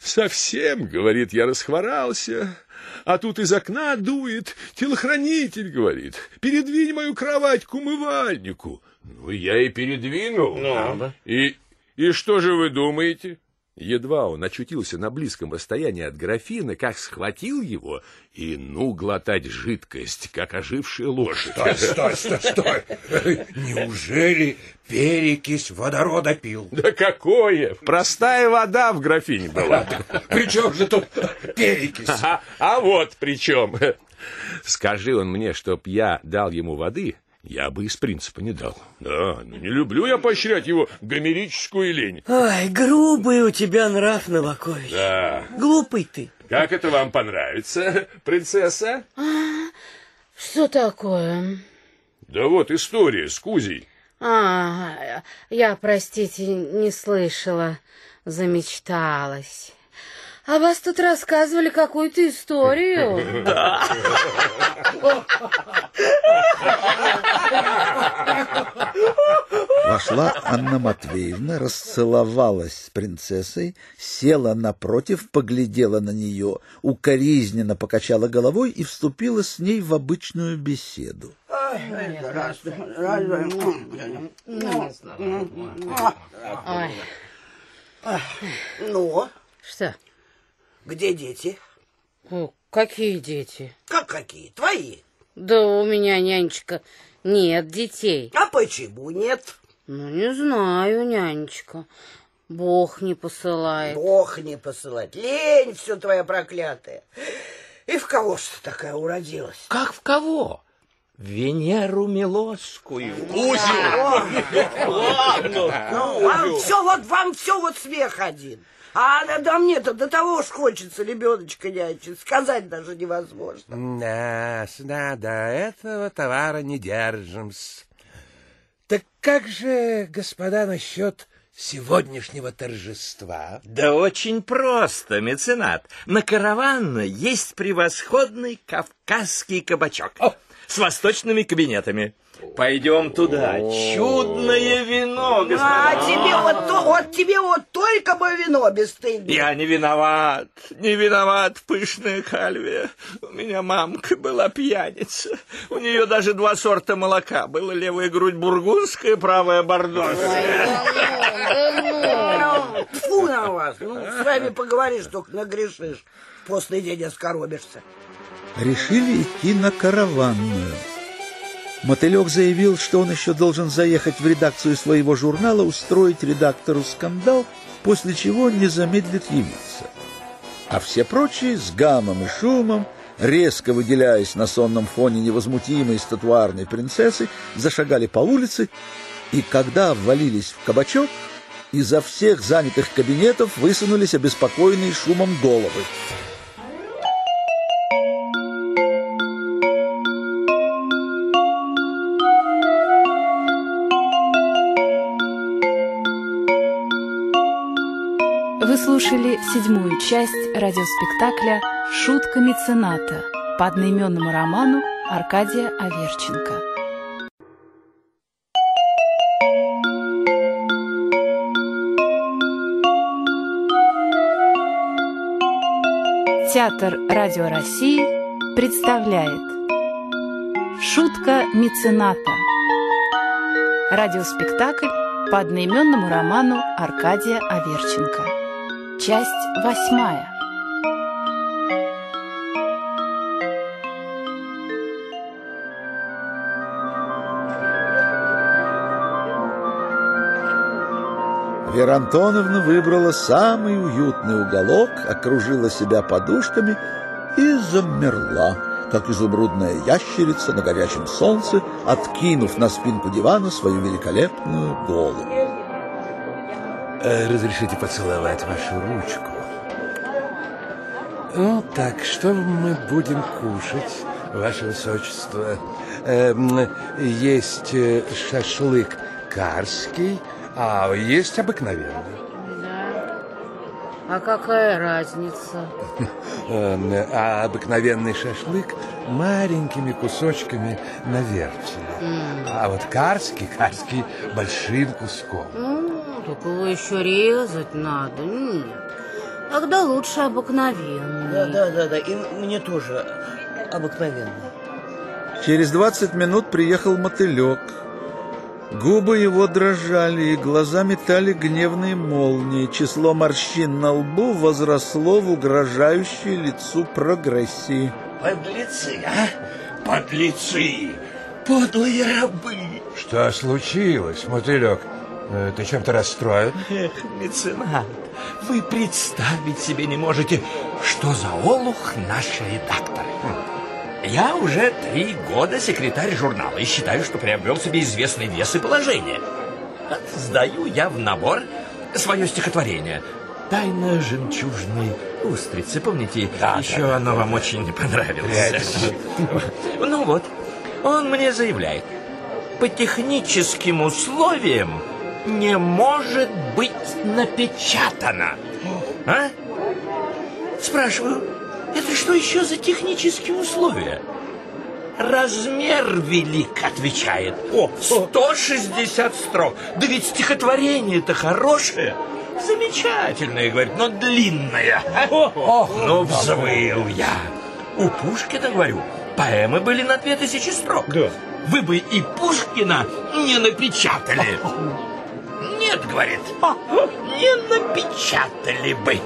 Совсем, говорит, я расхворался. А тут из окна дует, телохранитель говорит, передвинь мою кровать к умывальнику. Ну, я и передвинул. И, и что же вы думаете? Едва он очутился на близком расстоянии от графина, как схватил его и ну глотать жидкость, как ожившая лошадь. Стой, стой, стой, стой. Неужели перекись водорода пил? Да какое? Простая вода в графине была. При чем же тут перекись? А, а вот при чем. Скажи он мне, чтоб я дал ему воды, я бы из принципа не дал. Да, ну не люблю я поощрять его гомерическую лень. Ой, грубый у тебя нрав, Новакович. Да. Глупый ты. Как это вам понравится, принцесса? Что такое? Да вот история с Кузей. А, я, простите, не слышала, замечталась. А вас тут рассказывали какую-то историю. Вошла Анна Матвеевна, расцеловалась с принцессой, села напротив, поглядела на нее, укоризненно покачала головой и вступила с ней в обычную беседу. Ой, Ну, что? Где дети? О, какие дети? Как какие? Твои? Да у меня, нянечка, нет детей. А почему нет? Ну, не знаю, нянечка. Бог не посылает. Бог не посылает. Лень все твоя проклятая. И в кого ж ты такая уродилась? Как в кого? Венеру Милосскую. Ну, вам все вот, вам все вот смех один. А да, да мне-то до того уж хочется ребеночка нянчить, сказать даже невозможно. Да, да, до этого товара не держим-с. Так как же, господа, насчет сегодняшнего торжества? Да очень просто, меценат. На караван есть превосходный кавказский кабачок с восточными кабинетами. Пойдем туда. Чудное вино, господа. А тебе вот, то, вот тебе вот только бы вино бесстыдное. Я не виноват, не виноват, пышная кальвия. У меня мамка была пьяница. У нее даже два сорта молока. Была левая грудь бургундская, правая бордоская. Фу на вас. Ну, с вами поговоришь, только нагрешишь. После день оскоробишься. Решили идти на караванную. Мотылек заявил, что он еще должен заехать в редакцию своего журнала, устроить редактору скандал, после чего не замедлит явиться. А все прочие с гамом и шумом, резко выделяясь на сонном фоне невозмутимой статуарной принцессы, зашагали по улице, и когда ввалились в кабачок, изо всех занятых кабинетов высунулись обеспокоенные шумом головы. Слушали седьмую часть радиоспектакля «Шутка мецената» по одноименному роману Аркадия Аверченко. Театр Радио России представляет Шутка мецената Радиоспектакль по одноименному роману Аркадия Аверченко Часть восьмая Вера Антоновна выбрала самый уютный уголок, окружила себя подушками и замерла, как изумрудная ящерица на горячем солнце, откинув на спинку дивана свою великолепную голову. Э, Разрешите поцеловать вашу ручку? Ну, так, что мы будем кушать, ваше высочество? Эм, есть э, шашлык карский, а есть обыкновенный. Да. А какая разница? Эм, А обыкновенный шашлык маленькими кусочками на вертеле. А вот карский, карский большим куском. Ну, так его еще резать надо. Нет. Тогда лучше обыкновенный. Да, да, да, да. И мне тоже обыкновенно. Через двадцать минут приехал мотылек. Губы его дрожали, и глаза метали гневные молнии. Число морщин на лбу возросло в угрожающей лицу прогрессии. Подлецы, а? Подлецы! Подлые рабы! Что случилось, мотылек? Э, Ты чем-то расстроен? Эх, меценат, вы представить себе не можете, что за олух наш редактор. Я уже три года секретарь журнала и считаю, что приобрел себе известный вес и положение. Сдаю я в набор свое стихотворение «Тайна жемчужной устрицы». Помните, еще оно вам очень понравилось. Ну вот, он мне заявляет, по техническим условиям не может быть напечатано. А? Спрашиваю, это что еще за технические условия? Размер велик, отвечает. О, 160 строк. Да ведь стихотворение-то хорошее. Замечательное, говорит, но длинное. Ну, взвыл я. У Пушкина, говорю, поэмы были на 2000 строк. Да. Вы бы и Пушкина не напечатали. Нет, говорит, не напечатали бы.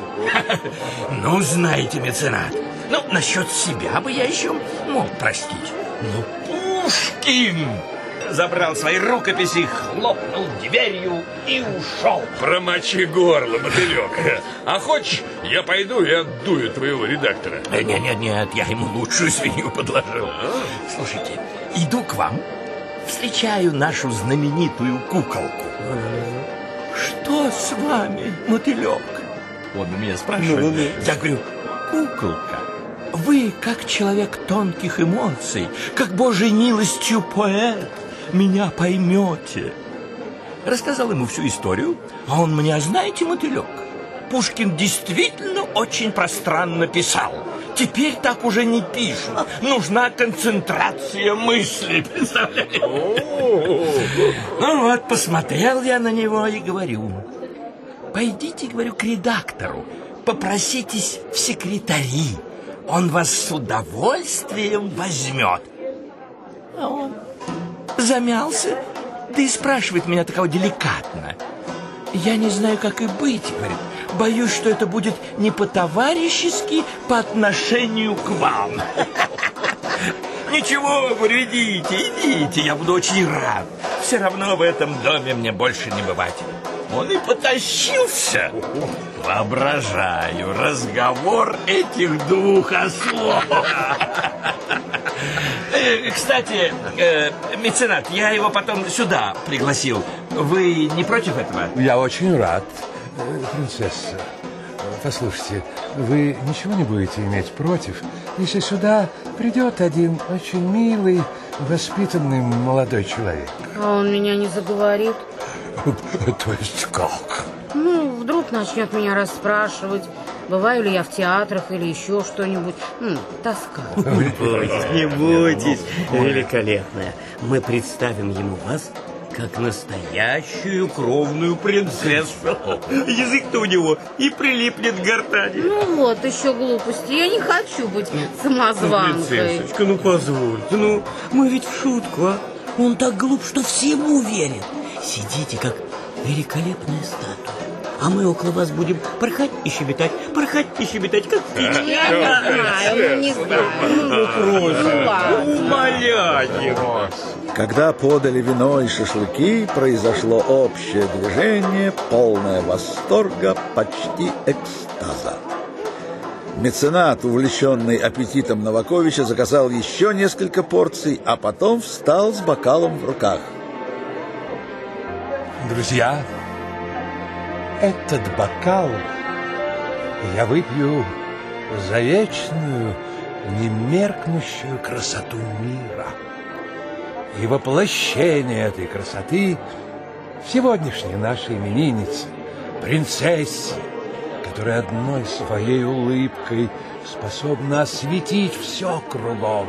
Ну, знаете, меценат, ну, насчет себя бы я еще мог простить. Но Пушкин забрал свои рукописи, хлопнул дверью и ушел. Промочи горло, мотылек. А хочешь, я пойду и отдую твоего редактора? Нет, нет, нет, я ему лучшую свинью подложил. Слушайте, иду к вам, встречаю нашу знаменитую куколку. Что с вами, мотылек? Он у меня спрашивает. Ну, ну, ну. Я говорю, куколка, вы, как человек тонких эмоций, как Божьей милостью поэт, меня поймете. Рассказал ему всю историю, а он мне, а знаете, мотылек, Пушкин действительно очень пространно писал. Теперь так уже не пишут. Нужна концентрация мысли, представляете? Ну вот, посмотрел я на него и говорю, пойдите, говорю, к редактору, попроситесь в секретари. Он вас с удовольствием возьмет. А он замялся, да и спрашивает меня такого деликатно. Я не знаю, как и быть, говорит. Боюсь, что это будет не по-товарищески по отношению к вам. Ничего, говорю, идите, я буду очень рад. Все равно в этом доме мне больше не бывать. Он и потащился. Воображаю разговор этих двух ослов. Э, Кстати, э, меценат, я его потом сюда пригласил. Вы не против этого? Я очень рад, принцесса. Послушайте, вы ничего не будете иметь против, если сюда придет один очень милый, воспитанный молодой человек? А он меня не заговорит? То есть как? Ну, вдруг начнет меня расспрашивать, бываю ли я в театрах или еще что-нибудь. М, тоска. Не бойтесь, не бойтесь, великолепная. Мы представим ему вас как настоящую кровную принцессу. Язык-то у него и прилипнет к гортани. Ну вот, еще глупости. Я не хочу быть самозванкой. Принцессочка, ну позвольте, ну мы ведь в шутку, а? Он так глуп, что всему верит. Сидите, как великолепная статуя. А мы около вас будем порхать и щебетать, порхать и щебетать, как птички. Я не знаю, ну не знаю. Ну, просим, ладно. умоляем. Когда подали вино и шашлыки, произошло общее движение, полное восторга, почти экстаза. Меценат, увлеченный аппетитом Новаковича, заказал еще несколько порций, а потом встал с бокалом в руках. Друзья, этот бокал я выпью за вечную, немеркнущую красоту мира. И воплощение этой красоты в сегодняшней нашей имениннице, принцессе, которая одной своей улыбкой способна осветить все кругом.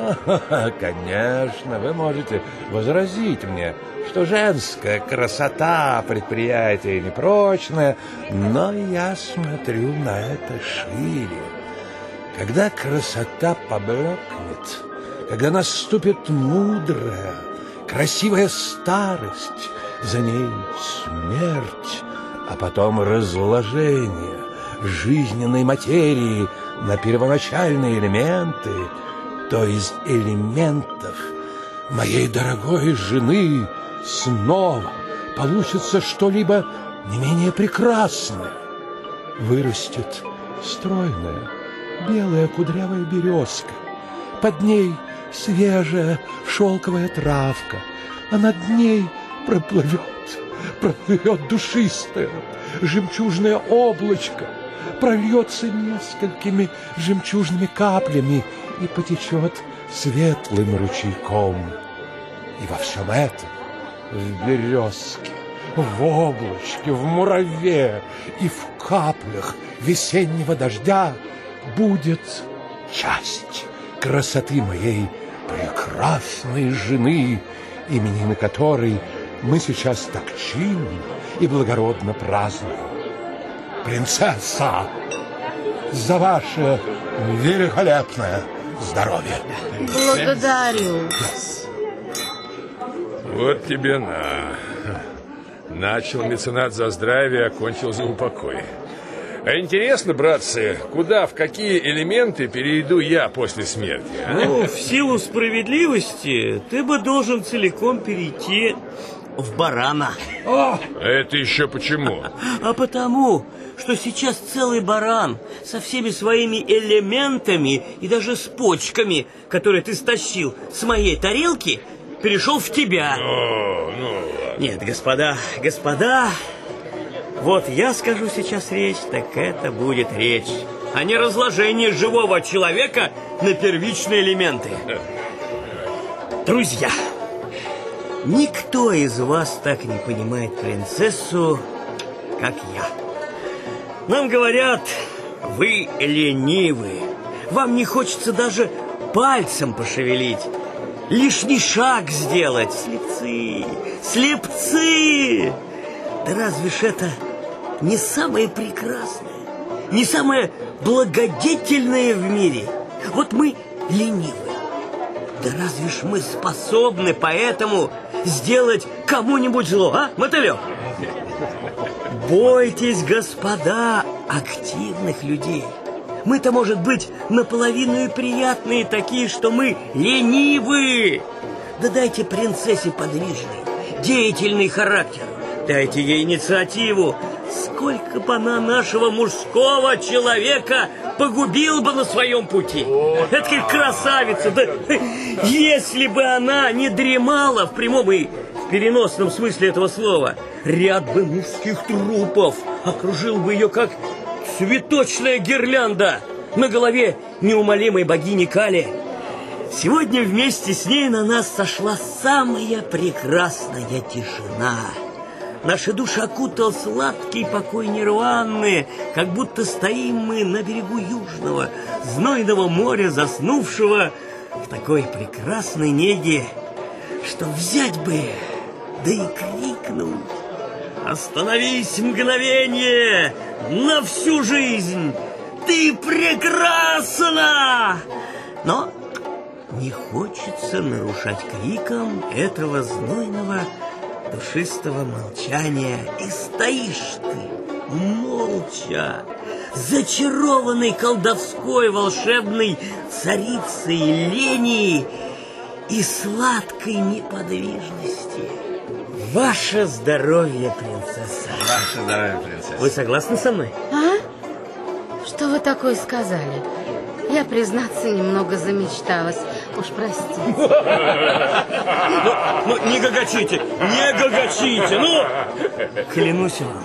Конечно, вы можете возразить мне, что женская красота предприятие непрочное, но я смотрю на это шире. Когда красота поблекнет, когда наступит мудрая, красивая старость, за ней смерть, а потом разложение жизненной материи на первоначальные элементы, то из элементов моей дорогой жены снова получится что-либо не менее прекрасное. Вырастет стройная, белая кудрявая березка. Под ней свежая шелковая травка, а над ней проплывет, проплывет душистое жемчужное облачко, прольется несколькими жемчужными каплями и потечет светлым ручейком. И во всем этом, в березке, в облачке, в мураве и в каплях весеннего дождя будет часть красоты моей прекрасной жены, именины которой мы сейчас так чинно и благородно празднуем. Принцесса, за ваше великолепное здоровье. Благодарю. Вот тебе на. Начал меценат за здравие, окончил за упокой. А интересно, братцы, куда, в какие элементы перейду я после смерти? а? Ну, в силу справедливости ты бы должен целиком перейти в барана. Это еще почему? А потому, что сейчас целый баран со всеми своими элементами и даже с почками, которые ты стащил с моей тарелки, перешел в тебя. Ну ладно. Нет, господа, господа, вот я скажу сейчас речь, так это будет речь, а не разложение живого человека на первичные элементы. Друзья, никто из вас так не понимает принцессу, как я. Нам говорят, вы ленивы, вам не хочется даже пальцем пошевелить, лишний шаг сделать. Слепцы, слепцы! Да разве ж это не самое прекрасное, не самое благодетельное в мире? Вот мы ленивы. Да разве ж мы способны поэтому сделать кому-нибудь зло, а, мотылек? Бойтесь, господа, активных людей. Мы-то, может быть, наполовину и приятные такие, что мы ленивы. Да дайте принцессе подвижный, деятельный характер. Дайте ей инициативу. Сколько бы она нашего мужского человека погубила бы на своем пути. Это как красавица. Да, если бы она не дремала в прямом и в переносном смысле этого слова, ряд бы мужских трупов окружил бы ее как цветочная гирлянда на голове неумолимой богини Кали. Сегодня вместе с ней на нас сошла самая прекрасная тишина. Наши души окутал сладкий покой нирваны, как будто стоим мы на берегу южного, знойного моря, заснувшего в такой прекрасной неге, что взять бы, да и крикнуть. Остановись мгновение на всю жизнь! Ты прекрасна! Но не хочется нарушать криком этого знойного душистого молчания. И стоишь ты молча, зачарованный колдовской волшебной царицей лени и сладкой неподвижности. Ваше здоровье, принцесса. Ваше здоровье, принцесса. Вы согласны со мной? А? Что вы такое сказали? Я, признаться, немного замечталась. Уж простите. Ну, ну, не гагачите, не гагачите, ну! Клянусь вам,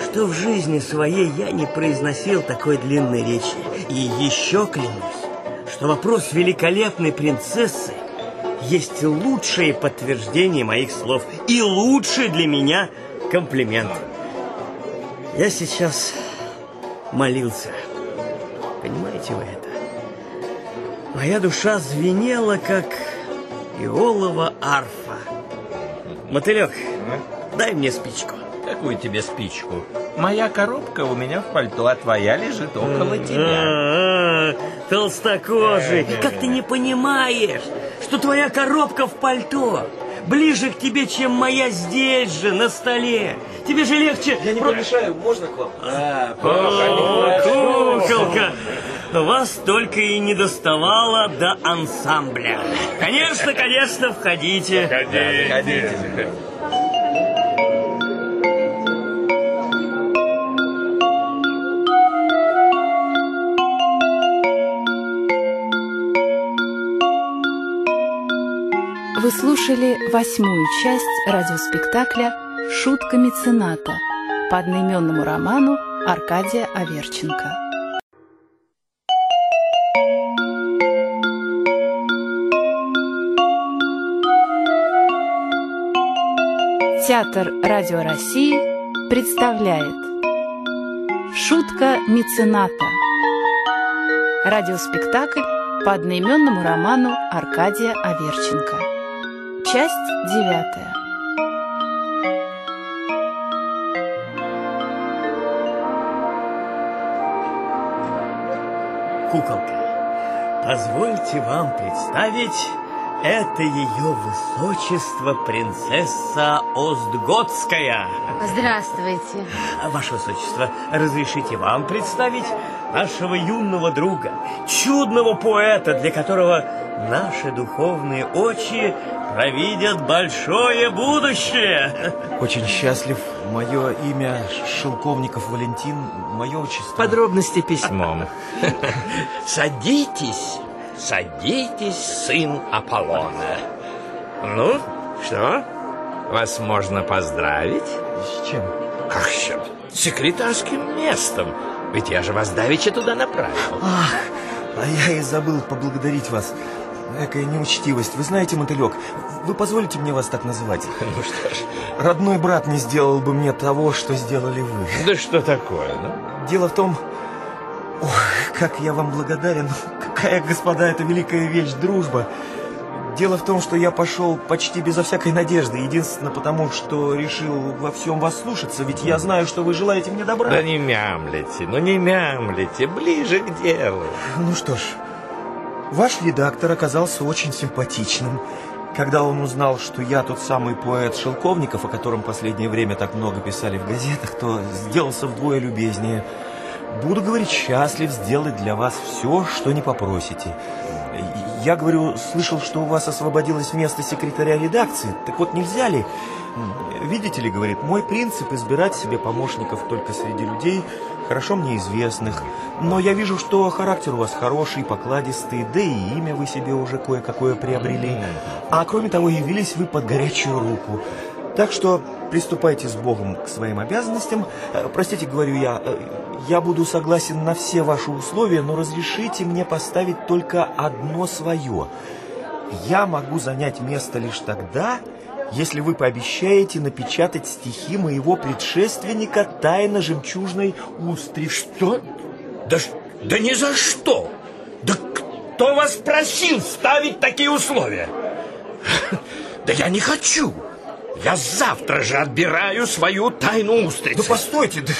что в жизни своей я не произносил такой длинной речи. И еще клянусь, что вопрос великолепной принцессы есть лучшее подтверждение моих слов и лучший для меня комплимент. Я сейчас молился. Понимаете вы это? Моя душа звенела, как иолова арфа. Мотылек, дай мне спичку. Какую тебе спичку? Моя коробка у меня в пальто, а твоя лежит около тебя. А, Толстокожий, как ты не понимаешь, что твоя коробка в пальто ближе к тебе, чем моя здесь же, на столе. Тебе же легче... Я не помешаю, можно к вам? О, куколка! Вас только и не доставало до ансамбля. Конечно, конечно, входите. Заходите. Вы слушали восьмую часть радиоспектакля «Шутка мецената» по одноименному роману Аркадия Аверченко. Театр Радио России представляет Шутка мецената. Радиоспектакль по одноименному роману Аркадия Аверченко. Часть девятая. Куколка, позвольте вам представить, это ее высочество принцесса Остготская. Здравствуйте. Ваше высочество, разрешите вам представить нашего юного друга, чудного поэта, для которого наши духовные очи провидят большое будущее. Очень счастлив. Мое имя Шелковников Валентин, мое отчество. Подробности письмом. Садитесь, садитесь, сын Аполлона. Ну, что? Вас можно поздравить? С чем? Как с чем? С секретарским местом. Ведь я же вас давеча туда направил. Ах, а я и забыл поблагодарить вас. Экая неучтивость. Вы знаете, мотылек, вы позволите мне вас так называть? Ну что ж. Родной брат не сделал бы мне того, что сделали вы. Да что такое, ну? Дело в том... Ох, как я вам благодарен. Какая, господа, это великая вещь, дружба. Дело в том, что я пошел почти безо всякой надежды. Единственно потому, что решил во всем вас слушаться. Ведь я знаю, что вы желаете мне добра. Да не мямлите, ну не мямлите. Ближе к делу. Ну что ж, ваш редактор оказался очень симпатичным. Когда он узнал, что я тот самый поэт Шелковников, о котором последнее время так много писали в газетах, то сделался вдвое любезнее. Буду, говорить, счастлив сделать для вас все, что не попросите. Я, говорю, слышал, что у вас освободилось место секретаря редакции. Так вот, нельзя ли... Видите ли, говорит, мой принцип избирать себе помощников только среди людей, хорошо мне известных. Но я вижу, что характер у вас хороший, покладистый, да и имя вы себе уже кое-какое приобрели. А кроме того, явились вы под горячую руку. Так что приступайте с Богом к своим обязанностям. Э, Простите, говорю я, э, я буду согласен на все ваши условия, но разрешите мне поставить только одно свое. Я могу занять место лишь тогда, если вы пообещаете напечатать стихи моего предшественника «Тайна жемчужной устрицы». Что? Да, да ни за что! Да кто вас просил ставить такие условия? Да я не хочу! Я завтра же отбираю свою тайну устрицы. Ну, постойте, да,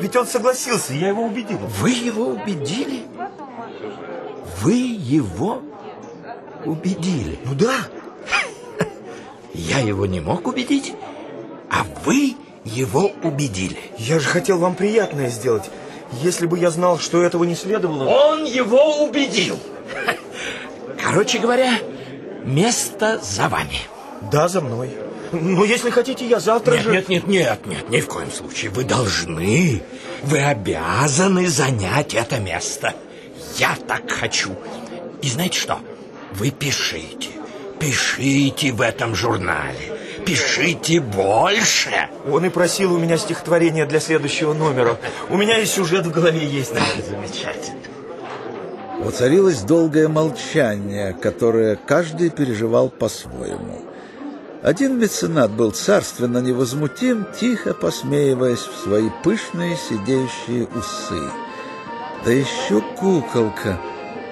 ведь он согласился, я его убедил. Вы его убедили? Вы его убедили? Ну да. Я его не мог убедить, а вы его убедили. Я же хотел вам приятное сделать. Если бы я знал, что этого не следовало... Он его убедил. Короче говоря, место за вами. Да, за мной. Но если хотите, я завтра нет, же... Нет, нет, нет, нет, ни в коем случае. Вы должны, вы обязаны занять это место. Я так хочу. И знаете что? Вы пишите, пишите в этом журнале. Пишите больше. Он и просил у меня стихотворение для следующего номера. У меня и сюжет в голове есть. Замечательно. Воцарилось долгое молчание, которое каждый переживал по-своему. Один меценат был царственно невозмутим, тихо посмеиваясь в свои пышные сидеющие усы. Да еще куколка!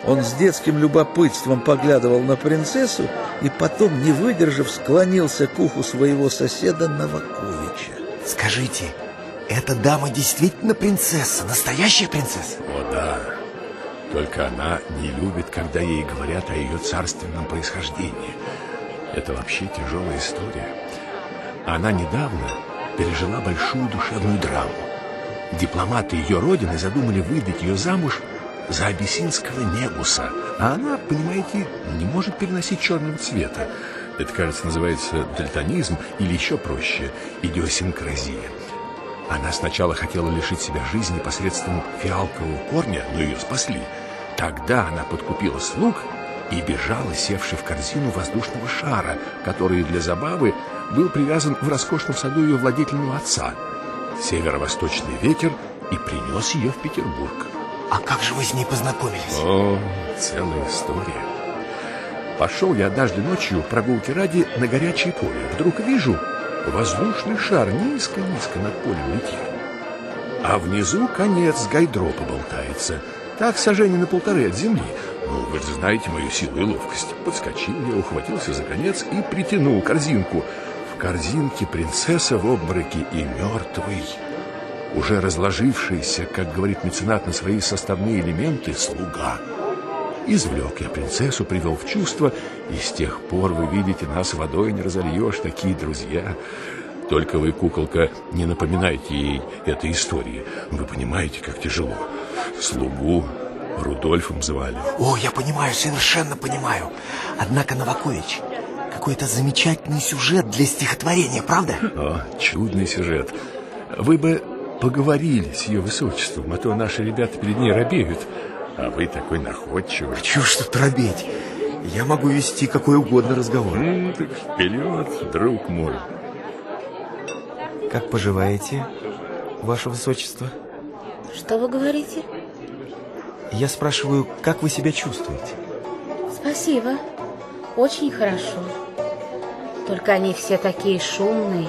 Он с детским любопытством поглядывал на принцессу и потом, не выдержав, склонился к уху своего соседа Новаковича. Скажите, эта дама действительно принцесса, настоящая принцесса? О, да. Только она не любит, когда ей говорят о ее царственном происхождении. Это вообще тяжелая история. Она недавно пережила большую душевную драму. Дипломаты ее родины задумали выдать ее замуж за абиссинского негуса. А она, понимаете, не может переносить черного цвета. Это, кажется, называется дальтонизм или еще проще – идиосинкразия. Она сначала хотела лишить себя жизни посредством фиалкового корня, но ее спасли. Тогда она подкупила слуг и бежала, севши в корзину воздушного шара, который для забавы был привязан в роскошном саду ее владетельного отца. Северо-восточный ветер и принес ее в Петербург. А как же вы с ней познакомились? О, целая история. Пошел я однажды ночью прогулки ради на горячее поле. Вдруг вижу, воздушный шар низко-низко над полем летит. а внизу конец гайдропа болтается. Так сожжение на полторы от земли. Ну, вы же знаете мою силу и ловкость. Подскочил я, ухватился за конец и притянул корзинку. В корзинке принцесса в обмороке и мертвый. Уже разложившийся, как говорит меценат, на свои составные элементы, слуга. Извлек я принцессу, привел в чувство, и с тех пор, вы видите, нас водой не разольешь, такие друзья. Только вы, куколка, не напоминайте ей этой истории. Вы понимаете, как тяжело. Слугу Рудольфом звали. О, я понимаю, совершенно понимаю. Однако, Новакович, какой-то замечательный сюжет для стихотворения, правда? О, чудный сюжет. Вы бы поговорили с ее высочеством, а то наши ребята перед ней робеют. А вы такой находчивый. Чего ж тут робеть? Я могу вести какой угодно разговор. Ну, так вперед, друг мой. Как поживаете, ваше высочество? Что вы говорите? Я спрашиваю, как вы себя чувствуете? Спасибо. Очень хорошо. Только они все такие шумные.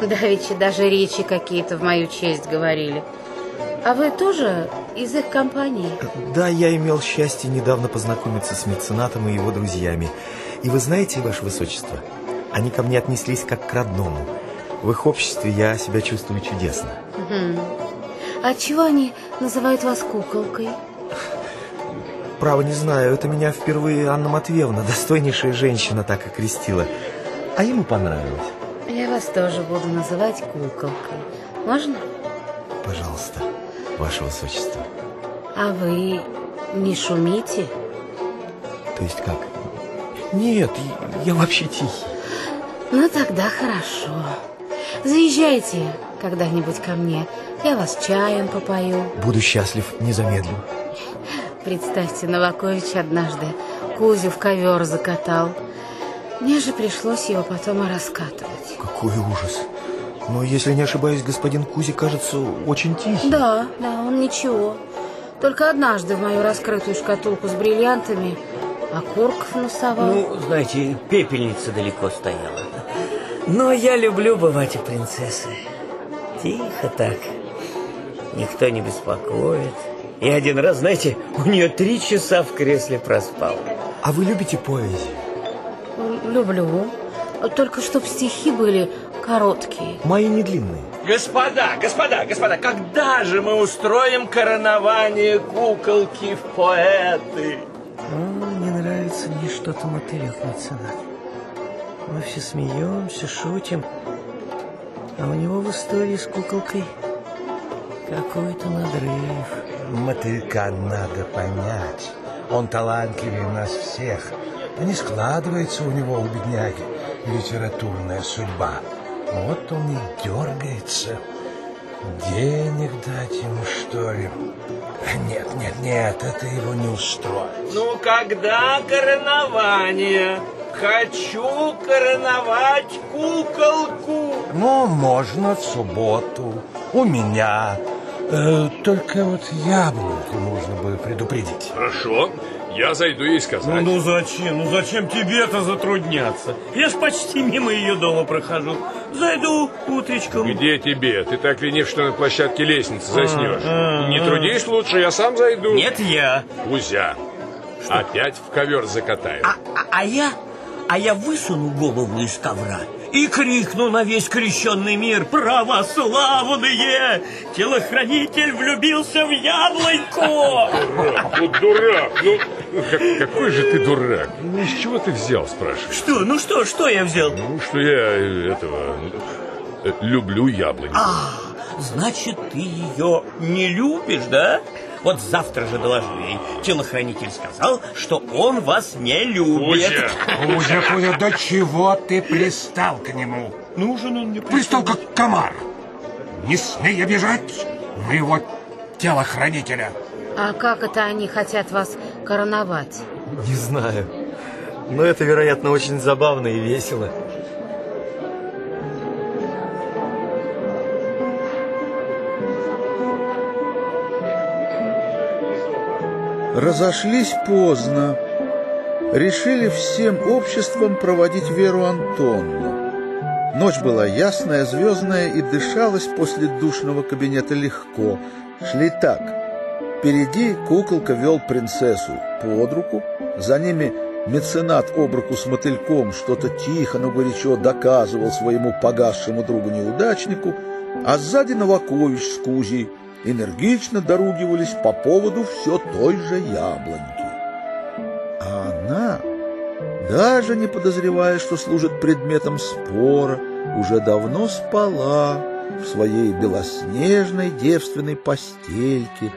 Давеча даже речи какие-то в мою честь говорили. А вы тоже из их компании? Да, я имел счастье недавно познакомиться с меценатом и его друзьями. И вы знаете, ваше высочество, они ко мне отнеслись как к родному. В их обществе я себя чувствую чудесно. Угу. А чего они называют вас куколкой? Право не знаю, это меня впервые Анна Матвеевна, достойнейшая женщина, так окрестила. А ему понравилось. Я вас тоже буду называть куколкой. Можно? Пожалуйста, ваше высочество. А вы не шумите? То есть как? Нет, я вообще тихий. Ну тогда хорошо. Заезжайте когда-нибудь ко мне. Я вас чаем попою. Буду счастлив, не замедлю. Представьте, Новакович однажды Кузю в ковер закатал. Мне же пришлось его потом и раскатывать. Какой ужас. Но, если не ошибаюсь, господин Кузи, кажется, очень тихий. Да, да, он ничего. Только однажды в мою раскрытую шкатулку с бриллиантами окурков насовал. Ну, знаете, пепельница далеко стояла. Но я люблю бывать у принцессы. Тихо так. Никто не беспокоит. И один раз, знаете, у нее три часа в кресле проспал. А вы любите поэзию? Люблю. Только чтоб стихи были короткие. Мои не длинные. Господа, господа, господа, когда же мы устроим коронование куколки в поэты? О, не нравится мне что-то мотылек меценат. Мы все смеемся, шутим. А у него в истории с куколкой какой-то надрыв. Мотылька надо понять. Он талантливее нас всех. А не складывается у него, у бедняги, литературная судьба. Вот он и дергается. Денег дать ему, что ли? Нет, нет, нет, это его не устроит. Ну, когда коронование? Хочу короновать куколку. Ну, можно в субботу. У меня. Э, только вот яблоньку нужно бы предупредить. Хорошо, я зайду ей сказать. Ну, ну зачем? Ну зачем тебе-то затрудняться? Я ж почти мимо ее дома прохожу. Зайду утречком. Где тебе? Ты так ленив, что на площадке лестницы заснешь. а, Не а. трудись лучше, я сам зайду. Нет, я. Кузя, опять в ковер закатаю. А, а я, а я высуну голову из ковра и крикну на весь крещенный мир «Православные! Телохранитель влюбился в яблоньку!» Дурак, ну дурак, ну как- какой же ты дурак? Ну, с чего ты взял, спрашиваешь? Что, ну что, что я взял? Ну, что я э, этого э, люблю яблоньку. А, значит, ты ее не любишь, да? Вот завтра же доложи ей. Телохранитель сказал, что он вас не любит. Кузя, Кузя, до чего ты пристал к нему? Нужен он мне Пристал как комар. Не смей обижать моего телохранителя. А как это они хотят вас короновать? Не знаю. Но это, вероятно, очень забавно и весело. Разошлись поздно. Решили всем обществом проводить Веру Антонну. Ночь была ясная, звездная, и дышалась после душного кабинета легко. Шли так. Впереди куколка вел принцессу под руку, за ними меценат об руку с мотыльком что-то тихо, но горячо доказывал своему погасшему другу-неудачнику, а сзади Новакович с Кузей энергично доругивались по поводу все той же яблоньки. А она даже не подозревая, что служит предметом спора, уже давно спала в своей белоснежной девственной постельке.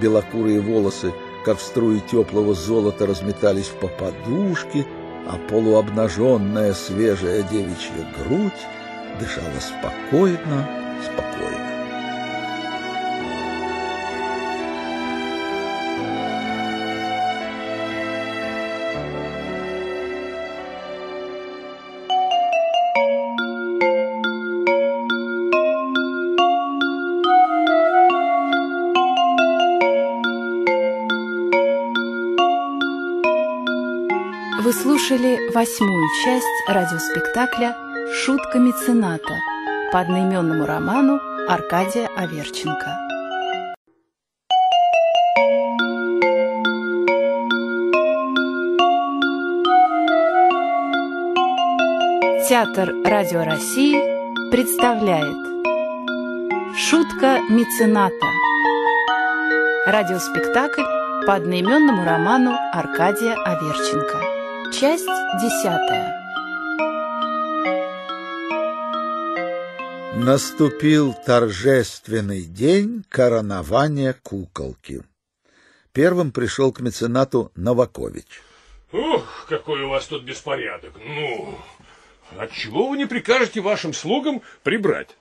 Белокурые волосы, как струи теплого золота, разметались по подушке, а полуобнаженная свежая девичья грудь дышала спокойно, спокойно. Слушали восьмую часть радиоспектакля «Шутка мецената» по одноименному роману Аркадия Аверченко. Театр Радио России представляет Шутка мецената Радиоспектакль по одноименному роману Аркадия Аверченко Часть десятая Наступил торжественный день коронования куколки. Первым пришел к меценату Новакович. Ух, какой у вас тут беспорядок. Ну, отчего вы не прикажете вашим слугам прибрать?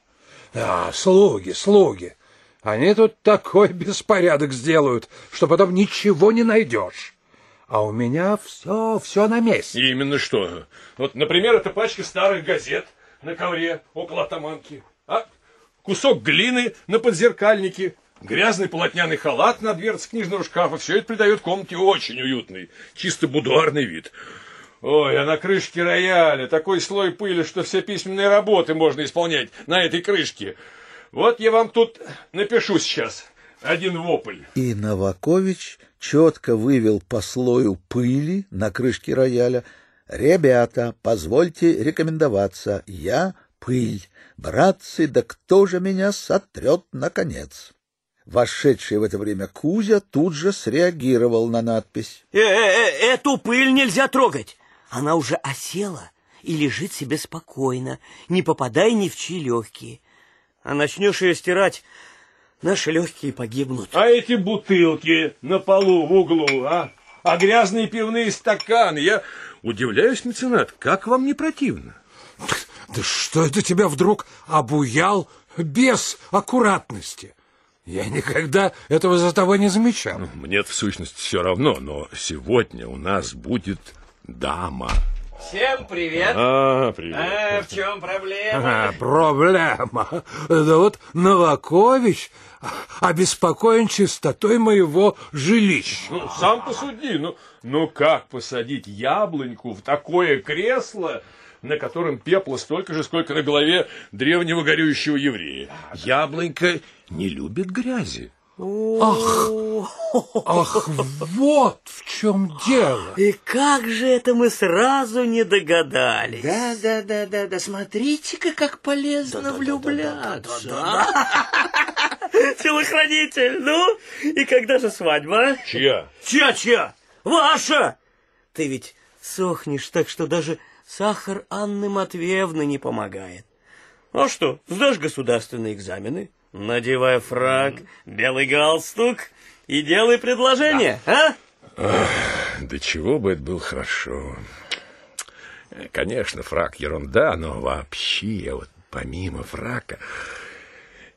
А, слуги, слуги. Они тут такой беспорядок сделают, что потом ничего не найдешь. А у меня все, все на месте. Именно что. Вот, например, эта пачка старых газет на ковре около атаманки, а кусок глины на подзеркальнике, грязный полотняный халат на дверце книжного шкафа. Все это придает комнате очень уютный, чисто будуарный вид. Ой, а на крышке рояля такой слой пыли, что все письменные работы можно исполнять на этой крышке. Вот я вам тут напишу сейчас один вопль. И Новакович четко вывел по слою пыли на крышке рояля «Ребята, позвольте рекомендоваться, я пыль. Братцы, да кто же меня сотрет наконец?» Вошедший в это время Кузя тут же среагировал на надпись. Э -э -э Эту пыль нельзя трогать. Она уже осела и лежит себе спокойно, не попадая ни в чьи легкие. А начнешь ее стирать, наши легкие погибнут. А эти бутылки на полу в углу, а? А грязные пивные стаканы? Я удивляюсь, меценат, как вам не противно? Да что это тебя вдруг обуял без аккуратности? Я никогда этого за тобой не замечал. Ну, мне в сущности все равно, но сегодня у нас будет дама. Всем привет. А, привет. А, в чем проблема? А, проблема. Да вот Новакович обеспокоен чистотой моего жилища. Ну, сам посуди. Ну, ну как посадить яблоньку в такое кресло, на котором пепла столько же, сколько на голове древнего горюющего еврея? Яблонька не любит грязи. Ах, ах, вот в чем дело. И как же это мы сразу не догадались. Да, да, да, да, да. Смотрите-ка, как полезно влюбляться. Телохранитель, ну? И когда же свадьба? Чья? Чья, чья? Ваша! Ты ведь сохнешь так, что даже сахар Анны Матвеевны не помогает. А что, сдашь государственные экзамены? Надевай фраг, белый галстук и делай предложение, а? Ах, да чего бы это было хорошо. Конечно, фраг ерунда, но вообще, вот помимо фрака...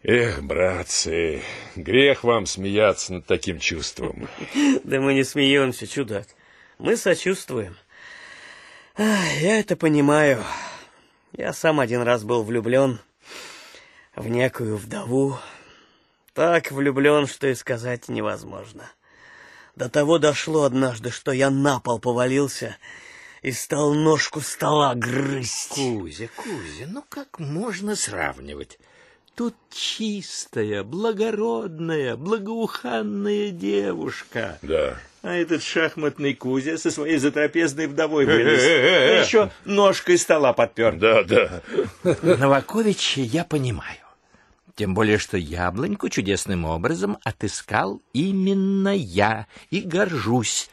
Эх, братцы, грех вам смеяться над таким чувством. Да мы не смеемся, чудак. Мы сочувствуем. Я это понимаю. Я сам один раз был влюблен в некую вдову. Так влюблен, что и сказать невозможно. До того дошло однажды, что я на пол повалился и стал ножку стола грызть. Кузя, Кузя, ну как можно сравнивать? Тут чистая, благородная, благоуханная девушка. Да. А этот шахматный Кузя со своей затрапезной вдовой вылез. А еще ножкой стола подпер. Да, да. Новаковича я понимаю. Тем более, что яблоньку чудесным образом отыскал именно я и горжусь.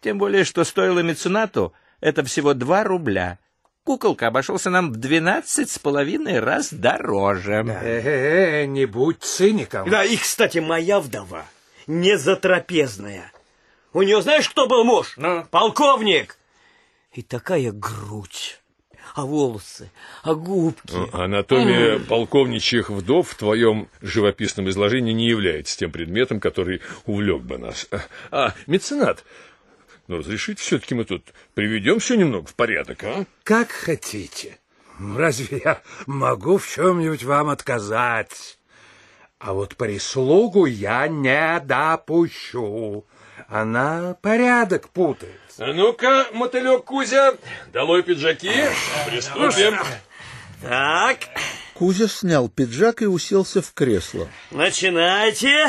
Тем более, что стоило меценату это всего два рубля. Куколка обошелся нам в двенадцать с половиной раз дороже. Э-э, не будь циником. Да, и, кстати, моя вдова не затрапезная. У нее знаешь, кто был муж? Полковник. И такая грудь, а волосы, а губки. Ну, Анатомия полковничьих вдов в твоем живописном изложении не является тем предметом, который увлек бы нас. А, меценат, ну, разрешите, все-таки мы тут приведем все немного в порядок, а? Как хотите. Разве я могу в чем-нибудь вам отказать? А вот прислугу я не допущу. Она порядок путает. А ну-ка, мотылек Кузя, долой пиджаки, приступим. Так, Кузя снял пиджак и уселся в кресло. начинайте.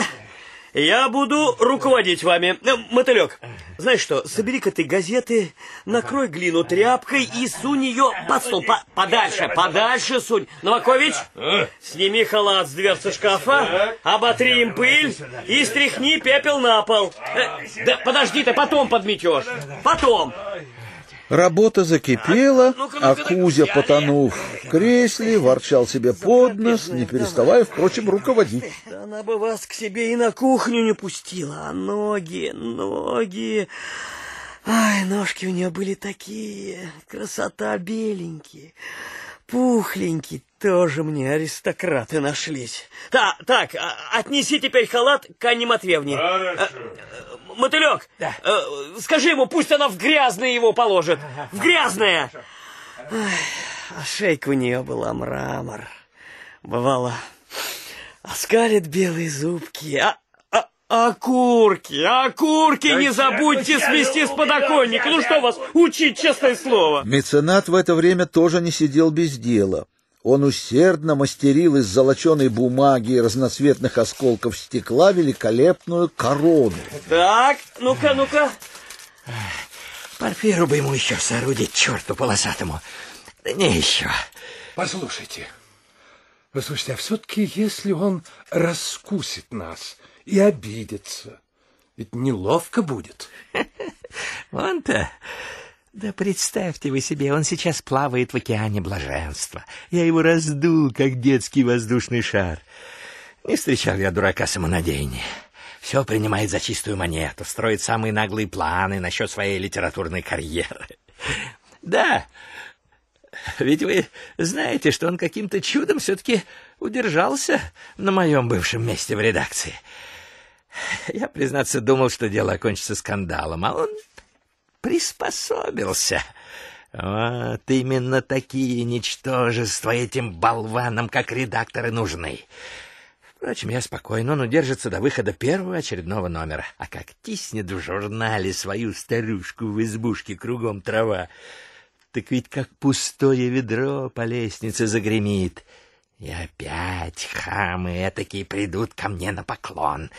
Я буду руководить вами. Э, Мотылек, знаешь что, собери-ка ты газеты, накрой глину тряпкой и сунь ее под стол. По- подальше, подальше сунь. Новакович, сними халат с дверцы шкафа, оботри им пыль и стряхни пепел на пол. Э, Да подожди ты, потом подметешь. Потом. Работа закипела, а Кузя, потонув в кресле, ворчал себе под нос, не переставая, впрочем, руководить. Да она бы вас к себе и на кухню не пустила, а ноги, ноги... Ай, ножки у нее были такие, красота беленькие, пухленькие, тоже мне аристократы нашлись. Да, так, а- отнеси теперь халат к Анне Матвеевне. Э, Мотылек, э, скажи ему, пусть она в грязное его положит. В грязное! Ай, а шейка у нее была мрамор. Бывало, оскалит белые зубки, а, а- окурки, окурки не забудьте смести с подоконника. Ну что вас учить, честное слово? Меценат в это время тоже не сидел без дела. Он усердно мастерил из золоченой бумаги и разноцветных осколков стекла великолепную корону. Так, ну-ка, ну-ка. Порфиру бы ему еще соорудить, черту полосатому. Да не еще. Послушайте, послушайте, а все-таки если он раскусит нас и обидится, ведь неловко будет. Он-то... Да представьте вы себе, он сейчас плавает в океане блаженства. Я его раздул, как детский воздушный шар. Не встречал я дурака самонадеяннее. Все принимает за чистую монету, строит самые наглые планы насчет своей литературной карьеры. Да, ведь вы знаете, что он каким-то чудом все-таки удержался на моем бывшем месте в редакции. Я, признаться, думал, что дело окончится скандалом, а он приспособился. Вот именно такие ничтожества этим болванам, как редакторы, нужны. Впрочем, я спокоен, он удержится до выхода первого очередного номера. А как тиснет в журнале свою старушку в избушке кругом трава, так ведь как пустое ведро по лестнице загремит. И опять хамы этакие придут ко мне на поклон.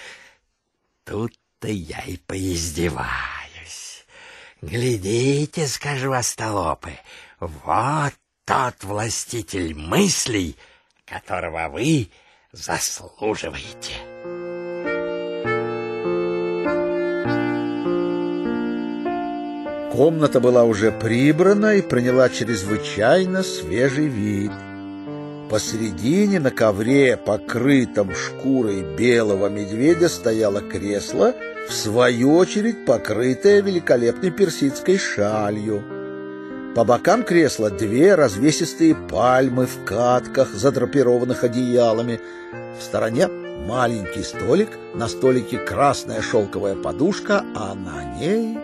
Тут-то я и поиздеваюсь. Глядите, скажу остолопы, вот тот властитель мыслей, которого вы заслуживаете. Комната была уже прибрана и приняла чрезвычайно свежий вид. Посередине на ковре, покрытом шкурой белого медведя, стояло кресло, в свою очередь покрытое великолепной персидской шалью. По бокам кресла две развесистые пальмы в катках, задрапированных одеялами. В стороне маленький столик, на столике красная шелковая подушка, а на ней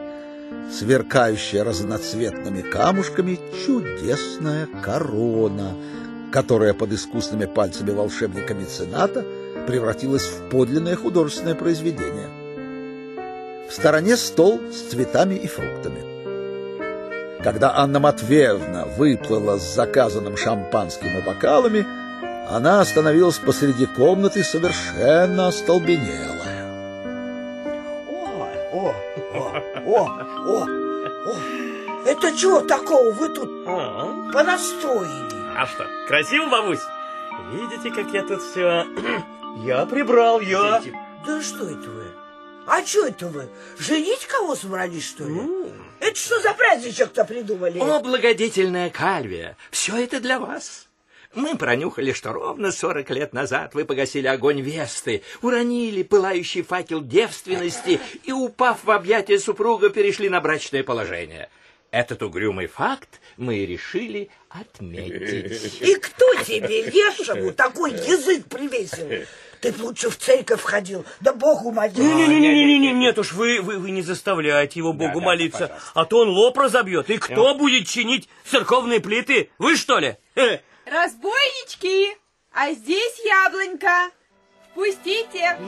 сверкающая разноцветными камушками чудесная корона, которая под искусными пальцами волшебника-мецената превратилась в подлинное художественное произведение. В стороне стол с цветами и фруктами. Когда Анна Матвеевна выплыла с заказанным шампанским и бокалами, она остановилась посреди комнаты совершенно остолбенелая. О, о, о, о, о. Это чего такого вы тут понастроили? А что, красиво, бабусь? Видите, как я тут все... Я прибрал, я... Да что это вы? А что это вы? Женить кого собрались, что ли? Это что за праздничек-то придумали? О, благодетельная Кальвия, все это для вас. Мы пронюхали, что ровно сорок лет назад вы погасили огонь Весты, уронили пылающий факел девственности и, упав в объятия супруга, перешли на брачное положение. Этот угрюмый факт мы решили отметить. И кто тебе, лешему, такой язык привесил? Ты б лучше в церковь ходил, да Богу молись. Не-не-не, нет уж, вы, вы, вы не заставляйте его Богу молиться, а то он лоб разобьет. И кто будет чинить церковные плиты? Вы что ли? Э, Разбойнички, а здесь яблонька. Впустите.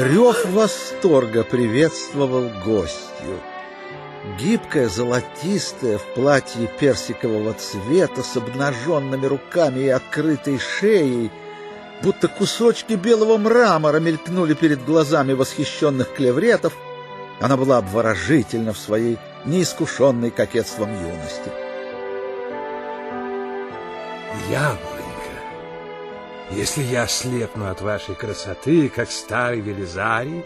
Рев восторга приветствовал гостью. Гибкая, золотистая, в платье персикового цвета, с обнаженными руками и открытой шеей, будто кусочки белого мрамора мелькнули перед глазами восхищенных клевретов, она была обворожительна в своей неискушенной кокетством юности. Яблонька, если я ослепну от вашей красоты, как старый Велизарий,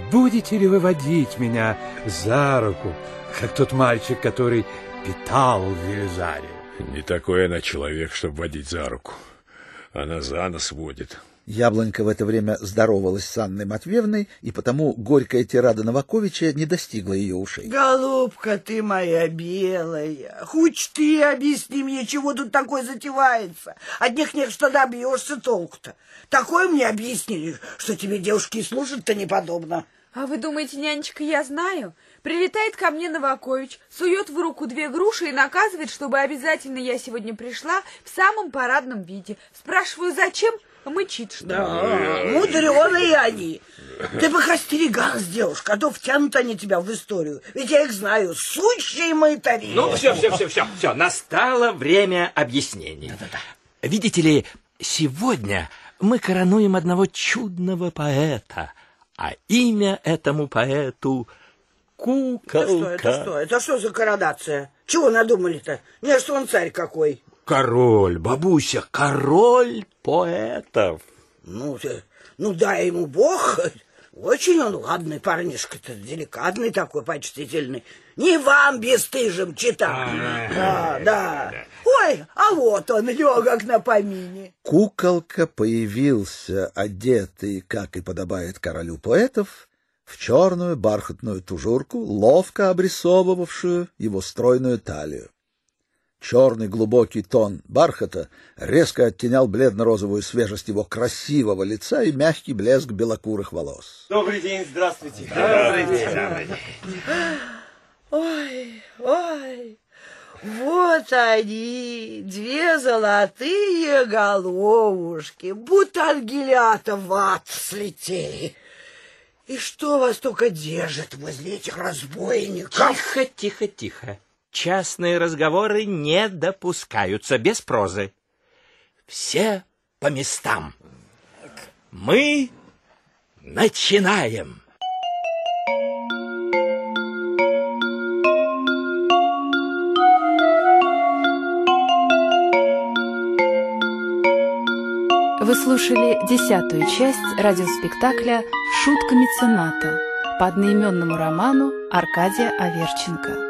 будете ли вы водить меня за руку, как тот мальчик, который питал Велизария? Не такой она человек, чтобы водить за руку. Она за нос водит. Яблонька в это время здоровалась с Анной Матвеевной, и потому горькая тирада Новаковича не достигла ее ушей. Голубка ты моя белая, хоть ты объясни мне, чего тут такое затевается. Одних нет, что добьешься толку-то. Такое мне объяснили, что тебе девушки и слушать-то не подобно. А вы думаете, нянечка, я знаю? Прилетает ко мне Новакович, сует в руку две груши и наказывает, чтобы обязательно я сегодня пришла в самом парадном виде. Спрашиваю, зачем? Мычит, что Да, мудреные они. Ты бы их остерегалась, девушка, а то втянут они тебя в историю. Ведь я их знаю, сущие мытари. Ну, все, все, все, все, все, настало время объяснений. Видите ли, сегодня мы коронуем одного чудного поэта, а имя этому поэту Куколка. Это что, это что? Это что за коронация? Чего надумали-то? Не, что он царь какой. Король, бабуся, король поэтов. Ну, ты, ну дай ему бог. Очень он ладный парнишка-то, деликатный такой, почтительный. Не вам, бесстыжим, читать. Да, да. Ой, а вот он, легок на помине. Куколка появился, одетый, как и подобает королю поэтов, в черную бархатную тужурку, ловко обрисовывавшую его стройную талию. Черный глубокий тон бархата резко оттенял бледно-розовую свежесть его красивого лица и мягкий блеск белокурых волос. Добрый день, здравствуйте. Добрый день, добрый день. Ой, ой, вот они, две золотые головушки, будто ангелята в ад слетели. И что вас только держит возле этих разбойников? Тихо, тихо, тихо. Частные разговоры не допускаются без прозы. Все по местам. Мы начинаем. Вы слушали десятую часть радиоспектакля «Шутка мецената» по одноименному роману Аркадия Аверченко.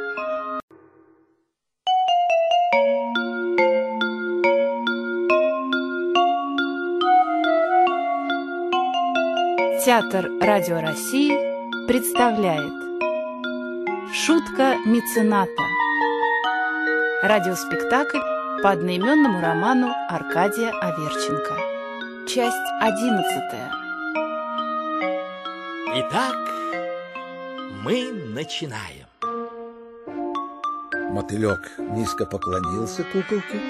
Театр Радио России представляет. Шутка мецената. Радиоспектакль по одноименному роману Аркадия Аверченко. Часть одиннадцатая. Итак, мы начинаем. Мотылек низко поклонился куколке,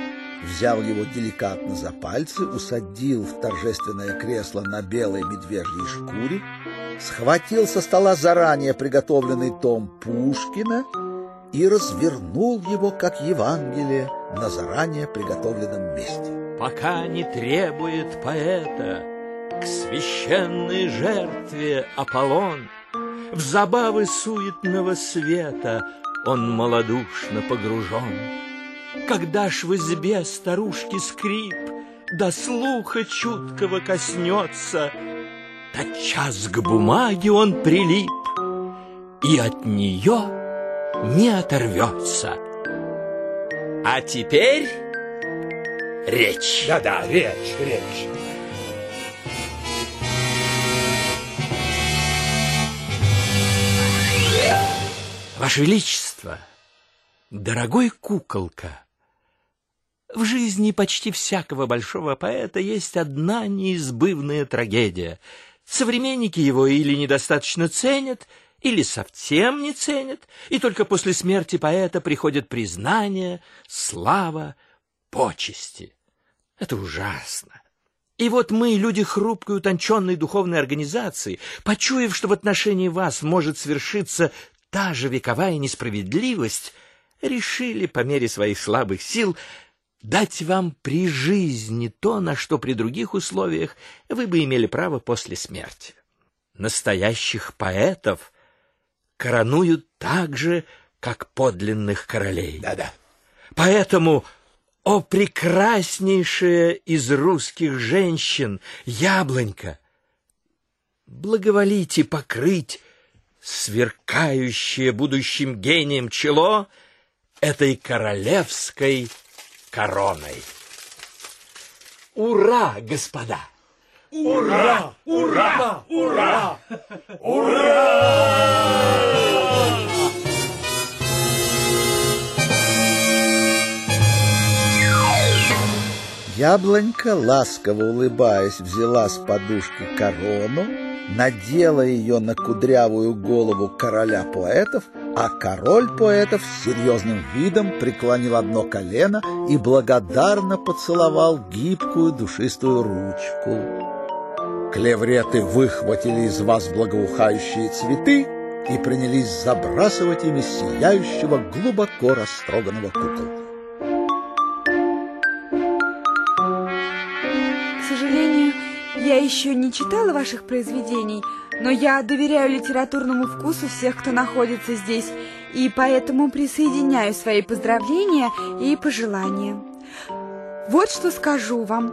взял его деликатно за пальцы, усадил в торжественное кресло на белой медвежьей шкуре схватил со стола заранее приготовленный том Пушкина и развернул его, как Евангелие, на заранее приготовленном месте. Пока не требует поэта к священной жертве Аполлон, в забавы суетного света он малодушно погружен. Когда ж в избе старушки скрип до слуха чуткого коснется, тотчас к бумаге он прилип и от нее не оторвется. А теперь речь. Да-да, речь, речь. Ваше Величество, дорогой куколка, в жизни почти всякого большого поэта есть одна неизбывная трагедия. Современники его или недостаточно ценят, или совсем не ценят, и только после смерти поэта приходят признание, слава, почести. Это ужасно. И вот мы, люди хрупкой, утонченной духовной организации, почуяв, что в отношении вас может свершиться та же вековая несправедливость, решили по мере своих слабых сил дать вам при жизни то, на что при других условиях вы бы имели право после смерти. Настоящих поэтов коронуют так же, как подлинных королей. Да-да. Поэтому, о прекраснейшая из русских женщин, яблонька, благоволите покрыть сверкающее будущим гением чело этой королевской короной. Ура, господа! Ура! Ура! Ура! Ура! Яблонька, ласково улыбаясь, взяла с подушки корону, надела ее на кудрявую голову короля поэтов, а король поэтов с серьезным видом преклонил одно колено и благодарно поцеловал гибкую душистую ручку. Клевреты выхватили из вас благоухающие цветы и принялись забрасывать ими сияющего, глубоко растроганного куколку. К сожалению, я еще не читала ваших произведений, но я доверяю литературному вкусу всех, кто находится здесь, и поэтому присоединяю свои поздравления и пожелания. Вот что скажу вам.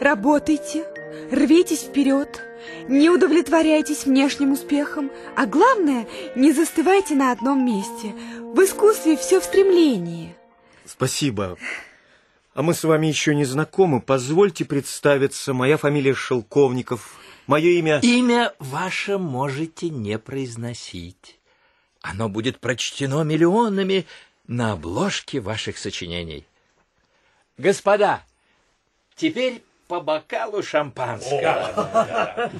Работайте, рвитесь вперед, не удовлетворяйтесь внешним успехом, а главное, не застывайте на одном месте. В искусстве все в стремлении. Спасибо. А мы с вами еще не знакомы. Позвольте представиться. Моя фамилия Шелковников. Мое имя... Имя ваше можете не произносить. Оно будет прочтено миллионами на обложке ваших сочинений. Господа, теперь по бокалу шампанского.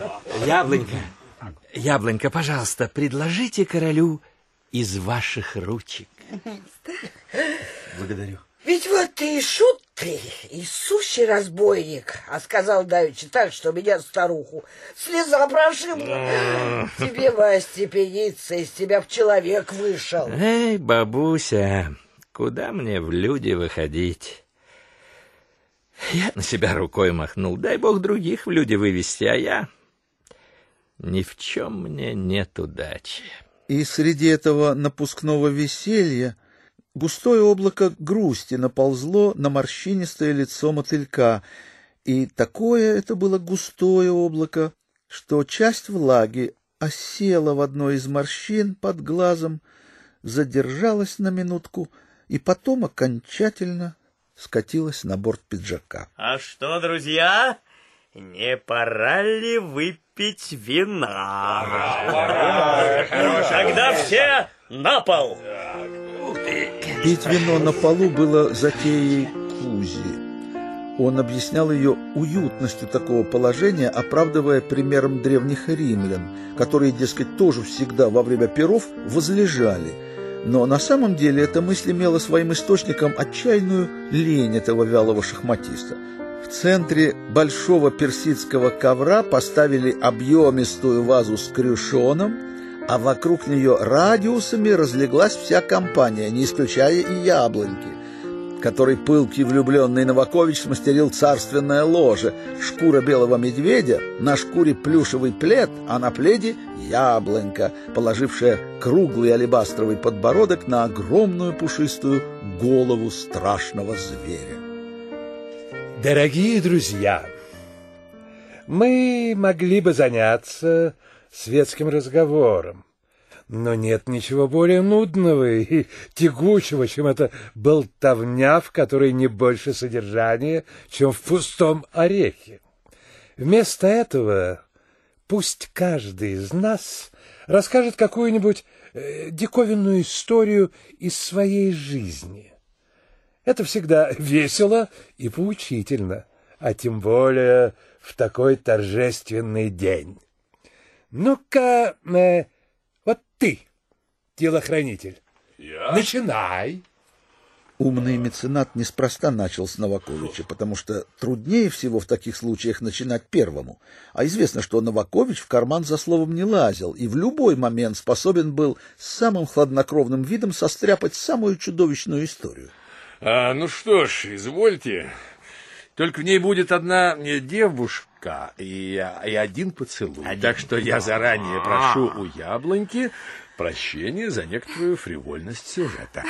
Яблонька, яблонька, пожалуйста, предложите королю из ваших ручек. Благодарю. Ведь вот ты и шут ты, и сущий разбойник, а сказал давеча так, что меня старуху слеза прошибла. Тебе, Вась, степениться, из тебя в человек вышел. Эй, бабуся, куда мне в люди выходить? Я на себя рукой махнул. Дай бог других в люди вывести, а я... Ни в чем мне нет удачи. И среди этого напускного веселья густое облако грусти наползло на морщинистое лицо мотылька, и такое это было густое облако, что часть влаги осела в одной из морщин под глазом, задержалась на минутку и потом окончательно скатилась на борт пиджака. А что, друзья, не пора ли выпить вина? Тогда все на пол! Пить вино на полу было затеей Кузи. Он объяснял ее уютностью такого положения, оправдывая примером древних римлян, которые, дескать, тоже всегда во время перов возлежали. Но на самом деле эта мысль имела своим источником отчаянную лень этого вялого шахматиста. В центре большого персидского ковра поставили объемистую вазу с крюшоном, а вокруг нее радиусами разлеглась вся компания, не исключая и яблоньки который пылкий влюбленный Новакович смастерил царственное ложе, шкура белого медведя, на шкуре плюшевый плед, а на пледе яблонька, положившая круглый алебастровый подбородок на огромную пушистую голову страшного зверя. Дорогие друзья, мы могли бы заняться светским разговором, но нет ничего более нудного и тягучего, чем эта болтовня, в которой не больше содержания, чем в пустом орехе. Вместо этого пусть каждый из нас расскажет какую-нибудь э, диковинную историю из своей жизни. Это всегда весело и поучительно, а тем более в такой торжественный день. Ну-ка, э, вот ты, телохранитель, Я? начинай. Умный меценат неспроста начал с Новаковича, потому что труднее всего в таких случаях начинать первому. А известно, что Новакович в карман за словом не лазил и в любой момент способен был с самым хладнокровным видом состряпать самую чудовищную историю. А, ну что ж, извольте. Только в ней будет одна э, девушка и, и один поцелуй. Так что я заранее прошу у яблоньки прощения за некоторую фривольность сюжета.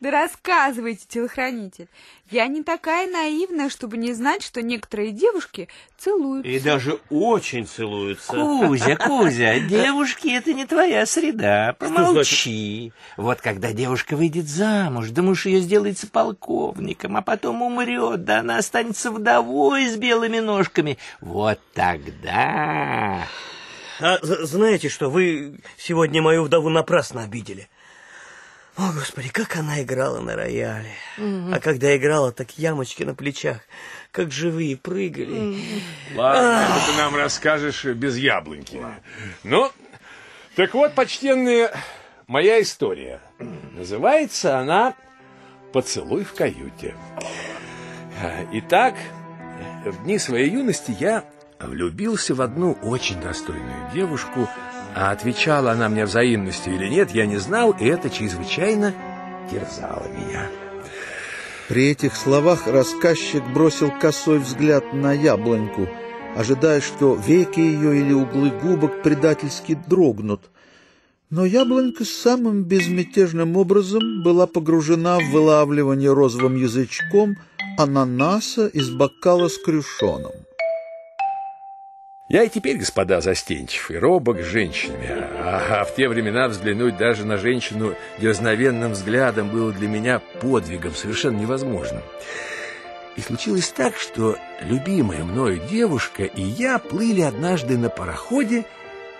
Да рассказывайте, телохранитель. Я не такая наивная, чтобы не знать, что некоторые девушки целуются. И даже очень целуются. Кузя, Кузя, девушки — это не твоя среда. Помолчи. Вот когда девушка выйдет замуж, да муж ее сделается полковником, а потом умрет, да она останется вдовой с белыми ножками. Вот тогда... А знаете что, вы сегодня мою вдову напрасно обидели. О, Господи, как она играла на рояле. Мгм. А когда играла, так ямочки на плечах, как живые, прыгали. Ладно, ты нам расскажешь без яблоньки. Ну, так вот, почтенные, моя история. Называется она «Поцелуй в каюте». Итак, в дни своей юности я влюбился в одну очень достойную девушку, а отвечала она мне взаимностью или нет, я не знал, и это чрезвычайно терзало меня. При этих словах рассказчик бросил косой взгляд на яблоньку, ожидая, что веки ее или углы губок предательски дрогнут. Но яблонька самым безмятежным образом была погружена в вылавливание розовым язычком ананаса из бокала с крюшоном. Я и теперь, господа, застенчив и робок с женщинами, а, а в те времена взглянуть даже на женщину дерзновенным взглядом было для меня подвигом совершенно невозможным. И случилось так, что любимая мною девушка и я плыли однажды на пароходе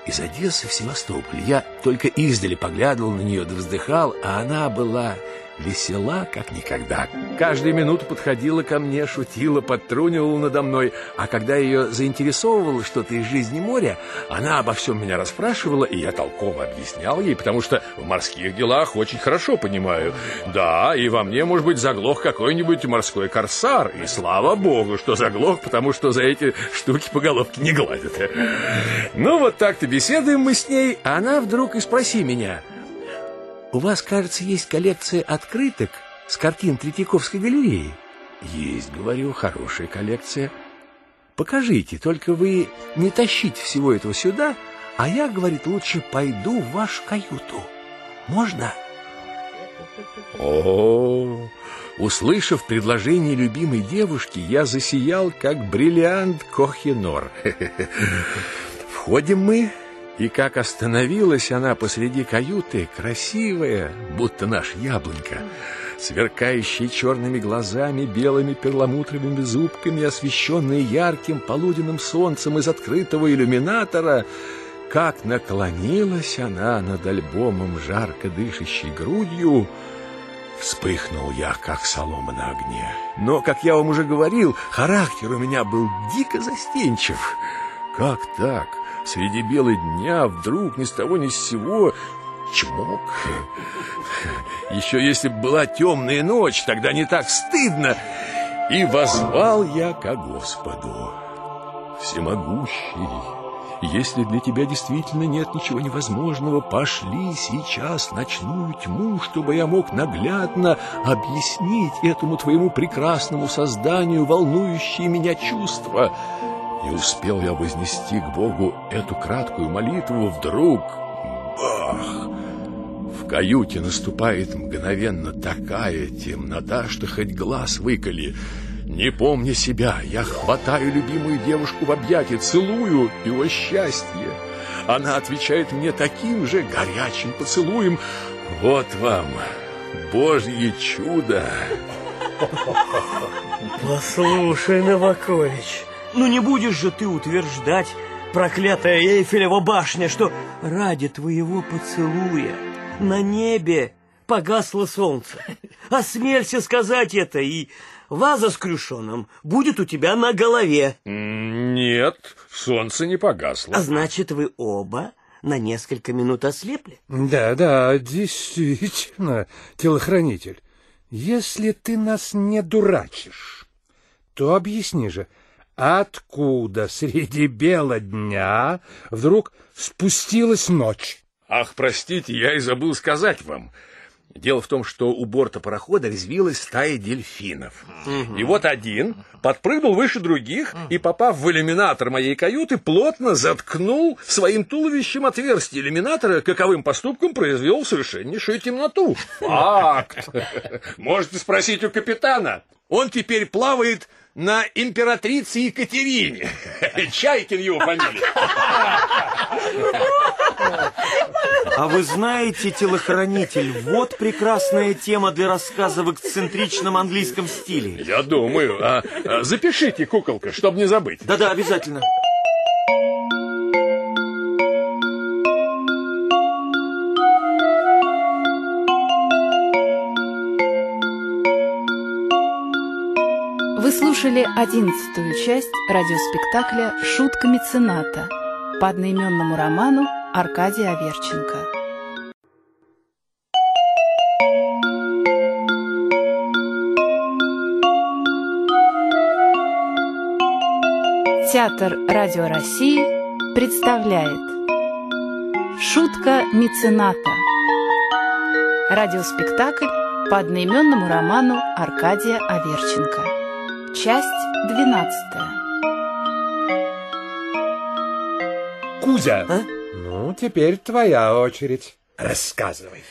из Одессы в Севастополь. Я только издали поглядывал на нее да вздыхал, а она была весела, как никогда. Каждую минуту подходила ко мне, шутила, подтрунивала надо мной, а когда ее заинтересовывало что-то из жизни моря, она обо всем меня расспрашивала, и я толково объяснял ей, потому что в морских делах очень хорошо понимаю. Да, и во мне, может быть, заглох какой-нибудь морской корсар, и слава богу, что заглох, потому что за эти штуки по головке не гладят. Ну, вот так-то беседуем мы с ней, а она вдруг и спроси меня – у вас, кажется, есть коллекция открыток с картин Третьяковской галереи? Есть, говорю, хорошая коллекция. Покажите, только вы не тащите всего этого сюда, а я, говорит, лучше пойду в вашу каюту. Можно? О, услышав предложение любимой девушки, я засиял, как бриллиант Кохинор. Входим мы, и как остановилась она посреди каюты, красивая, будто наш яблонька, сверкающая черными глазами, белыми перламутровыми зубками, освещенная ярким полуденным солнцем из открытого иллюминатора, как наклонилась она над альбомом жарко дышащей грудью, Вспыхнул я, как солома на огне. Но, как я вам уже говорил, характер у меня был дико застенчив. Как так? Среди бела дня вдруг ни с того ни с сего чмок. Еще если бы была темная ночь, тогда не так стыдно. И возвал я ко Господу, всемогущий, если для тебя действительно нет ничего невозможного, пошли сейчас ночную тьму, чтобы я мог наглядно объяснить этому твоему прекрасному созданию волнующие меня чувства. Не успел я вознести к Богу эту краткую молитву, вдруг бах! В каюте наступает мгновенно такая темнота, что хоть глаз выколи. Не помня себя, я хватаю любимую девушку в объятия, целую, и о счастье! Она отвечает мне таким же горячим поцелуем. Вот вам Божье чудо! Послушай, Новакович, ну не будешь же ты утверждать, проклятая Эйфелева башня, что ради твоего поцелуя на небе погасло солнце. Осмелься сказать это, и ваза с крюшоном будет у тебя на голове. Нет, солнце не погасло. А значит, вы оба на несколько минут ослепли? Да, да, действительно, телохранитель. Если ты нас не дурачишь, то объясни же, откуда среди бела дня вдруг спустилась ночь? Ах, простите, я и забыл сказать вам. Дело в том, что у борта парохода резвилась стая дельфинов. И вот один подпрыгнул выше других и, попав в иллюминатор моей каюты, плотно заткнул своим туловищем отверстие иллюминатора, каковым поступком произвел совершеннейшую темноту. Факт! Можете спросить у капитана. Он теперь плавает на императрице Екатерине. Чайкин его фамилия. А вы знаете, телохранитель, вот прекрасная тема для рассказа в эксцентричном английском стиле. Я думаю. А, а, запишите, куколка, чтобы не забыть. Да-да, обязательно. Слушали одиннадцатую часть радиоспектакля «Шутка мецената» по одноименному роману Аркадия Аверченко. Театр Радио России представляет Шутка мецената Радиоспектакль по одноименному роману Аркадия Аверченко Часть двенадцатая Кузя, ну, теперь твоя очередь. Рассказывай.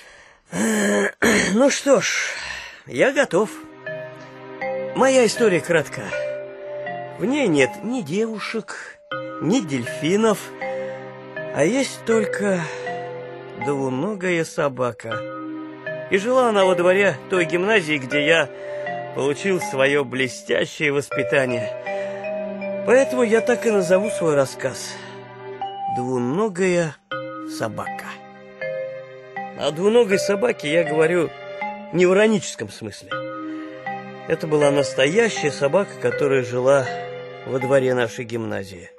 Ну что ж, я готов. Моя история кратка. В ней нет ни девушек, ни дельфинов, а есть только двуногая собака. И жила она во дворе той гимназии, где я получил свое блестящее воспитание. Поэтому я так и назову свой рассказ «Двуногая собака». О двуногой собаке я говорю не в ироническом смысле. Это была настоящая собака, которая жила во дворе нашей гимназии.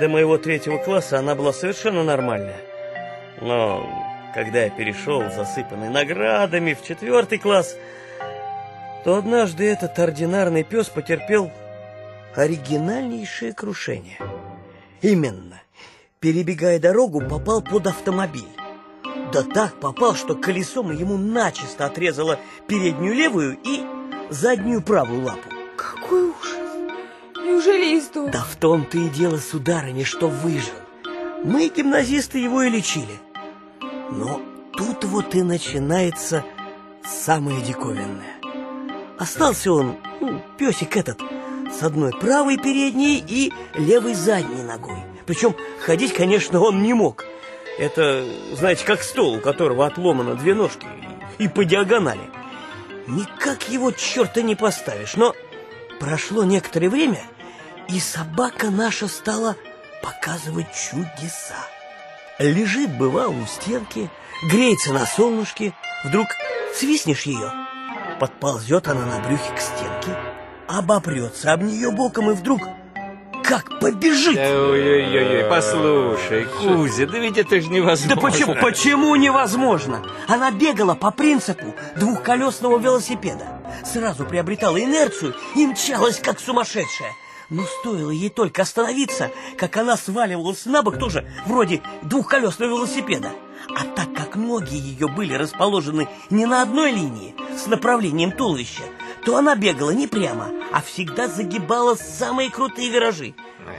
До моего третьего класса она была совершенно нормальная. Но когда я перешел, засыпанный наградами, в четвертый класс, то однажды этот ординарный пес потерпел оригинальнейшее крушение. Именно, перебегая дорогу, попал под автомобиль. Да так попал, что колесом ему начисто отрезало переднюю левую и заднюю правую лапу. Какой ужас! Неужели и сдох? Да в том-то и дело, сударыня, что выжил. Мы, гимназисты, его и лечили. Но тут вот и начинается самое диковинное. Остался он, ну, песик этот, с одной правой передней и левой задней ногой. Причем ходить, конечно, он не мог. Это, знаете, как стол, у которого отломано две ножки и по диагонали. Никак его черта не поставишь, но прошло некоторое время, и собака наша стала показывать чудеса. Лежит, бывало, у стенки, греется на солнышке, вдруг свистнешь ее, подползет она на брюхе к стенке, обопрется об нее боком и вдруг как побежит. Ой-ой-ой, послушай, Кузя, да ведь это же невозможно. Да почему, почему невозможно? Она бегала по принципу двухколесного велосипеда. Сразу приобретала инерцию и мчалась, как сумасшедшая. Но стоило ей только остановиться, как она сваливалась на бок тоже вроде двухколесного велосипеда. А так как ноги ее были расположены не на одной линии с направлением туловища, то она бегала не прямо, а всегда загибала самые крутые виражи.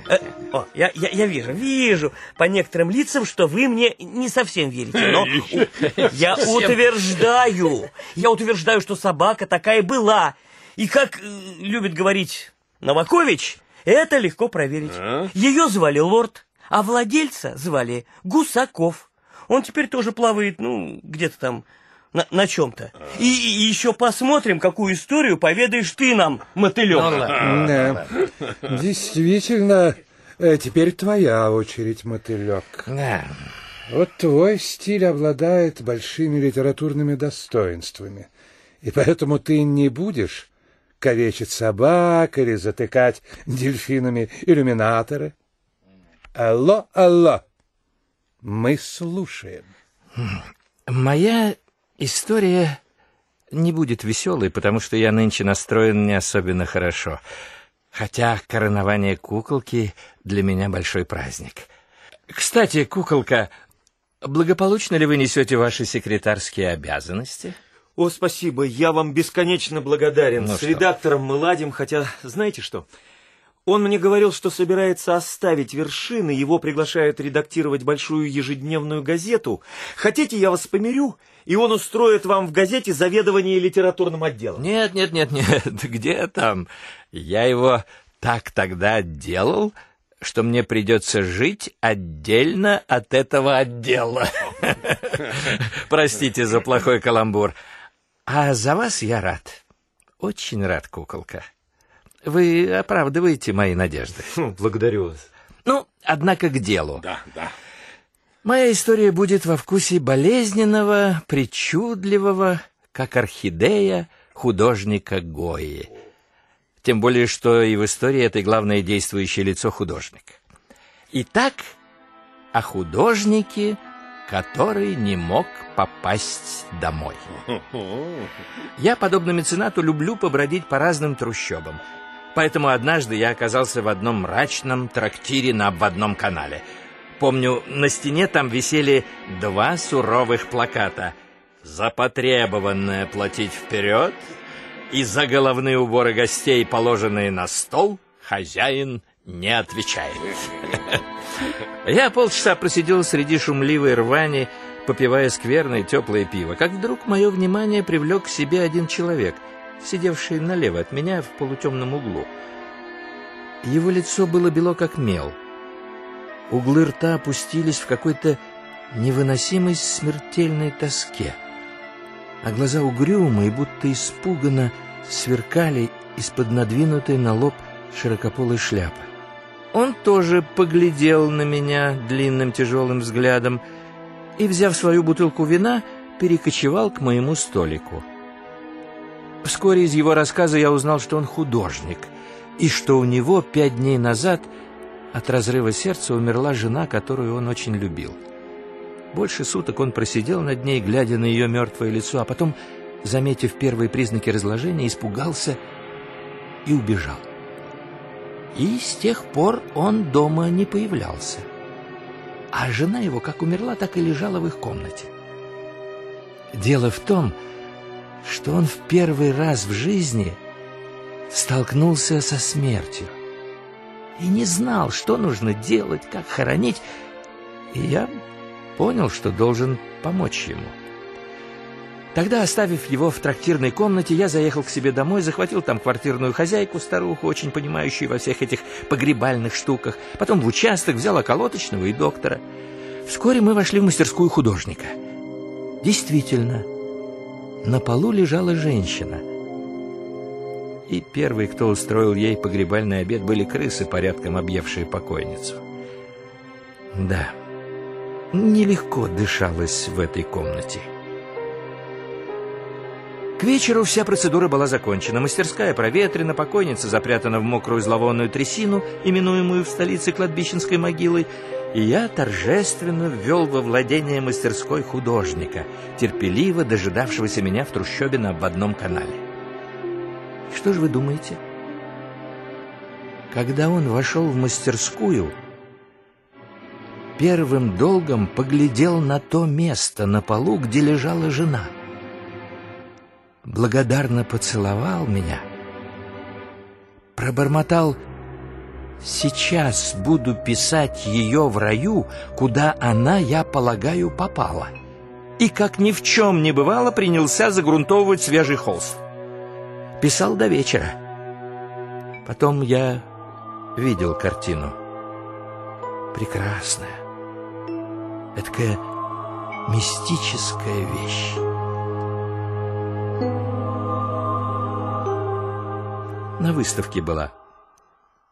Э, о, я, я, я вижу, вижу по некоторым лицам, что вы мне не совсем верите, но у- я утверждаю, я утверждаю, что собака такая была. И как э, любит говорить Новакович, это легко проверить. Ее звали Лорд, а владельца звали Гусаков. Он теперь тоже плавает, ну, где-то там на, на чем-то. И, и еще посмотрим, какую историю поведаешь ты нам, мотылек. Да. Действительно, э, теперь твоя очередь, мотылек. Да. Вот твой стиль обладает большими литературными достоинствами, и поэтому ты не будешь калечить собак или затыкать дельфинами иллюминаторы. Алло, алло, мы слушаем. Моя история не будет веселой, потому что я нынче настроен не особенно хорошо. Хотя коронование куколки для меня большой праздник. Кстати, куколка, благополучно ли вы несете ваши секретарские обязанности? О, спасибо, я вам бесконечно благодарен. Ну С что? редактором мы ладим, хотя, знаете что? Он мне говорил, что собирается оставить вершины, его приглашают редактировать большую ежедневную газету. Хотите, я вас помирю, и он устроит вам в газете заведование литературным отделом? Нет, нет, нет, нет, где там? Я его так тогда делал, что мне придется жить отдельно от этого отдела. Простите за плохой каламбур. А за вас я рад. Очень рад, куколка. Вы оправдываете мои надежды. Благодарю вас. Ну, однако к делу. Да, да. Моя история будет во вкусе болезненного, причудливого, как орхидея художника Гои. Тем более, что и в истории это главное действующее лицо художник. Итак, о художнике, который не мог попасть домой. Я, подобно меценату, люблю побродить по разным трущобам. Поэтому однажды я оказался в одном мрачном трактире на обводном канале. Помню, на стене там висели два суровых плаката. «Запотребованное платить вперед» и «За головные уборы гостей, положенные на стол, хозяин не отвечает». Я полчаса просидел среди шумливой рвани, попивая скверное теплое пиво, как вдруг мое внимание привлек к себе один человек, сидевший налево от меня в полутемном углу. Его лицо было бело, как мел. Углы рта опустились в какой-то невыносимой смертельной тоске, а глаза угрюмо и будто испуганно сверкали из-под надвинутой на лоб широкополой шляпы. Он тоже поглядел на меня длинным тяжелым взглядом и, взяв свою бутылку вина, перекочевал к моему столику. Вскоре из его рассказа я узнал, что он художник, и что у него пять дней назад от разрыва сердца умерла жена, которую он очень любил. Больше суток он просидел над ней, глядя на ее мертвое лицо, а потом, заметив первые признаки разложения, испугался и убежал. И с тех пор он дома не появлялся. А жена его как умерла, так и лежала в их комнате. Дело в том, что он в первый раз в жизни столкнулся со смертью и не знал, что нужно делать, как хоронить, и я понял, что должен помочь ему. Тогда, оставив его в трактирной комнате, я заехал к себе домой, захватил там квартирную хозяйку, старуху, очень понимающую во всех этих погребальных штуках, потом в участок взял околоточного и доктора. Вскоре мы вошли в мастерскую художника. Действительно, на полу лежала женщина. И первый, кто устроил ей погребальный обед, были крысы, порядком объевшие покойницу. Да, нелегко дышалось в этой комнате. К вечеру вся процедура была закончена. Мастерская проветрена, покойница запрятана в мокрую зловонную трясину, именуемую в столице кладбищенской могилой, и я торжественно ввел во владение мастерской художника, терпеливо дожидавшегося меня в трущобе на обводном канале. Что же вы думаете? Когда он вошел в мастерскую, первым долгом поглядел на то место на полу, где лежала жена. Благодарно поцеловал меня, пробормотал «Сейчас буду писать ее в раю, куда она, я полагаю, попала». И, как ни в чем не бывало, принялся загрунтовывать свежий холст. Писал до вечера. Потом я видел картину. Прекрасная. Эдакая мистическая вещь. На выставке была.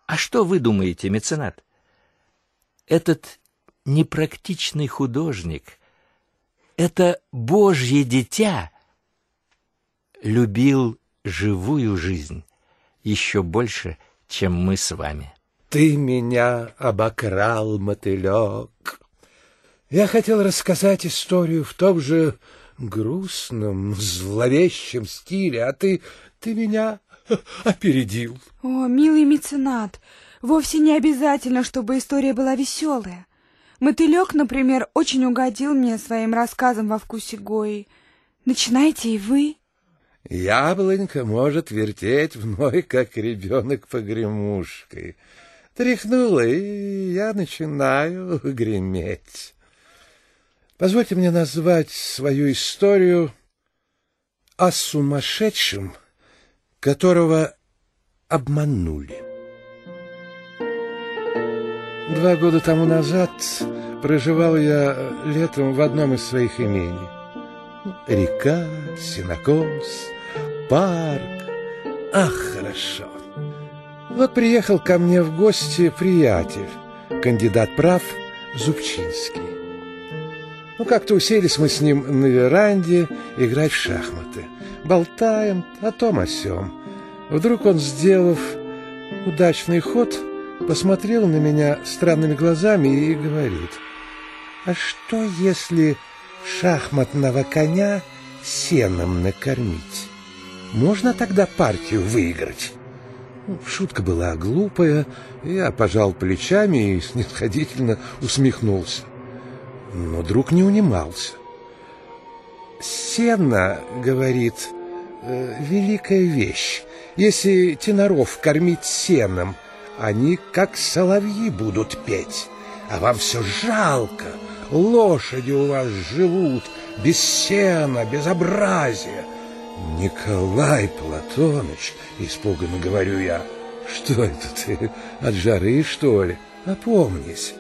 А что вы думаете, меценат? Этот непрактичный художник, это Божье дитя, любил живую жизнь еще больше, чем мы с вами. Ты меня обокрал, мотылек. Я хотел рассказать историю в том же грустном, зловещем стиле, а ты, ты меня опередил. О, милый меценат, вовсе не обязательно, чтобы история была веселая. Мотылек, например, очень угодил мне своим рассказом во вкусе Гои. Начинайте и вы. Яблонька может вертеть мной, как ребенок погремушкой. Тряхнула, и я начинаю греметь. Позвольте мне назвать свою историю о сумасшедшем, которого обманули. Два года тому назад проживал я летом в одном из своих имений. Река, сенокос, парк. Ах, хорошо. Вот приехал ко мне в гости приятель, кандидат прав Зубчинский. Ну, как-то уселись мы с ним на веранде играть в шахматы. Болтаем о том о сём. Вдруг он, сделав удачный ход, посмотрел на меня странными глазами и говорит, «А что, если шахматного коня сеном накормить?» можно тогда партию выиграть? Шутка была глупая, я пожал плечами и снисходительно усмехнулся. Но друг не унимался. «Сено, — говорит, э, — великая вещь. Если теноров кормить сеном, они как соловьи будут петь. А вам все жалко, лошади у вас живут, без сена, безобразия. Николай Платоныч, испуганно говорю я, что это ты, от жары, что ли? Опомнись.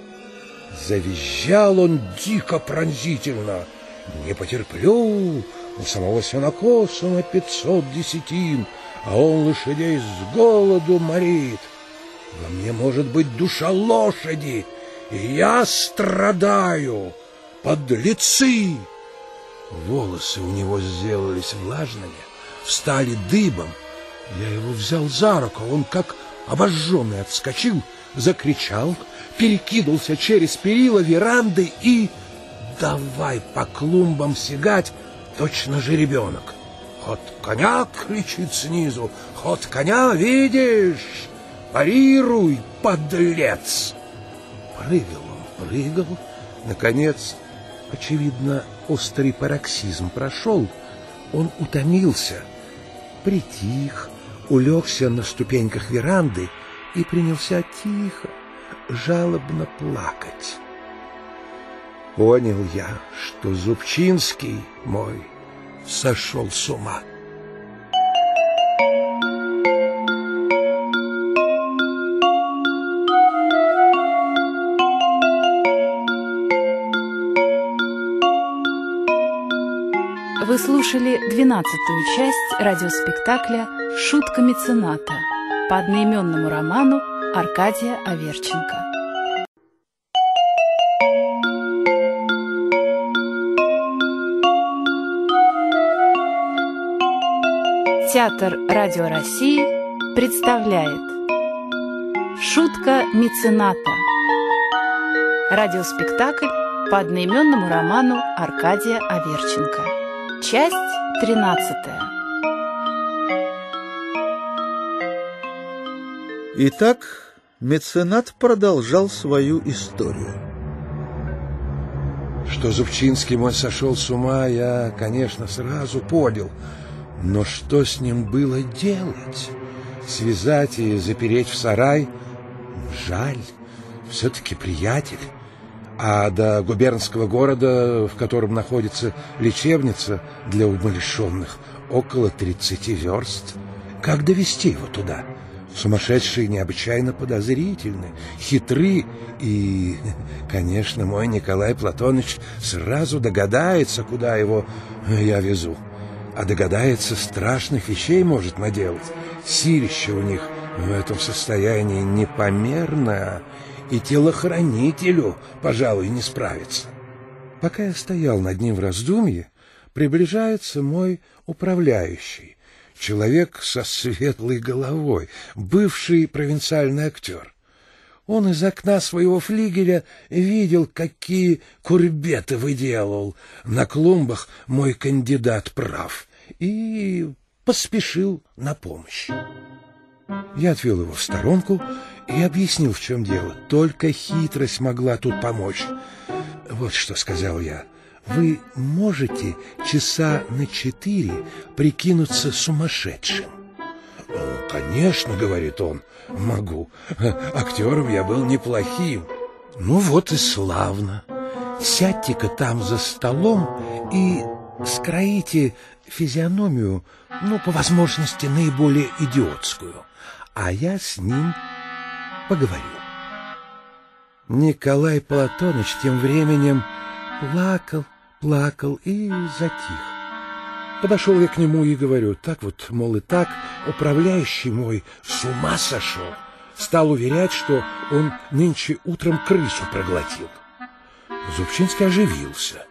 Завизжал он дико пронзительно. Не потерплю, у самого сенокоса на пятьсот десятин, а он лошадей с голоду морит. Во мне может быть душа лошади, и я страдаю. Подлецы! Волосы у него сделались влажными, встали дыбом. Я его взял за руку, он как обожженный отскочил, закричал, перекинулся через перила веранды и давай по клумбам сигать, точно же ребенок. Ход коня кричит снизу, ход коня видишь, парируй, подлец. Прыгал он, прыгал, наконец, очевидно, острый пароксизм прошел, он утомился, притих, улегся на ступеньках веранды и принялся тихо, жалобно плакать. Понял я, что Зубчинский мой сошел с ума. Вы слушали двенадцатую часть радиоспектакля «Шутка мецената» по одноименному роману Аркадия Аверченко. Театр Радио России представляет Шутка мецената Радиоспектакль по одноименному роману Аркадия Аверченко Часть тринадцатая Итак, меценат продолжал свою историю. Что Зубчинский мой сошел с ума, я, конечно, сразу понял. Но что с ним было делать? Связать и запереть в сарай? Жаль, все-таки приятель. А до губернского города, в котором находится лечебница для умалишенных, около тридцати верст. Как довести его туда? — Сумасшедшие необычайно подозрительны, хитры, и, конечно, мой Николай Платоныч сразу догадается, куда его я везу. А догадается, страшных вещей может наделать. Силище у них в этом состоянии непомерно, и телохранителю, пожалуй, не справится. Пока я стоял над ним в раздумье, приближается мой управляющий, человек со светлой головой, бывший провинциальный актер. Он из окна своего флигеля видел, какие курбеты выделал на клумбах мой кандидат прав, и поспешил на помощь. Я отвел его в сторонку и объяснил, в чем дело. Только хитрость могла тут помочь. Вот что сказал я — вы можете часа на четыре прикинуться сумасшедшим? «Конечно», — говорит он, — «могу. Актером я был неплохим». «Ну вот и славно. Сядьте-ка там за столом и скроите физиономию, ну, по возможности, наиболее идиотскую, а я с ним поговорю». Николай Платоныч тем временем плакал, плакал и затих. Подошел я к нему и говорю, так вот, мол, и так, управляющий мой с ума сошел. Стал уверять, что он нынче утром крысу проглотил. Зубчинский оживился.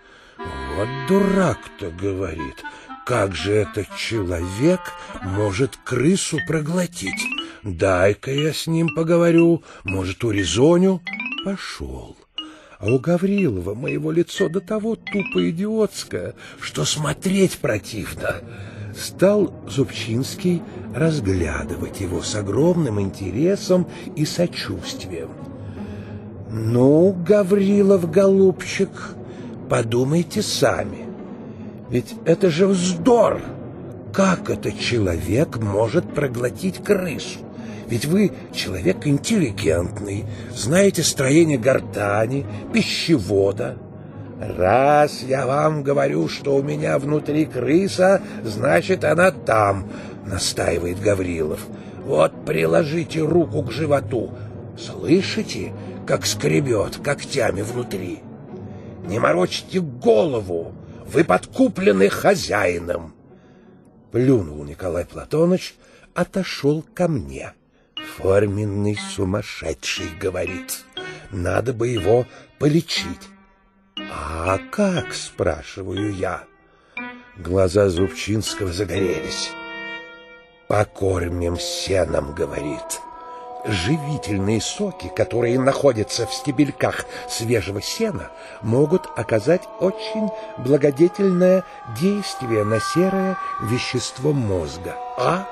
Вот дурак-то, говорит, как же этот человек может крысу проглотить? Дай-ка я с ним поговорю, может, урезоню. Пошел. А у Гаврилова моего лицо до того тупо идиотское, что смотреть противно. Стал Зубчинский разглядывать его с огромным интересом и сочувствием. «Ну, Гаврилов, голубчик, подумайте сами, ведь это же вздор! Как этот человек может проглотить крысу? Ведь вы человек интеллигентный, знаете строение гортани, пищевода. Раз я вам говорю, что у меня внутри крыса, значит, она там, настаивает Гаврилов. Вот приложите руку к животу. Слышите, как скребет когтями внутри? Не морочьте голову, вы подкуплены хозяином. Плюнул Николай Платоныч, отошел ко мне. Форменный сумасшедший, говорит. Надо бы его полечить. А как, спрашиваю я. Глаза Зубчинского загорелись. Покормим сеном, говорит. Живительные соки, которые находятся в стебельках свежего сена, могут оказать очень благодетельное действие на серое вещество мозга. А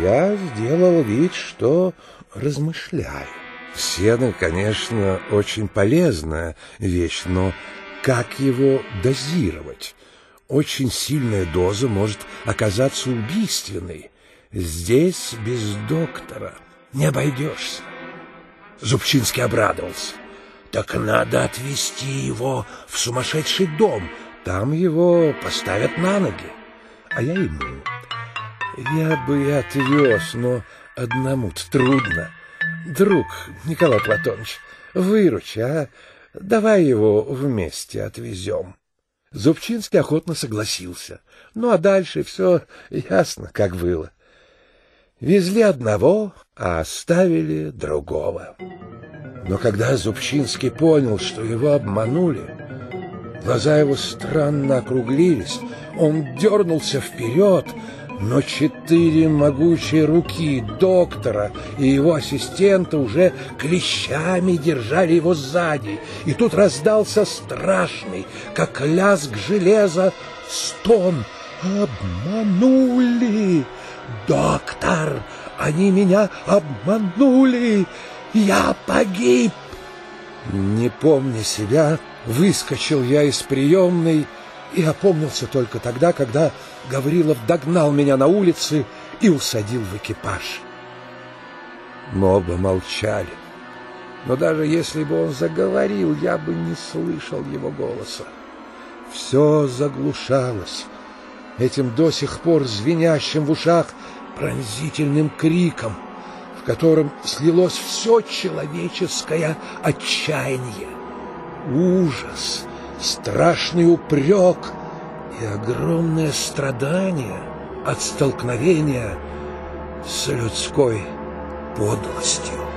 я сделал вид, что размышляю. Сено, конечно, очень полезная вещь, но как его дозировать? Очень сильная доза может оказаться убийственной. Здесь без доктора не обойдешься. Зубчинский обрадовался. Так надо отвезти его в сумасшедший дом. Там его поставят на ноги. А я ему я бы и отвез, но одному-то трудно. Друг, Николай Платонович, выручи, а? Давай его вместе отвезем. Зубчинский охотно согласился. Ну, а дальше все ясно, как было. Везли одного, а оставили другого. Но когда Зубчинский понял, что его обманули, глаза его странно округлились, он дернулся вперед, но четыре могучие руки доктора и его ассистента уже клещами держали его сзади. И тут раздался страшный, как лязг железа, стон. «Обманули! Доктор, они меня обманули! Я погиб!» Не помня себя, выскочил я из приемной и опомнился только тогда, когда Гаврилов догнал меня на улице и усадил в экипаж. Мы оба молчали. Но даже если бы он заговорил, я бы не слышал его голоса. Все заглушалось этим до сих пор звенящим в ушах пронзительным криком, в котором слилось все человеческое отчаяние, ужас, страшный упрек и огромное страдание от столкновения с людской подлостью.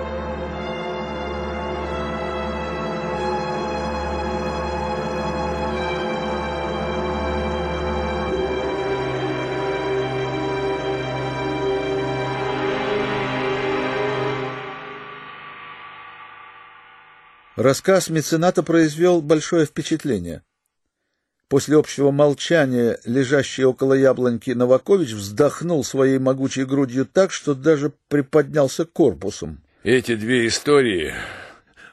Рассказ мецената произвел большое впечатление. После общего молчания, лежащий около яблоньки Новакович вздохнул своей могучей грудью так, что даже приподнялся корпусом. Эти две истории,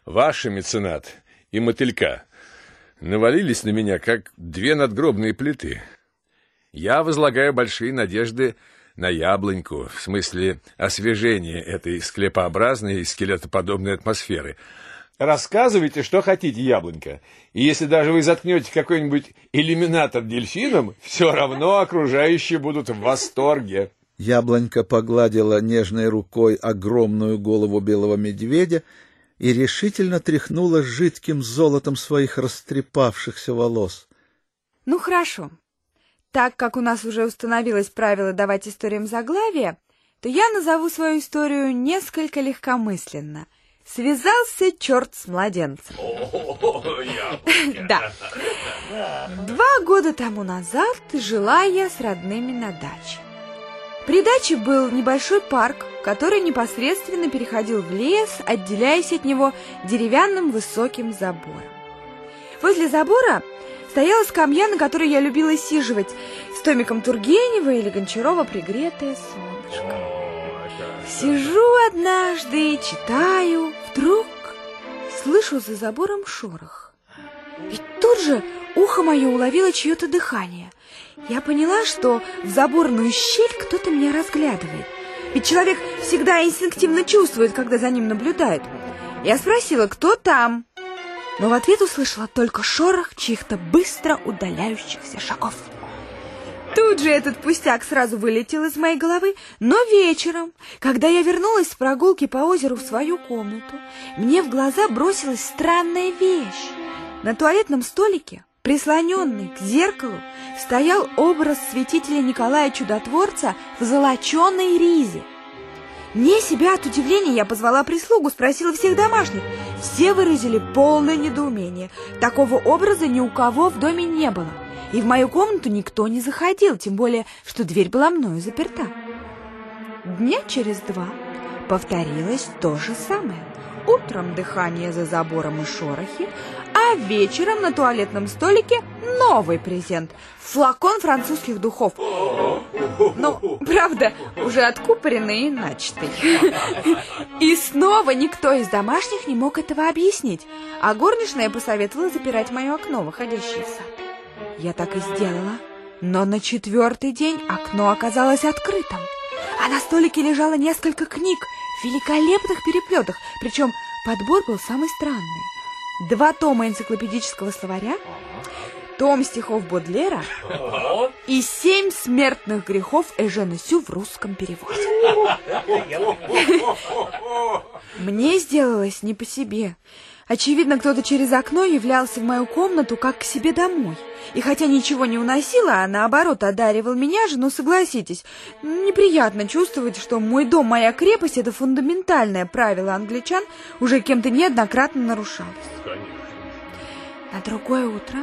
ваша меценат и мотылька, навалились на меня, как две надгробные плиты. Я возлагаю большие надежды на яблоньку, в смысле освежения этой склепообразной и скелетоподобной атмосферы — Рассказывайте, что хотите, яблонька. И если даже вы заткнете какой-нибудь иллюминатор дельфином, все равно окружающие будут в восторге. Яблонька погладила нежной рукой огромную голову белого медведя и решительно тряхнула жидким золотом своих растрепавшихся волос. Ну, хорошо. Так как у нас уже установилось правило давать историям заглавие, то я назову свою историю несколько легкомысленно — Связался черт с младенцем. Да. Два года тому назад жила я с родными на даче. При даче был небольшой парк, который непосредственно переходил в лес, отделяясь от него деревянным высоким забором. Возле забора стояла скамья, на которой я любила сиживать, с томиком Тургенева или Гончарова «Пригретое солнышко». Сижу однажды, читаю, вдруг слышу за забором шорох. И тут же ухо мое уловило чье-то дыхание. Я поняла, что в заборную щель кто-то меня разглядывает. Ведь человек всегда инстинктивно чувствует, когда за ним наблюдают. Я спросила, кто там? Но в ответ услышала только шорох чьих-то быстро удаляющихся шагов. Тут же этот пустяк сразу вылетел из моей головы, но вечером, когда я вернулась с прогулки по озеру в свою комнату, мне в глаза бросилась странная вещь. На туалетном столике, прислоненный к зеркалу, стоял образ святителя Николая Чудотворца в золоченой ризе. Мне себя от удивления я позвала прислугу, спросила всех домашних. Все выразили полное недоумение. Такого образа ни у кого в доме не было и в мою комнату никто не заходил, тем более, что дверь была мною заперта. Дня через два повторилось то же самое. Утром дыхание за забором и шорохи, а вечером на туалетном столике новый презент – флакон французских духов. Ну, правда, уже откупоренный и начатый. И снова никто из домашних не мог этого объяснить, а горничная посоветовала запирать мое окно, выходящее в сад. Я так и сделала. Но на четвертый день окно оказалось открытым. А на столике лежало несколько книг в великолепных переплетах, причем подбор был самый странный. Два тома энциклопедического словаря, том стихов Бодлера и семь смертных грехов Эжена Сю в русском переводе. Мне сделалось не по себе. Очевидно, кто-то через окно являлся в мою комнату, как к себе домой. И хотя ничего не уносила, а наоборот одаривал меня же, ну согласитесь, неприятно чувствовать, что мой дом, моя крепость — это фундаментальное правило англичан, уже кем-то неоднократно нарушалось. На другое утро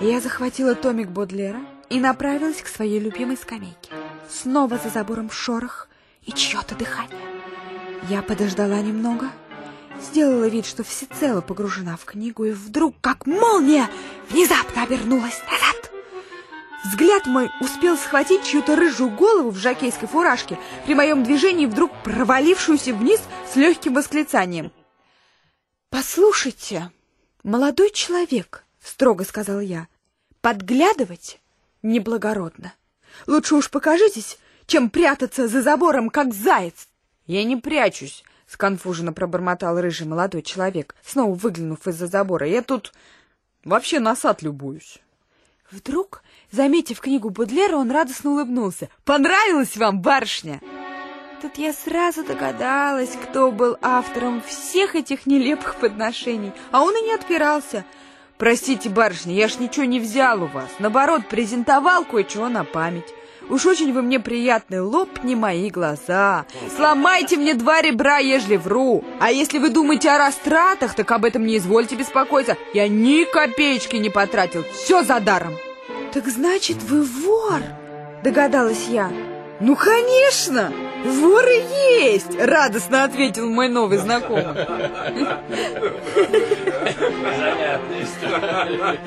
я захватила томик Бодлера и направилась к своей любимой скамейке. Снова за забором шорох и чье-то дыхание. Я подождала немного, сделала вид, что всецело погружена в книгу, и вдруг, как молния, внезапно обернулась назад. Взгляд мой успел схватить чью-то рыжую голову в жакейской фуражке, при моем движении вдруг провалившуюся вниз с легким восклицанием. «Послушайте, молодой человек», — строго сказал я, — «подглядывать неблагородно. Лучше уж покажитесь, чем прятаться за забором, как заяц». «Я не прячусь», — сконфуженно пробормотал рыжий молодой человек, снова выглянув из-за забора. «Я тут вообще на сад любуюсь». Вдруг, заметив книгу Будлера, он радостно улыбнулся. «Понравилась вам, барышня?» Тут я сразу догадалась, кто был автором всех этих нелепых подношений, а он и не отпирался. «Простите, барышня, я ж ничего не взял у вас. Наоборот, презентовал кое-чего на память. Уж очень вы мне приятны, лопни мои глаза. Сломайте мне два ребра, ежели вру. А если вы думаете о растратах, так об этом не извольте беспокоиться. Я ни копеечки не потратил, все за даром. Так значит, вы вор, догадалась я. Ну, конечно, вор и есть, радостно ответил мой новый знакомый. Занятная история.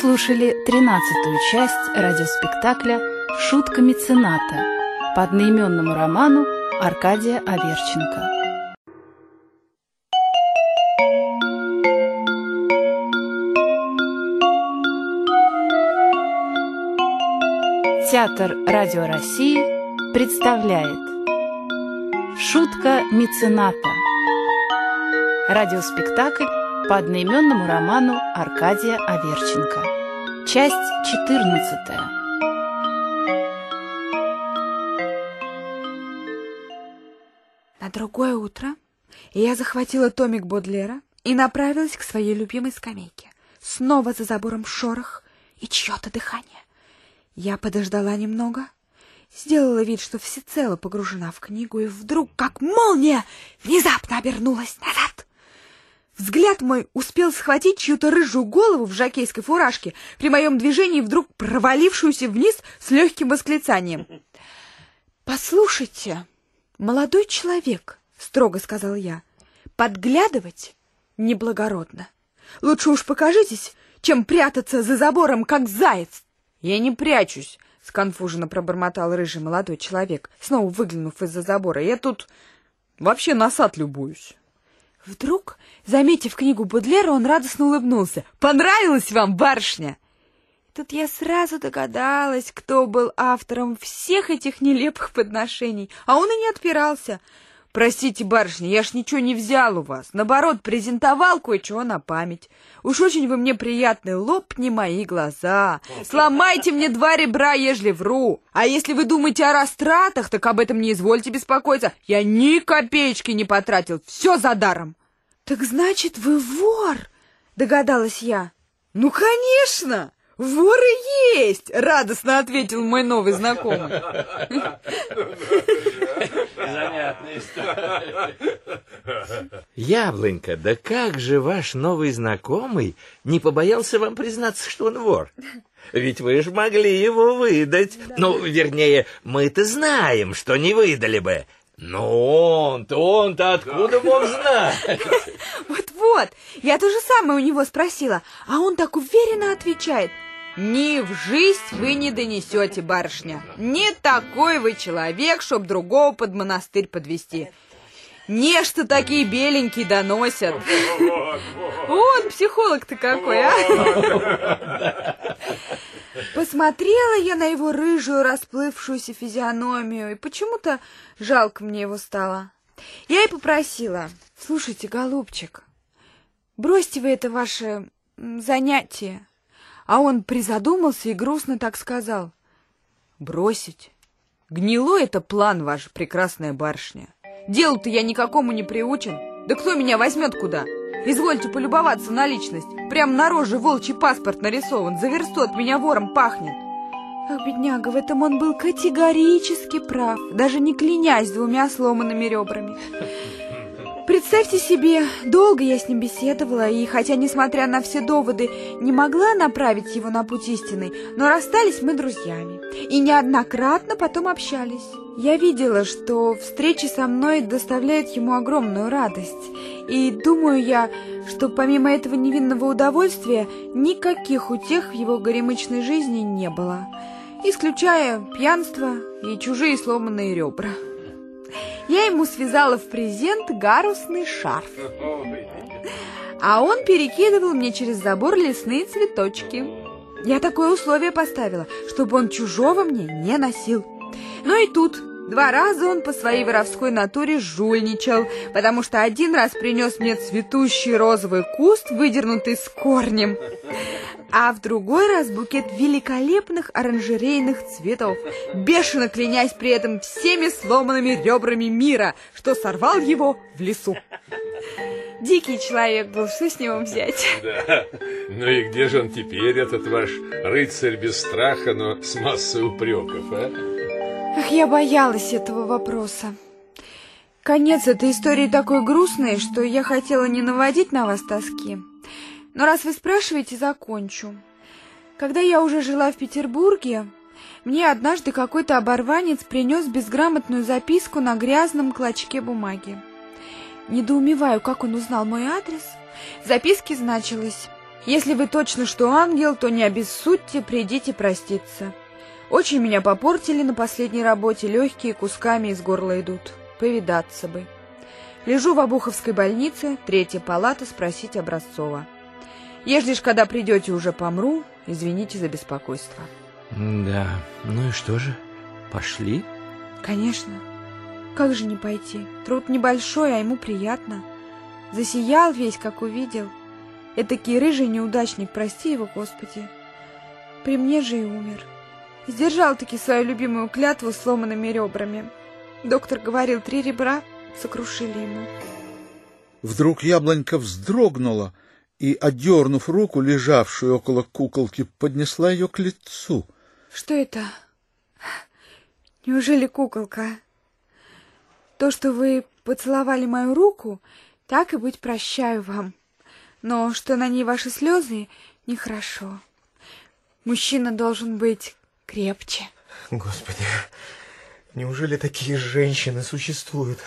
Слушали тринадцатую часть радиоспектакля «Шутка мецената» по одноименному роману Аркадия Аверченко. Театр Радио России представляет Шутка мецената Радиоспектакль по одноименному роману Аркадия Аверченко. Часть 14. На другое утро я захватила томик Бодлера и направилась к своей любимой скамейке. Снова за забором шорох и чье-то дыхание. Я подождала немного, сделала вид, что всецело погружена в книгу, и вдруг, как молния, внезапно обернулась назад. Взгляд мой успел схватить чью-то рыжую голову в жакейской фуражке, при моем движении вдруг провалившуюся вниз с легким восклицанием. «Послушайте, молодой человек», — строго сказал я, — «подглядывать неблагородно. Лучше уж покажитесь, чем прятаться за забором, как заяц». «Я не прячусь», — сконфуженно пробормотал рыжий молодой человек, снова выглянув из-за забора. «Я тут вообще на сад любуюсь». Вдруг, заметив книгу Будлера, он радостно улыбнулся. «Понравилась вам, барышня?» Тут я сразу догадалась, кто был автором всех этих нелепых подношений, а он и не отпирался. «Простите, барышня, я ж ничего не взял у вас. Наоборот, презентовал кое-чего на память. Уж очень вы мне приятны, лопни мои глаза. Сломайте мне два ребра, ежели вру. А если вы думаете о растратах, так об этом не извольте беспокоиться. Я ни копеечки не потратил, все за даром». «Так значит, вы вор?» — догадалась я. «Ну, конечно!» «Вор и есть!» — радостно ответил мой новый знакомый. Занятная история. Яблонька, да как же ваш новый знакомый не побоялся вам признаться, что он вор? Ведь вы ж могли его выдать. Ну, вернее, мы-то знаем, что не выдали бы. Но он-то, он-то откуда мог знать? Вот-вот, я то же самое у него спросила, а он так уверенно отвечает. Ни в жизнь вы не донесете, барышня. Не такой вы человек, чтоб другого под монастырь подвести. Нечто такие беленькие доносят. Он психолог-то какой, а? Посмотрела я на его рыжую расплывшуюся физиономию, и почему-то жалко мне его стало. Я и попросила, слушайте, голубчик, бросьте вы это ваше занятие. А он призадумался и грустно так сказал. Бросить? Гнилой это план ваш, прекрасная барышня. Делу-то я никакому не приучен. Да кто меня возьмет куда? Извольте полюбоваться на личность. Прям на роже волчий паспорт нарисован. За версту от меня вором пахнет. Ах, бедняга, в этом он был категорически прав, даже не клянясь двумя сломанными ребрами. Представьте себе, долго я с ним беседовала, и хотя, несмотря на все доводы, не могла направить его на путь истинный, но расстались мы друзьями и неоднократно потом общались. Я видела, что встречи со мной доставляют ему огромную радость, и думаю я, что помимо этого невинного удовольствия никаких утех в его горемычной жизни не было, исключая пьянство и чужие сломанные ребра. Я ему связала в презент гарусный шарф. А он перекидывал мне через забор лесные цветочки. Я такое условие поставила, чтобы он чужого мне не носил. Но и тут два раза он по своей воровской натуре жульничал, потому что один раз принес мне цветущий розовый куст, выдернутый с корнем, а в другой раз букет великолепных оранжерейных цветов, бешено клянясь при этом всеми сломанными ребрами мира, что сорвал его в лесу. Дикий человек был, что с него взять? Да, ну и где же он теперь, этот ваш рыцарь без страха, но с массой упреков, а? Ах, я боялась этого вопроса. Конец этой истории такой грустный, что я хотела не наводить на вас тоски. Но раз вы спрашиваете, закончу. Когда я уже жила в Петербурге, мне однажды какой-то оборванец принес безграмотную записку на грязном клочке бумаги. Недоумеваю, как он узнал мой адрес. В записке значилось «Если вы точно что ангел, то не обессудьте, придите проститься». Очень меня попортили на последней работе, легкие кусками из горла идут. Повидаться бы. Лежу в Обуховской больнице, третья палата, спросить Образцова. Ежели ж, когда придете, уже помру, извините за беспокойство. Да, ну и что же, пошли? Конечно. Как же не пойти? Труд небольшой, а ему приятно. Засиял весь, как увидел. Этакий рыжий неудачник, прости его, Господи. При мне же и умер. Сдержал-таки свою любимую клятву сломанными ребрами. Доктор говорил, три ребра сокрушили ему. Вдруг яблонька вздрогнула и, одернув руку, лежавшую около куколки, поднесла ее к лицу. Что это? Неужели куколка? То, что вы поцеловали мою руку, так и быть прощаю вам. Но что на ней ваши слезы, нехорошо. Мужчина должен быть крепче. Господи, неужели такие женщины существуют?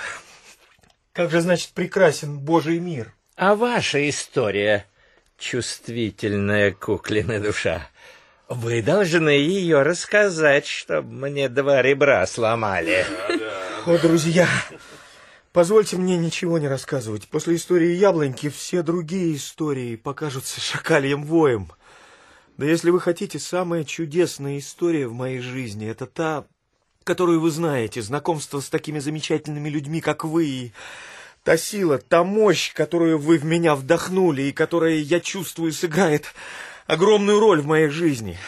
Как же, значит, прекрасен Божий мир? А ваша история, чувствительная куклина душа, вы должны ее рассказать, чтобы мне два ребра сломали. О, друзья, позвольте мне ничего не рассказывать. После истории яблоньки все другие истории покажутся шакальем воем. Да если вы хотите, самая чудесная история в моей жизни — это та, которую вы знаете, знакомство с такими замечательными людьми, как вы, и та сила, та мощь, которую вы в меня вдохнули и которая, я чувствую, сыграет огромную роль в моей жизни.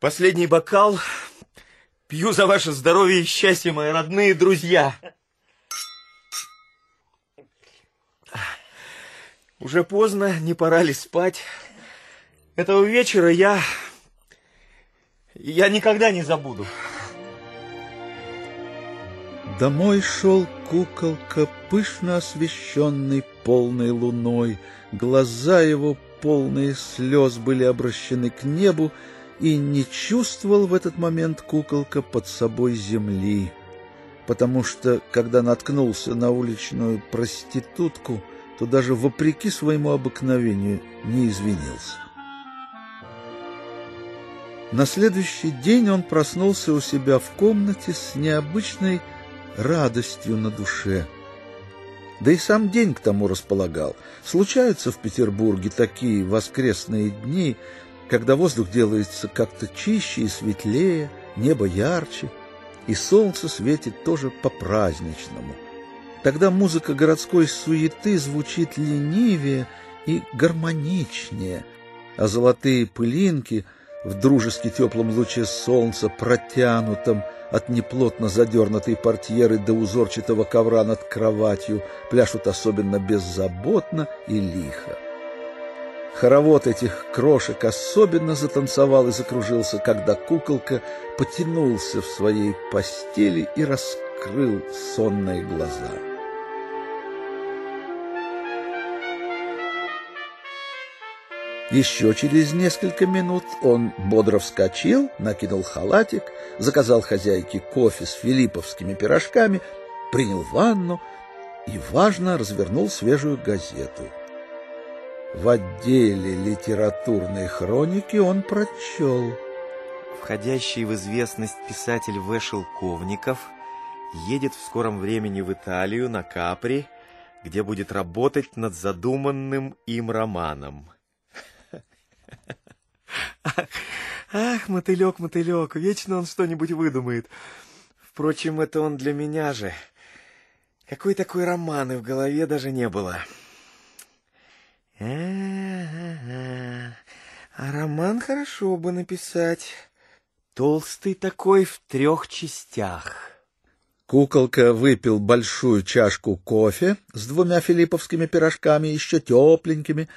Последний бокал. Пью за ваше здоровье и счастье, мои родные друзья. Уже поздно, не пора ли спать? Этого вечера я... Я никогда не забуду. Домой шел куколка, пышно освещенный полной луной. Глаза его, полные слез, были обращены к небу, и не чувствовал в этот момент куколка под собой земли, потому что, когда наткнулся на уличную проститутку, то даже вопреки своему обыкновению не извинился. На следующий день он проснулся у себя в комнате с необычной радостью на душе. Да и сам день к тому располагал. Случаются в Петербурге такие воскресные дни, когда воздух делается как-то чище и светлее, небо ярче, и солнце светит тоже по-праздничному. Тогда музыка городской суеты звучит ленивее и гармоничнее, а золотые пылинки — в дружески теплом луче солнца, протянутом от неплотно задернутой портьеры до узорчатого ковра над кроватью, пляшут особенно беззаботно и лихо. Хоровод этих крошек особенно затанцевал и закружился, когда куколка потянулся в своей постели и раскрыл сонные глаза. Еще через несколько минут он бодро вскочил, накинул халатик, заказал хозяйке кофе с филипповскими пирожками, принял ванну и, важно, развернул свежую газету. В отделе литературной хроники он прочел. Входящий в известность писатель В. Шелковников едет в скором времени в Италию на Капри, где будет работать над задуманным им романом. Ах, мотылек, мотылек, вечно он что-нибудь выдумает. Впрочем, это он для меня же. Какой такой роман и в голове даже не было. А, роман хорошо бы написать. Толстый такой в трех частях. Куколка выпил большую чашку кофе с двумя филипповскими пирожками, еще тепленькими,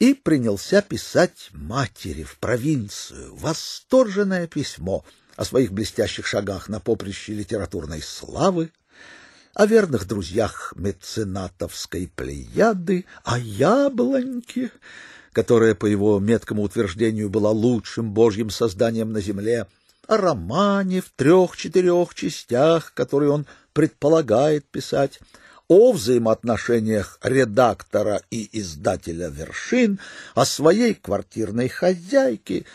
и принялся писать матери в провинцию восторженное письмо о своих блестящих шагах на поприще литературной славы, о верных друзьях меценатовской плеяды, о яблоньке, которая, по его меткому утверждению, была лучшим божьим созданием на земле, о романе в трех-четырех частях, который он предполагает писать, о взаимоотношениях редактора и издателя «Вершин», о своей квартирной хозяйке.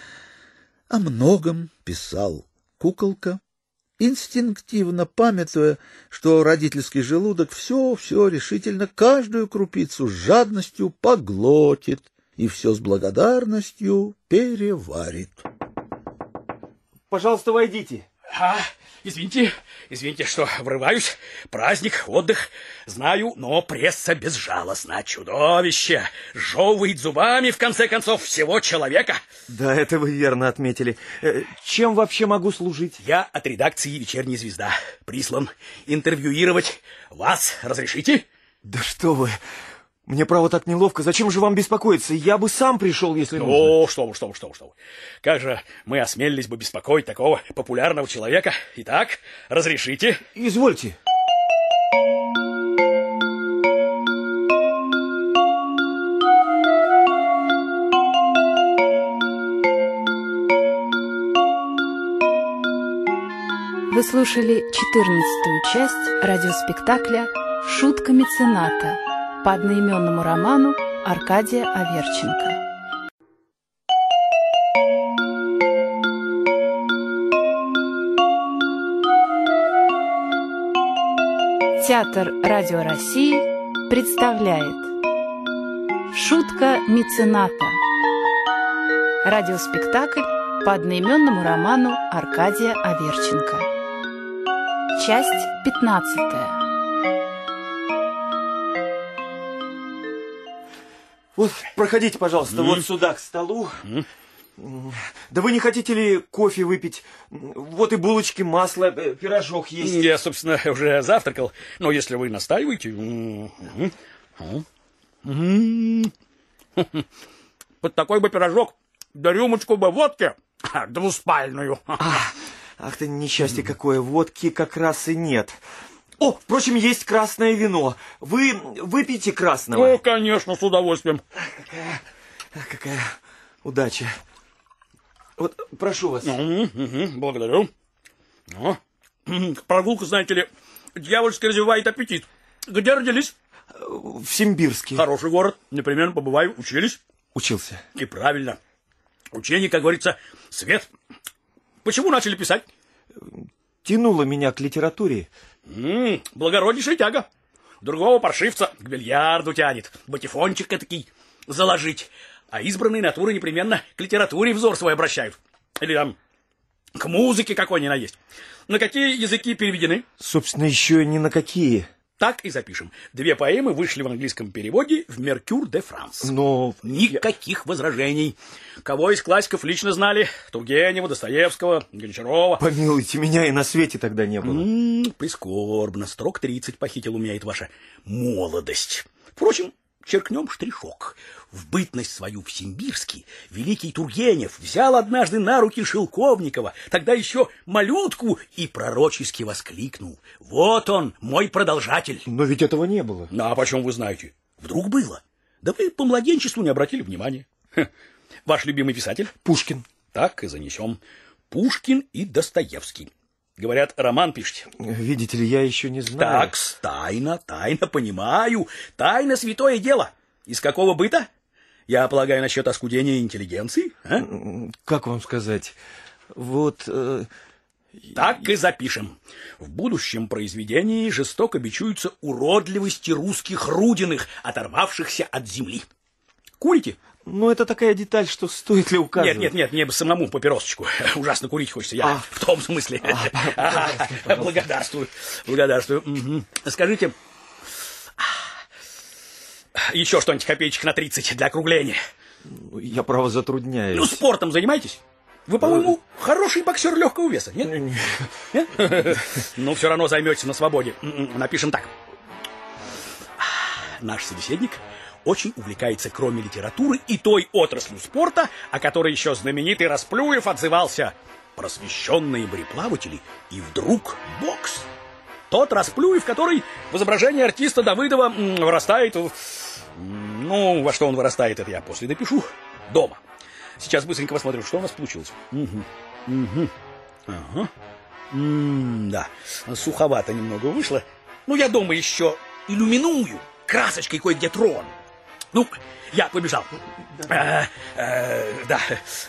О многом писал куколка, инстинктивно памятуя, что родительский желудок все-все решительно, каждую крупицу с жадностью поглотит и все с благодарностью переварит. Пожалуйста, войдите. А, извините, извините, что врываюсь. Праздник, отдых. Знаю, но пресса безжалостна. Чудовище. Жевывает зубами, в конце концов, всего человека. Да, это вы верно отметили. Э, чем вообще могу служить? Я от редакции «Вечерняя звезда». Прислан интервьюировать. Вас разрешите? Да что вы... Мне, право, так неловко. Зачем же вам беспокоиться? Я бы сам пришел, если нужно. О, что вы, что вы, что вы, что вы. Как же мы осмелились бы беспокоить такого популярного человека? Итак, разрешите? Извольте. Вы слушали 14 часть радиоспектакля «Шутка мецената» по одноименному роману Аркадия Аверченко. Театр Радио России представляет Шутка мецената Радиоспектакль по одноименному роману Аркадия Аверченко. Часть пятнадцатая Вот, проходите, пожалуйста, М. вот сюда, к столу. Да вы не хотите ли кофе выпить? Вот и булочки, масло, э, пирожок есть. Я, собственно, уже завтракал, но если вы настаиваете... Под такой бы пирожок, да рюмочку бы водки, а, двуспальную. Ах ты, несчастье какое, водки как раз и нет. О, впрочем, есть красное вино. Вы выпейте красного. Ну, конечно, с удовольствием. Ах, какая удача. Вот, прошу вас. Мгм, мгм, Благодарю. Ну, м, Прогулка, знаете ли, дьявольски развивает аппетит. Где родились? В Симбирске. Хороший город. Непременно побываю. Учились? Учился. И правильно. Учение, как говорится, свет. Почему начали писать? Тянуло меня к литературе. М, благороднейшая тяга. Другого паршивца к бильярду тянет. Батифончик этакий заложить. А избранные натуры непременно к литературе взор свой обращают. Или там к музыке какой ни на есть. На какие языки переведены? Собственно, еще ни на какие. Так и запишем. Две поэмы вышли в английском переводе в «Меркюр де Франс». Но... Никаких возражений. Кого из классиков лично знали? Тургенева, Достоевского, Гончарова. Помилуйте, меня и на свете тогда не было. М-м, прискорбно. Строк 30 похитил у меня это ваша молодость. Впрочем, черкнем штришок. В бытность свою в Симбирске великий Тургенев взял однажды на руки Шелковникова, тогда еще малютку, и пророчески воскликнул. Вот он, мой продолжатель. Но ведь этого не было. Ну, а почем вы знаете? Вдруг было. Да вы по младенчеству не обратили внимания. Хе. Ваш любимый писатель? Пушкин. Так и занесем. Пушкин и Достоевский. Говорят, роман пишете. Видите ли, я еще не знаю. Так, тайна, тайна, понимаю. Тайна святое дело. Из какого быта? Я полагаю, насчет оскудения интеллигенции? А? Как вам сказать? Вот... Э... Так и запишем. В будущем произведении жестоко бичуются уродливости русских рудиных, оторвавшихся от земли. Курите? Ну, это такая деталь, что стоит ли указывать? Нет, нет, нет, мне самому папиросочку. Ужасно курить хочется. Я А. в том смысле. А, А, Благодарствую, благодарствую. Мгм. Скажите, еще что-нибудь копеечек на 30 для округления. Я, право, затрудняюсь. Ну, спортом занимаетесь? Вы, по-моему, хороший боксер легкого веса, нет? Нет? Ну, все равно займетесь на свободе. М-м, Напишем так. Наш собеседник очень увлекается, кроме литературы, и той отраслью спорта, о которой еще знаменитый Расплюев отзывался. Просвещенные мореплаватели и вдруг бокс. Тот Расплюев, который в изображении артиста Давыдова м, вырастает... м, Ну, во что он вырастает, это я после допишу. Дома. Сейчас быстренько посмотрю, что у нас получилось. Мгм. Мгм. Ага. М, Да, суховато немного вышло. Ну, я дома еще иллюминую красочкой кое-где трон. Ну, я побежал. Э, э, да,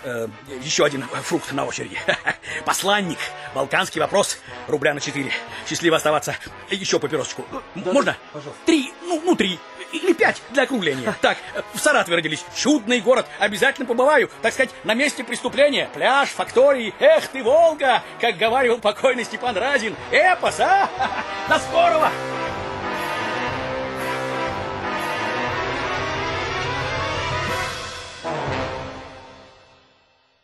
э, еще один фрукт на очереди. Посланник. Балканский вопрос. Рубля на четыре. Счастливо оставаться. Еще папиросочку. Можно? Три, ну, ну три. Или пять для округления. Так, в Саратове родились. Чудный город. Обязательно побываю. Так сказать, на месте преступления. Пляж, фактории. Эх ты, Волга! Как говаривал покойный Степан Разин. Эпос, а? До скорого!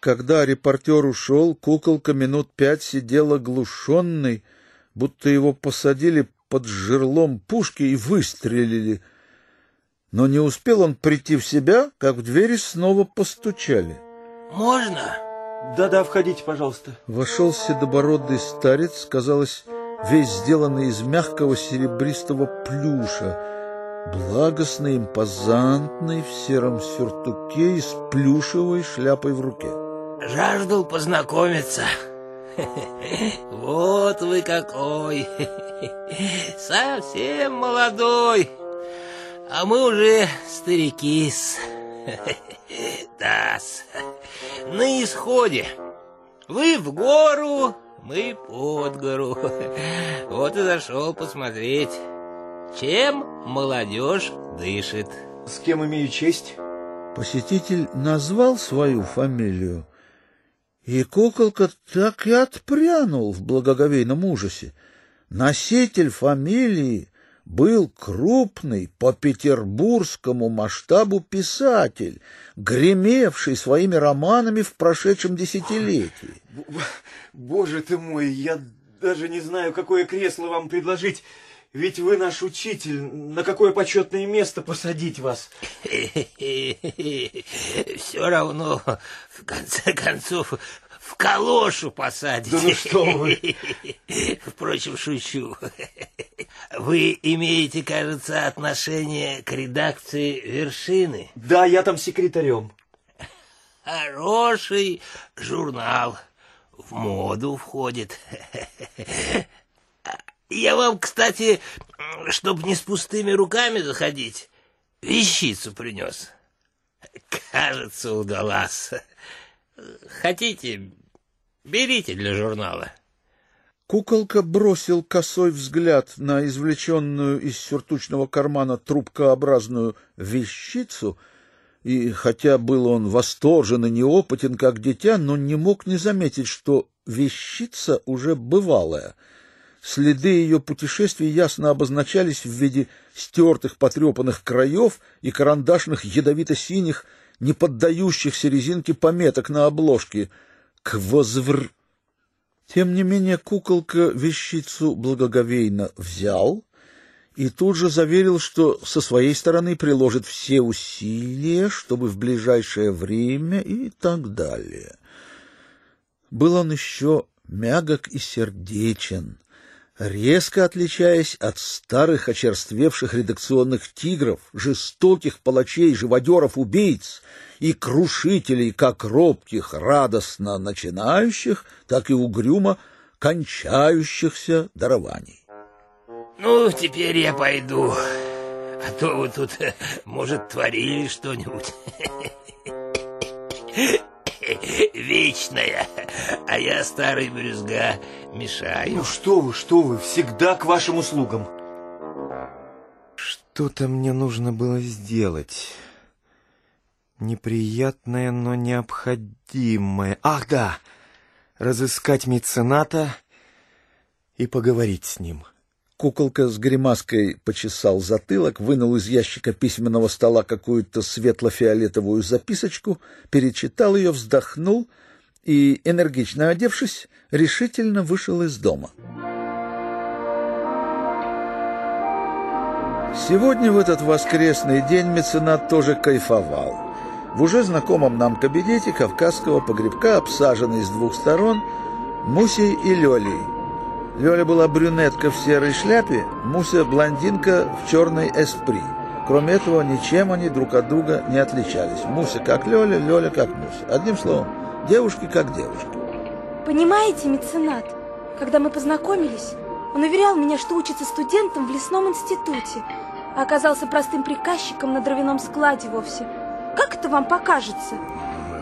Когда репортер ушел, куколка минут пять сидел оглушенный, будто его посадили под жерлом пушки и выстрелили. Но не успел он прийти в себя, как в двери снова постучали. Можно? Да-да, входите, пожалуйста. Вошел седобородый старец, казалось, весь сделанный из мягкого серебристого плюша, благостный, импозантный, в сером сюртуке и с плюшевой шляпой в руке. Жаждал познакомиться. Вот вы какой. Совсем молодой. А мы уже старики-с. Да-с. На исходе. Вы в гору, мы под гору. Вот и зашел посмотреть, чем молодежь дышит. С кем имею честь? Посетитель назвал свою фамилию, и куколка так и отпрянул в благоговейном ужасе. Носитель фамилии был крупный по петербургскому масштабу писатель, гремевший своими романами в прошедшем десятилетии. Боже ты мой, я даже не знаю, какое кресло вам предложить. Ведь вы наш учитель. На какое почетное место посадить вас? Все равно, в конце концов, в калошу посадите. Да ну что вы. Впрочем, шучу. Вы имеете, кажется, отношение к редакции «Вершины». Да, я там секретарем. Хороший журнал. В моду входит. Я вам, кстати, чтобы не с пустыми руками заходить, вещицу принес. Кажется, удалась. Хотите, берите для журнала. Куколка бросил косой взгляд на извлеченную из сюртучного кармана трубкообразную вещицу, и хотя был он восторжен и неопытен, как дитя, но не мог не заметить, что вещица уже бывалая. Следы ее путешествий ясно обозначались в виде стертых потрепанных краев и карандашных ядовито-синих, не поддающихся резинке пометок на обложке «Квозвр». Тем не менее куколка вещицу благоговейно взял и тут же заверил, что со своей стороны приложит все усилия, чтобы в ближайшее время и так далее. Был он еще мягок и сердечен, резко отличаясь от старых очерствевших редакционных тигров, жестоких палачей, живодеров, убийц и крушителей как робких, радостно начинающих, так и угрюмо кончающихся дарований. Ну, теперь я пойду. А то вы тут, может, творили что-нибудь. Вечная. А я, старый брюзга, мешаю. Ну что вы, что вы, всегда к вашим услугам. Что-то мне нужно было сделать. Неприятное, но необходимое. Ах, да! Разыскать мецената и поговорить с ним. Куколка с гримаской почесал затылок, вынул из ящика письменного стола какую-то светло-фиолетовую записочку, перечитал ее, вздохнул и, энергично одевшись, решительно вышел из дома. Сегодня, в этот воскресный день, меценат тоже кайфовал. В уже знакомом нам кабинете кавказского погребка, обсаженный с двух сторон, Мусей и Лёлей, Лёля была брюнетка в серой шляпе, Муся блондинка в черной эспри. Кроме этого, ничем они друг от друга не отличались. Муся как Лёля, Лёля как Муся. Одним словом, девушки как девушки. Понимаете, меценат, когда мы познакомились, он уверял меня, что учится студентом в лесном институте, а оказался простым приказчиком на дровяном складе вовсе. Как это вам покажется?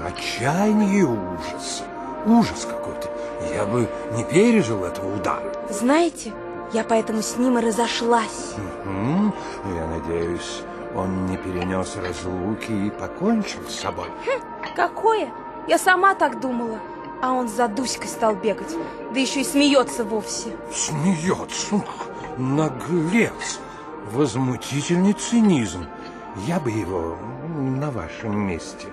Отчаяние и ужас. Ужас какой-то. Я бы не пережил этого удара. Знаете, я поэтому с ним и разошлась. Угу. Я надеюсь, он не перенес разлуки и покончил с собой. Хм, какое? Я сама так думала. А он за Дуськой стал бегать, да еще и смеется вовсе. Смеется? Наглец! Возмутительный цинизм. Я бы его на вашем месте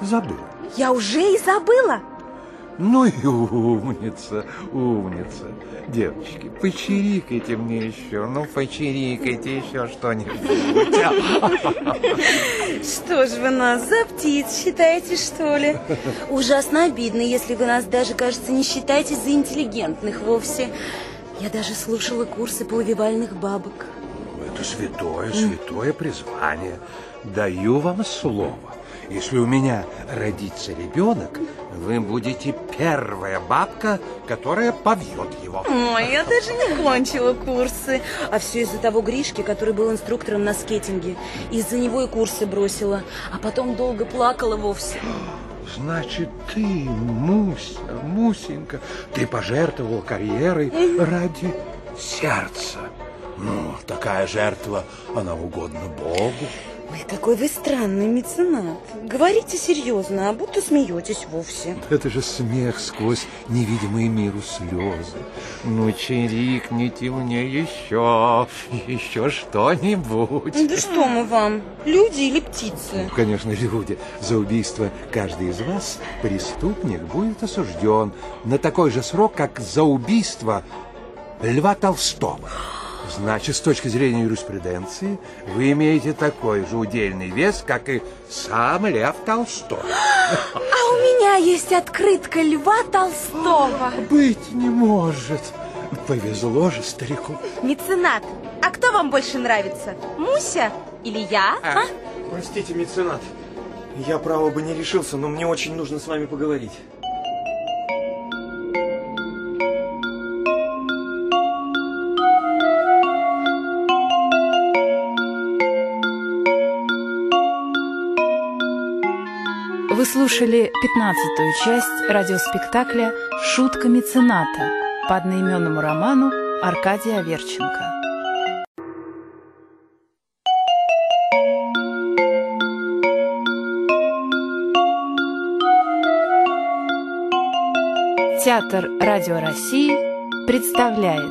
забыл. Я уже и забыла. Ну и умница, умница. Девочки, почирикайте мне еще, ну почирикайте еще что-нибудь. Что ж вы нас за птиц считаете, что ли? Ужасно обидно, если вы нас даже, кажется, не считаете за интеллигентных вовсе. Я даже слушала курсы полувивальных бабок. Это святое, святое призвание. Даю вам слово. Если у меня родится ребенок, вы будете первая бабка, которая побьет его. Ой, я даже не кончила курсы. А все из-за того Гришки, который был инструктором на скейтинге. Из-за него и курсы бросила. А потом долго плакала вовсе. Значит, ты, Муся, Мусенька, ты пожертвовал карьерой ради сердца. Ну, такая жертва, она угодна Богу. Ой, какой вы странный меценат. Говорите серьезно, а будто смеетесь вовсе. Это же смех сквозь невидимые миру слезы. Ну, чирикните мне еще, еще что-нибудь. Да что мы вам, люди или птицы? Ну, конечно, люди. За убийство каждый из вас, преступник, будет осужден на такой же срок, как за убийство Льва Толстого. Значит, с точки зрения юриспруденции, вы имеете такой же удельный вес, как и сам Лев Толстой. А у меня есть открытка Льва Толстого. Быть не может. Повезло же старику. Меценат, а кто вам больше нравится? Муся или я? А? Простите, меценат. Я, право бы, не решился, но мне очень нужно с вами поговорить. Слушали пятнадцатую часть радиоспектакля «Шутка мецената» по одноименному роману Аркадия Аверченко. Театр Радио России представляет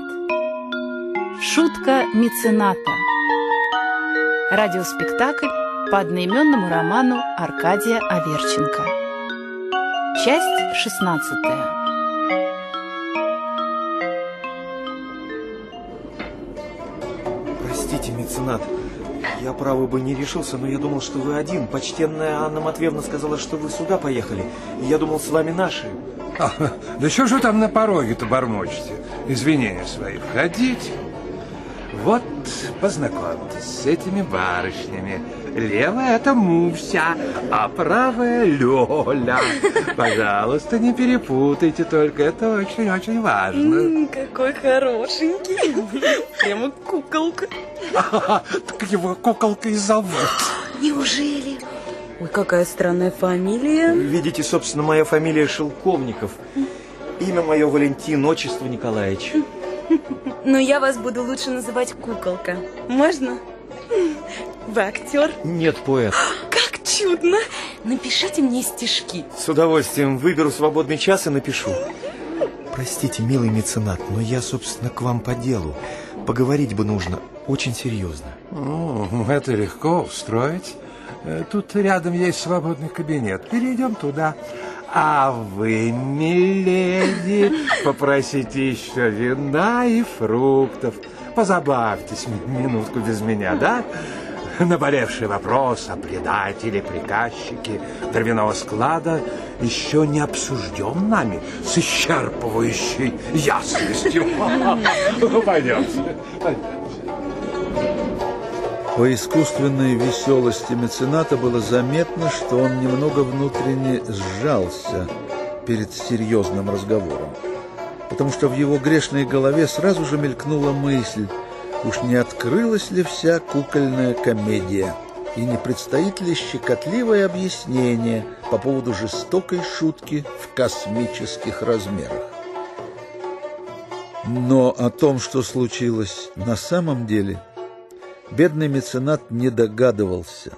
Шутка мецената. Радиоспектакль по одноименному роману Аркадия Аверченко. Часть шестнадцатая. Простите, меценат, я, право бы, не решился, но я думал, что вы один. Почтенная Анна Матвеевна сказала, что вы сюда поехали. И я думал, с вами наши. А, да что же вы там на пороге-то бормочете? Извинения свои. Входите. Вот, познакомьтесь с этими барышнями. Левая это Муся, а правая Лёля. Пожалуйста, не перепутайте только, это очень-очень важно. М, какой хорошенький. Прямо куколка. Так его куколка и зовут. Неужели? Ой, какая странная фамилия. Видите, собственно, моя фамилия Шелковников. Имя мое Валентин, отчество Николаевич. Но я вас буду лучше называть куколка. Можно? Вы актер? Нет, поэт. Как чудно! Напишите мне стишки. С удовольствием выберу свободный час и напишу. Простите, милый меценат, но я, собственно, к вам по делу. Поговорить бы нужно очень серьезно. Ну, это легко устроить. Э, Тут рядом есть свободный кабинет. Перейдем туда. А вы, миледи, попросите еще вина и фруктов. Позабавьтесь минутку без меня, да? Наболевший вопрос о предателе, приказчике дровяного склада еще не обсужден нами с исчерпывающей ясностью. Пойдемте. По искусственной веселости мецената было заметно, что он немного внутренне сжался перед серьезным разговором, потому что в его грешной голове сразу же мелькнула мысль, уж не открылась ли вся кукольная комедия, и не предстоит ли щекотливое объяснение по поводу жестокой шутки в космических размерах. Но о том, что случилось на самом деле – Бедный меценат не догадывался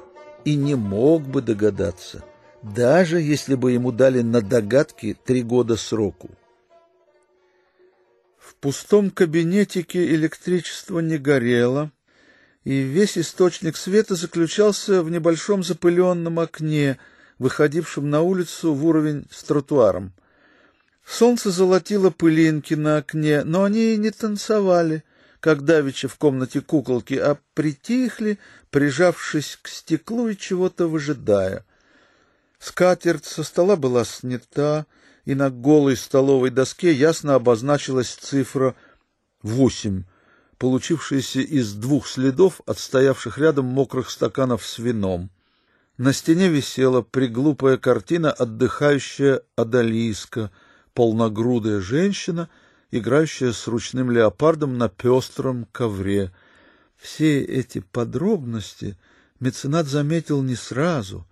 и не мог бы догадаться, даже если бы ему дали на догадки три года сроку. Пустом кабинетике электричество не горело, и весь источник света заключался в небольшом запыленном окне, выходившем на улицу в уровень с тротуаром. Солнце золотило пылинки на окне, но они не танцевали — как давеча в комнате куколки, а притихли, прижавшись к стеклу и чего-то выжидая. Скатерть со стола была снята, и на голой столовой доске ясно обозначилась цифра восемь, получившаяся из двух следов от стоявших рядом мокрых стаканов с вином. На стене висела приглупая картина «Отдыхающая Адалиска», полногрудая женщина — играющая с ручным леопардом на пестром ковре. Все эти подробности меценат заметил не сразу,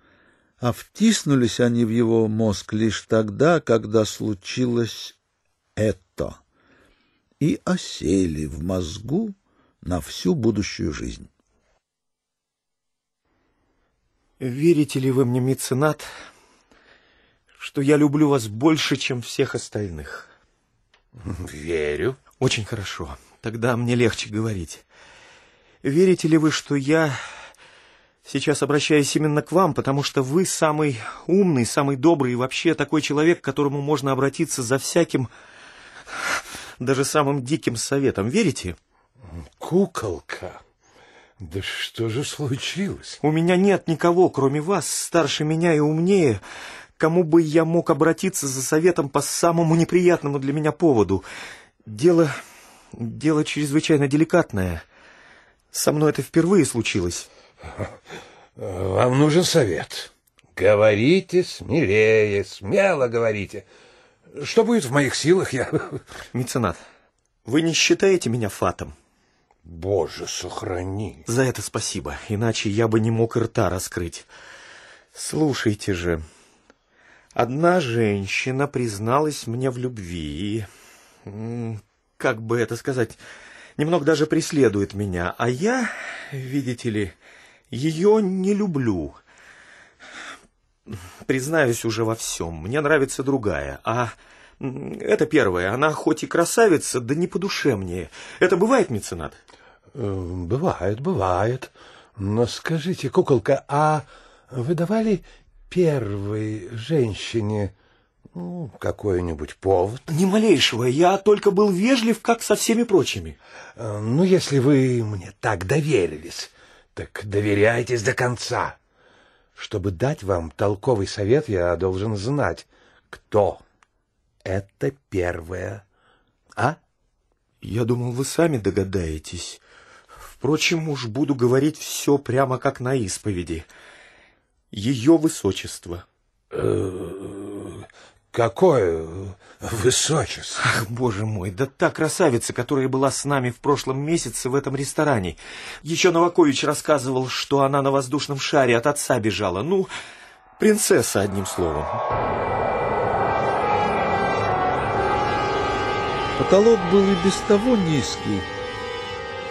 а втиснулись они в его мозг лишь тогда, когда случилось это, и осели в мозгу на всю будущую жизнь. Верите ли вы мне, меценат, что я люблю вас больше, чем всех остальных? Верю. Очень хорошо. Тогда мне легче говорить. Верите ли вы, что я сейчас обращаюсь именно к вам, потому что вы самый умный, самый добрый и вообще такой человек, к которому можно обратиться за всяким, даже самым диким советом. Верите? Куколка. Да что же случилось? У меня нет никого, кроме вас, старше меня и умнее, кому бы я мог обратиться за советом по самому неприятному для меня поводу. Дело... дело чрезвычайно деликатное. Со мной это впервые случилось. Вам нужен совет. Говорите смелее, смело говорите. Что будет в моих силах, я... Меценат, вы не считаете меня фатом? Боже, сохрани. За это спасибо, иначе я бы не мог и рта раскрыть. Слушайте же, одна женщина призналась мне в любви. М, Как бы это сказать, немного даже преследует меня, а я, видите ли, ее не люблю. Признаюсь уже во всем, мне нравится другая, а Это первое. Она хоть и красавица, да не по душе мне. Это бывает, меценат? Э, Бывает, бывает. Но скажите, куколка, а вы давали первой женщине ну, какой-нибудь повод? Ни малейшего. Я только был вежлив, как со всеми прочими. Э, Ну, если вы мне так доверились, так доверяйтесь до конца. Чтобы дать вам толковый совет, я должен знать, кто это первое. А? Я думал, вы сами догадаетесь. Впрочем, уж буду говорить все прямо как на исповеди. Ее высочество. Э, Какое высочество? Ах, боже мой, да та красавица, которая была с нами в прошлом месяце в этом ресторане. Еще Новакович рассказывал, что она на воздушном шаре от отца бежала. Ну, принцесса, одним словом. Потолок был и без того низкий,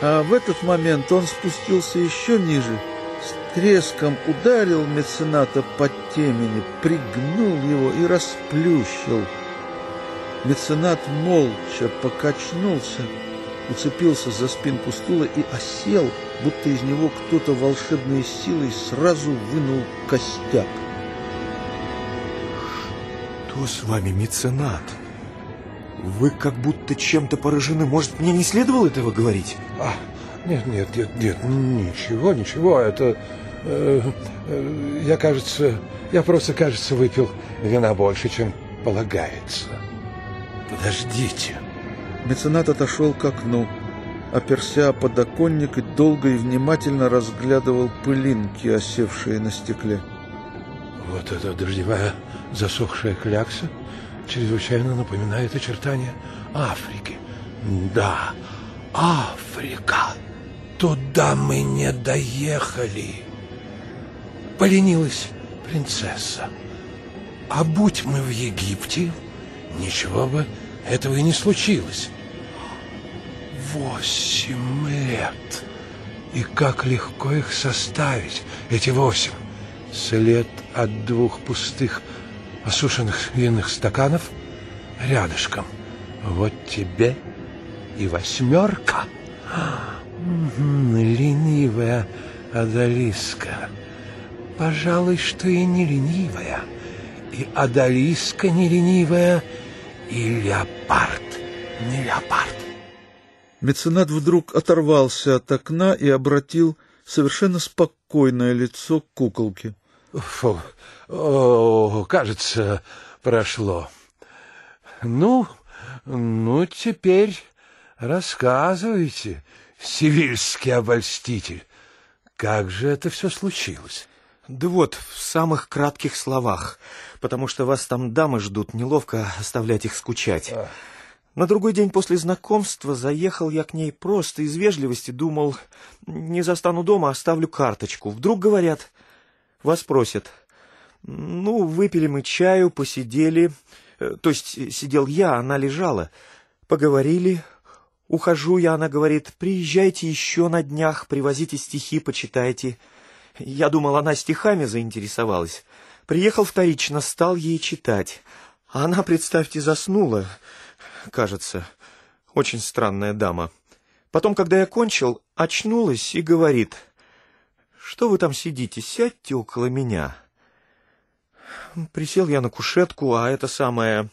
а в этот момент он спустился еще ниже, треском ударил мецената по темени, пригнул его и расплющил. Меценат молча покачнулся, уцепился за спинку стула и осел, будто из него кто-то волшебной силой сразу вынул костяк. Что с вами, меценат? Вы как будто чем-то поражены. Может, мне не следовало этого говорить? А, нет, нет, нет, нет, ничего, ничего, это... э, э, я, кажется, я просто, кажется, выпил вина больше, чем полагается. Подождите. Меценат отошел к окну, оперся о подоконник и долго и внимательно разглядывал пылинки, осевшие на стекле. Вот эта дождевая засохшая клякса чрезвычайно напоминает очертания Африки. Да, Африка. Туда мы не доехали. Поленилась принцесса. А будь мы в Египте, ничего бы этого и не случилось. Восемь лет. И как легко их составить, эти восемь. След от двух пустых осушенных винных стаканов рядышком. Вот тебе и восьмерка. Ленивая Адалиска. Пожалуй, что и не ленивая. И Адалиска не ленивая, и леопард не леопард. Меценат вдруг оторвался от окна и обратил совершенно спокойное лицо к куколке. Фу, о, кажется, прошло. Ну, ну, теперь рассказывайте, сивильский обольститель, как же это все случилось? Да вот, в самых кратких словах, потому что вас там дамы ждут, неловко оставлять их скучать. На другой день после знакомства заехал я к ней просто из вежливости, думал, не застану дома, оставлю карточку. Вдруг говорят, вас просят. Ну, выпили мы чаю, посидели, э, то есть э, сидел я, она лежала. Поговорили, ухожу я, она говорит, приезжайте еще на днях, привозите стихи, почитайте. Я думал, она стихами заинтересовалась. Приехал вторично, стал ей читать. Она, представьте, заснула, кажется. Очень странная дама. Потом, когда я кончил, очнулась и говорит, «Что вы там сидите? Сядьте около меня». Присел я на кушетку, а это самое...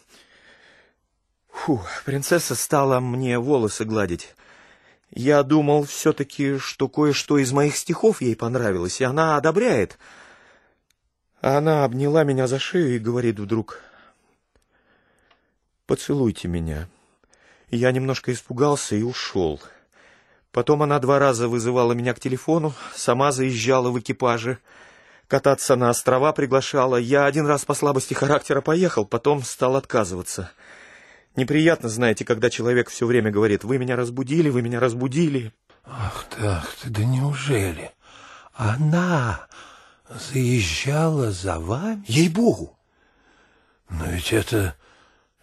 Фу, принцесса стала мне волосы гладить. Я думал все-таки, что кое-что из моих стихов ей понравилось, и она одобряет. Она обняла меня за шею и говорит вдруг, «Поцелуйте меня». Я немножко испугался и ушел. Потом она два раза вызывала меня к телефону, сама заезжала в экипаже, кататься на острова приглашала. Я один раз по слабости характера поехал, потом стал отказываться. Неприятно, знаете, когда человек все время говорит, «Вы меня разбудили, вы меня разбудили». Ах ты, ах ты, да неужели? Она заезжала за вами? Ей-богу! Но ведь это...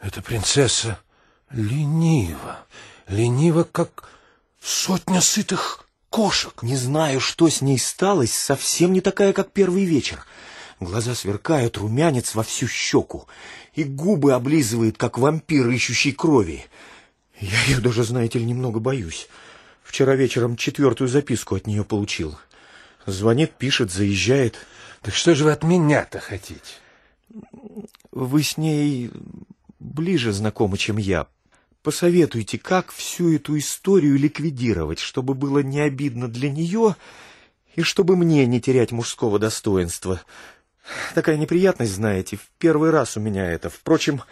эта принцесса ленива. Ленива, как сотня сытых кошек. Не знаю, что с ней сталось, совсем не такая, как первый вечер. Глаза сверкают, румянец во всю щеку. И губы облизывает, как вампир, ищущий крови. Я ее даже, знаете ли, немного боюсь. Вчера вечером четвертую записку от нее получил. Звонит, пишет, заезжает. Так что же вы от меня-то хотите? Вы с ней ближе знакомы, чем я. Посоветуйте, как всю эту историю ликвидировать, чтобы было не обидно для нее и чтобы мне не терять мужского достоинства. Такая неприятность, знаете, в первый раз у меня это. Впрочем,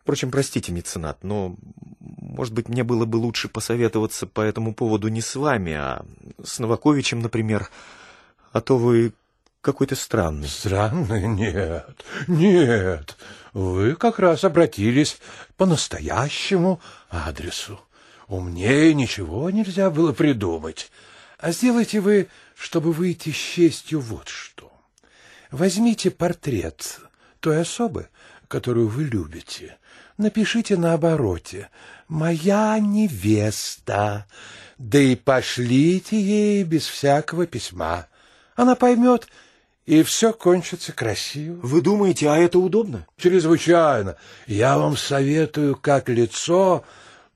впрочем, простите, меценат, но, может быть, мне было бы лучше посоветоваться по этому поводу не с вами, а с Новаковичем, например. А то вы какой-то странный. Странный? Нет, нет. Вы как раз обратились по настоящему адресу. Умнее ничего нельзя было придумать. А сделайте вы, чтобы выйти с честью, вот что. Возьмите портрет той особы, которую вы любите. Напишите на обороте «Моя невеста», да и пошлите ей без всякого письма. Она поймет, и все кончится красиво. Вы думаете, а это удобно? Чрезвычайно. Я вам советую как лицо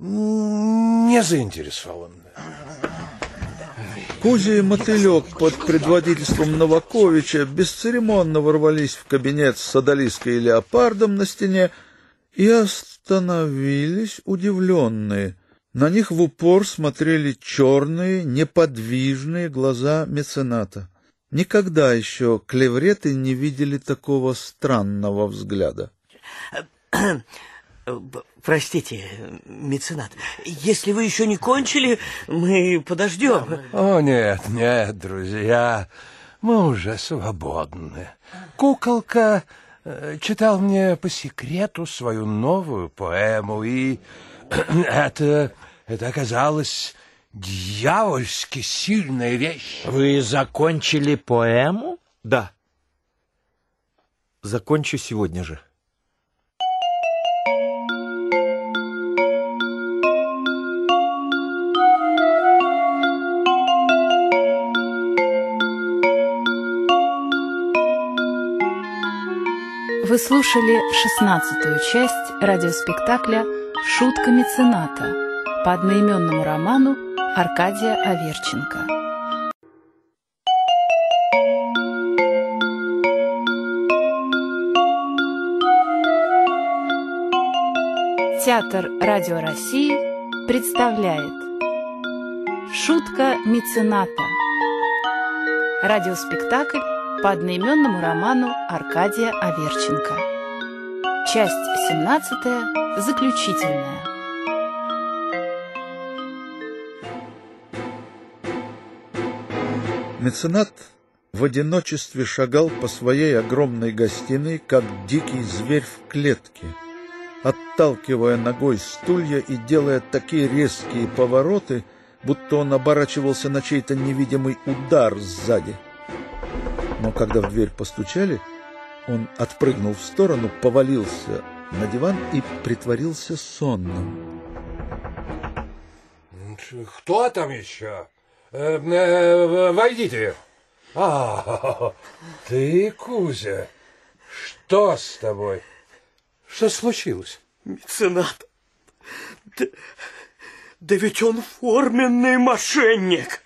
не заинтересованное. Кузя и Мотылек под предводительством Новаковича бесцеремонно ворвались в кабинет с одолиской и леопардом на стене и остановились удивленные. На них в упор смотрели черные, неподвижные глаза мецената. Никогда еще клевреты не видели такого странного взгляда. Простите, меценат, если вы еще не кончили, мы подождем. О, нет, нет, друзья, мы уже свободны. Куколка э, читал мне по секрету свою новую поэму, и это, это оказалось дьявольски сильная вещь. Вы закончили поэму? Да. Закончу сегодня же. Вы слушали шестнадцатую часть радиоспектакля «Шутка мецената» по одноименному роману Аркадия Аверченко. Театр Радио России представляет Шутка мецената Радиоспектакль по одноименному роману Аркадия Аверченко. Часть 17. Заключительная. Меценат в одиночестве шагал по своей огромной гостиной, как дикий зверь в клетке, отталкивая ногой стулья и делая такие резкие повороты, будто он оборачивался на чей-то невидимый удар сзади. Но когда в дверь постучали, он отпрыгнул в сторону, повалился на диван и притворился сонным. Кто там еще? Э, э, войдите. А, ты, Кузя. Что с тобой? Что случилось? Меценат. Да, да ведь он форменный мошенник.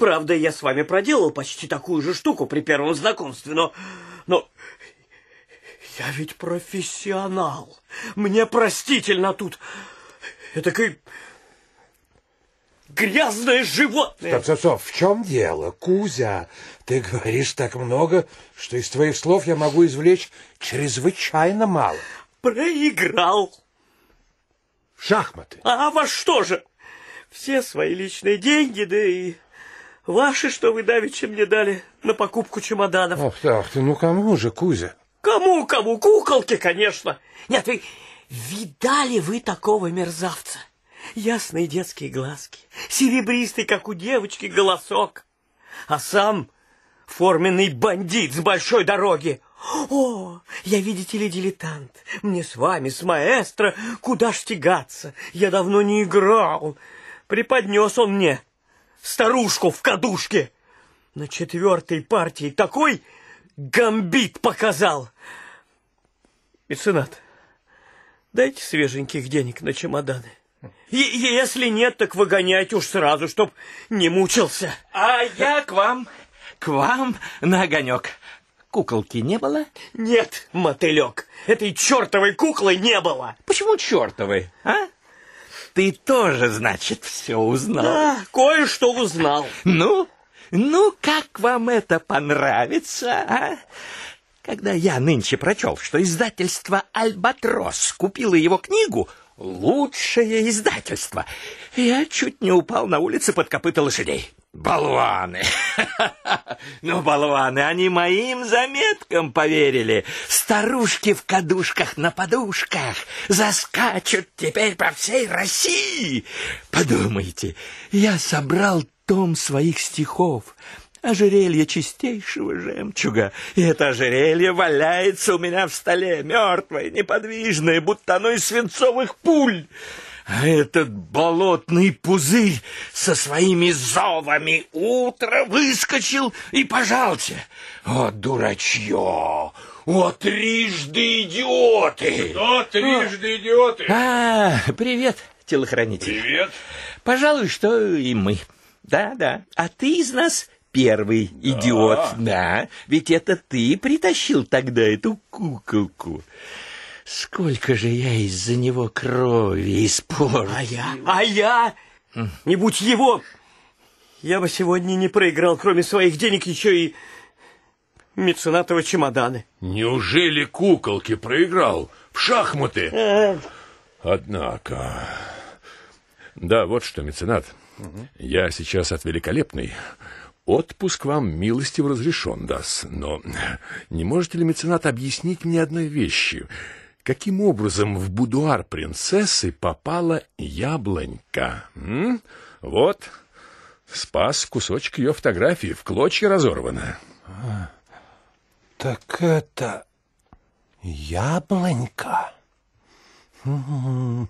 Правда, я с вами проделал почти такую же штуку при первом знакомстве, но... но... Я ведь профессионал. Мне простительно тут. Этакой грязное животное. Стоп, стоп, стоп. В чем дело, Кузя? Ты говоришь так много, что из твоих слов я могу извлечь чрезвычайно мало. Проиграл. Шахматы. А во что же? Все свои личные деньги, да и ваши, что вы давеча мне дали на покупку чемоданов. Ох, так ты, ну кому же, Кузя? Кому, кому? Куколки, конечно. Нет, вы видали вы такого мерзавца? Ясные детские глазки, серебристый, как у девочки, голосок. А сам форменный бандит с большой дороги. О, я, видите ли, дилетант. Мне с вами, с маэстро, куда ж тягаться? Я давно не играл. Преподнес он мне старушку в кадушке. На четвертой партии такой гамбит показал. Меценат, дайте свеженьких денег на чемоданы. И, если нет, так выгоняйте уж сразу, чтоб не мучился. А я к вам, к вам на огонек. Куколки не было? Нет, мотылек, этой чертовой куклы не было. Почему чертовой, а? Ты тоже, значит, все узнал? Да, кое-что узнал. Ну, ну, как вам это понравится, а? Когда я нынче прочел, что издательство «Альбатрос» купило его книгу, лучшее издательство, я чуть не упал на улице под копыта лошадей. Болваны! Ну, болваны, они моим заметкам поверили. Старушки в кадушках на подушках заскачут теперь по всей России. Подумайте, я собрал том своих стихов, ожерелье чистейшего жемчуга, и это ожерелье валяется у меня в столе, мертвое, неподвижное, будто оно из свинцовых пуль. А этот болотный пузырь со своими зовами утро выскочил и пожался. О, дурачье! О, трижды идиоты! Кто трижды идиоты? А, привет, телохранитель. Привет. Пожалуй, что и мы. Да, да. А ты из нас первый идиот. Да, ведь это ты притащил тогда эту куколку. Сколько же я из-за него крови испортил. А я? А я? Не будь его, я бы сегодня не проиграл, кроме своих денег, еще и меценатовы чемоданы. Неужели куколки проиграл в шахматы? Однако... Да, вот что, меценат. Я сейчас от великолепной. Отпуск вам милостиво разрешен, даст. Но не можете ли, меценат, объяснить мне одной вещи? Каким образом в будуар принцессы попала яблонька? М? Вот, спас кусочек ее фотографии, в клочья разорвана. А, так это яблонька? М-м-м,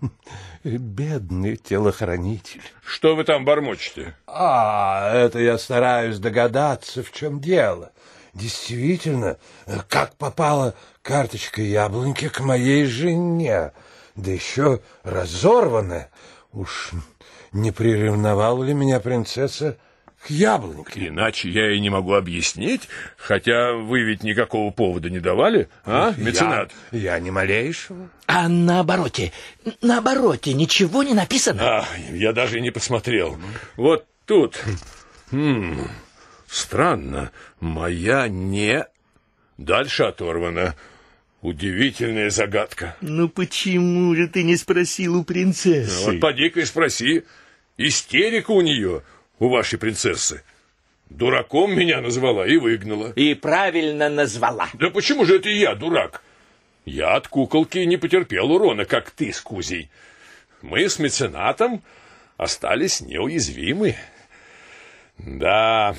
Бедный телохранитель. Что вы там бормочете? А, это я стараюсь догадаться, в чем дело. Действительно, как попала карточка яблоньки к моей жене, да еще разорванная. Уж не приревновала ли меня принцесса к яблоньке? Иначе я и не могу объяснить, хотя вы ведь никакого повода не давали, а, меценат? Я, я не малейшего. А на обороте, на обороте ничего не написано? А, я даже и не посмотрел. Вот тут. Хм, странно. Моя не... Дальше оторвана. Удивительная загадка. Ну почему же ты не спросил у принцессы? Вот поди-ка и спроси. Истерика у нее, у вашей принцессы. Дураком меня назвала и выгнала. И правильно назвала. Да почему же это я дурак? Я от куколки не потерпел урона, как ты с Кузей. Мы с меценатом остались неуязвимы. Да,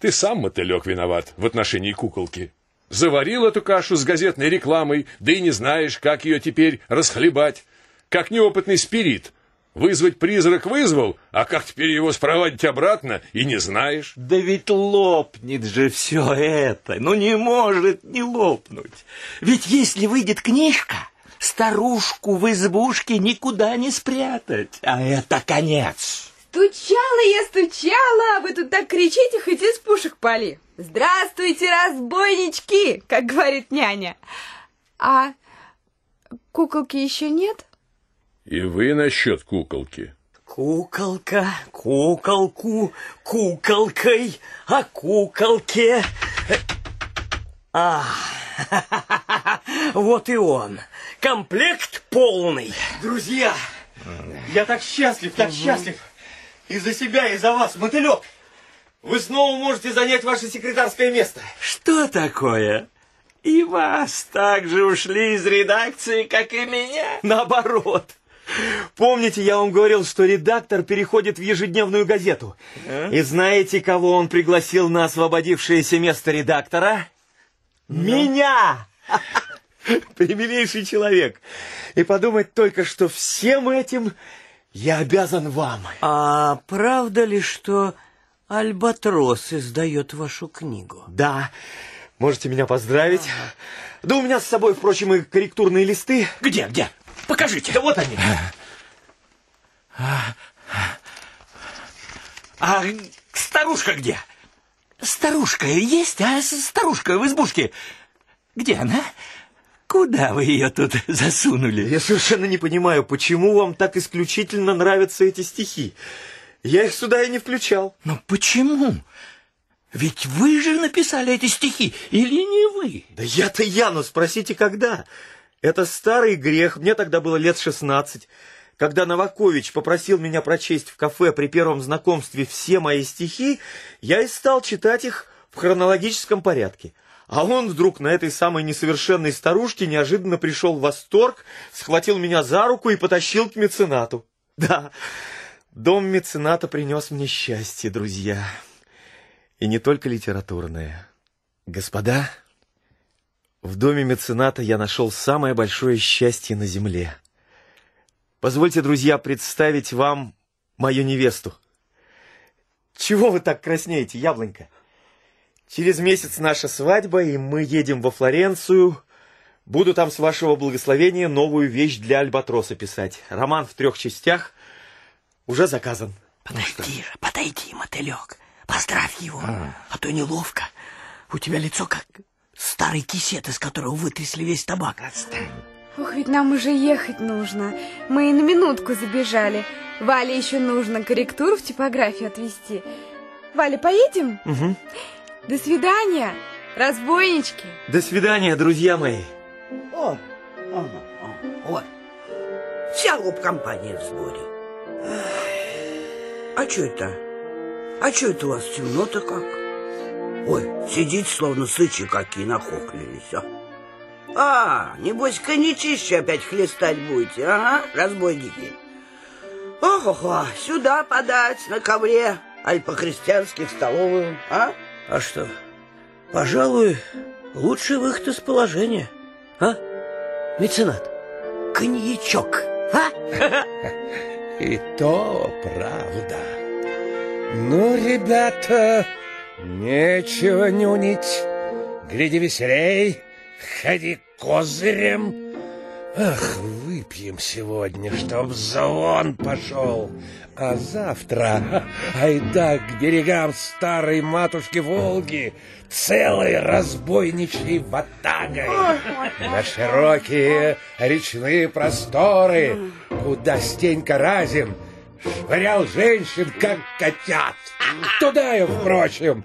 ты сам, мотылек, виноват в отношении куколки. Заварил эту кашу с газетной рекламой, да и не знаешь, как ее теперь расхлебать. Как неопытный спирит. Вызвать призрак вызвал, а как теперь его спроводить обратно, и не знаешь. Да ведь лопнет же все это. Ну не может не лопнуть. Ведь если выйдет книжка, старушку в избушке никуда не спрятать. А это конец. Стучала я, стучала, а вы тут так кричите, хоть из пушек пали. Здравствуйте, разбойнички, как говорит няня. А куколки еще нет? И вы насчет куколки. Куколка, куколку, куколкой, а куколке... А, вот и он. Комплект полный. Друзья, я так счастлив, так счастлив. Из-за себя, из-за вас, мотылек. Вы снова можете занять ваше секретарское место. Что такое? И вас также ушли из редакции, как и меня? Наоборот. Помните, я вам говорил, что редактор переходит в ежедневную газету? А? И знаете, кого он пригласил на освободившееся место редактора? Меня! Примилейший человек. И подумать только, что всем этим я обязан вам. А правда ли, что Альбатрос издает вашу книгу? Да, Можете меня поздравить. Да у меня с собой, впрочем, и корректурные листы. Где, где? Покажите. Да вот они. А старушка где? Старушка есть, а старушка в избушке? Где она? Куда вы ее тут засунули? Я совершенно не понимаю, почему вам так исключительно нравятся эти стихи. Я их сюда и не включал. Но почему? Ведь вы же написали эти стихи, или не вы? Да я-то я, но спросите, когда? Это старый грех, мне тогда было лет шестнадцать. Когда Новакович попросил меня прочесть в кафе при первом знакомстве все мои стихи, я и стал читать их в хронологическом порядке. А он вдруг на этой самой несовершенной старушке неожиданно пришел в восторг, схватил меня за руку и потащил к меценату. Да, дом мецената принес мне счастье, друзья. И не только литературное. Господа, в доме мецената я нашел самое большое счастье на земле — Позвольте, друзья, представить вам мою невесту. Чего вы так краснеете, яблонька? Через месяц наша свадьба, и мы едем во Флоренцию. Буду там, с вашего благословения, новую вещь для Альбатроса писать. Роман в трех частях уже заказан. Подойди же, подойди, мотылек. Поздравь его, а. а то неловко. У тебя лицо как старый кисет, из которого вытрясли весь табак. Отстань. Ох, ведь нам уже ехать нужно. Мы и на минутку забежали. Вале еще нужно корректуру в типографию отвезти. Валя, поедем? Угу. До свидания, разбойнички. До свидания, друзья мои. О, о, о, о. Вся компания в сборе. А что это? А что это у вас темно-то как? Ой, сидите, словно сычи какие нахохлились, а? А, небось, коньячище опять хлестать будете, ага, разбойники. Ох-охо, сюда подать, на ковре, аль по-христиански в столовую, а? А что, пожалуй, лучший выход из положения, а? Меценат, коньячок, а? И то правда. Ну, ребята, нечего нюнить. Гляди веселей, ходи козырем. Ах, выпьем сегодня, чтоб звон пошел. А завтра, айда к берегам старой матушки Волги, целой разбойничьей ватагой. На широкие речные просторы, куда Стенька Разин швырял женщин, как котят. Туда и, впрочем,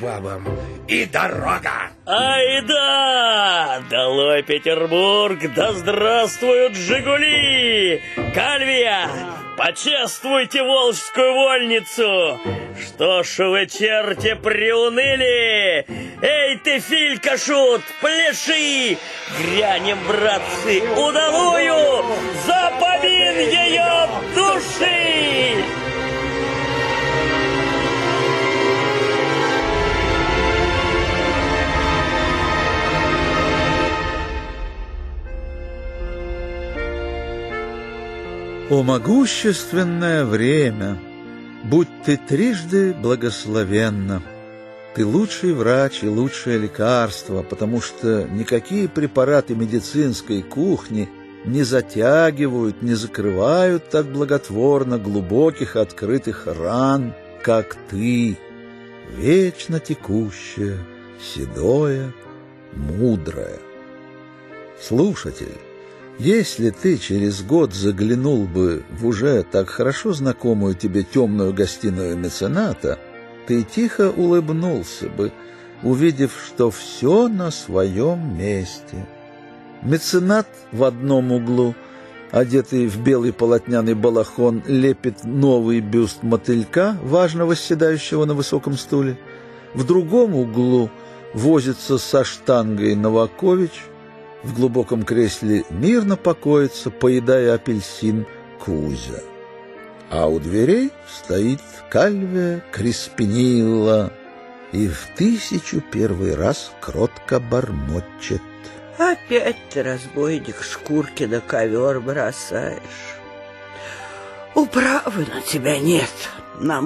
бабам и дорога. Ай да! Долой Петербург! Да здравствуют Жигули! Кальвия! Почествуйте Волжскую вольницу! Что ж вы, черти, приуныли? Эй ты, Филька, шут, пляши! Грянем, братцы, удалую! За помин ее души! О могущественное время, будь ты трижды благословенна. Ты лучший врач и лучшее лекарство, потому что никакие препараты медицинской кухни не затягивают, не закрывают так благотворно глубоких открытых ран, как ты, вечно текущее, седое, мудрое. Слушатель, если ты через год заглянул бы в уже так хорошо знакомую тебе темную гостиную мецената, ты тихо улыбнулся бы, увидев, что все на своем месте. Меценат в одном углу, одетый в белый полотняный балахон, лепит новый бюст мотылька, важно восседающего на высоком стуле. В другом углу возится со штангой Новакович — в глубоком кресле мирно покоится, поедая апельсин, Кузя. А у дверей стоит Кальвия Криспинилла и в тысячу первый раз кротко бормочет. Опять ты, разбойник, шкурки на ковер бросаешь. Управы на тебя нет, на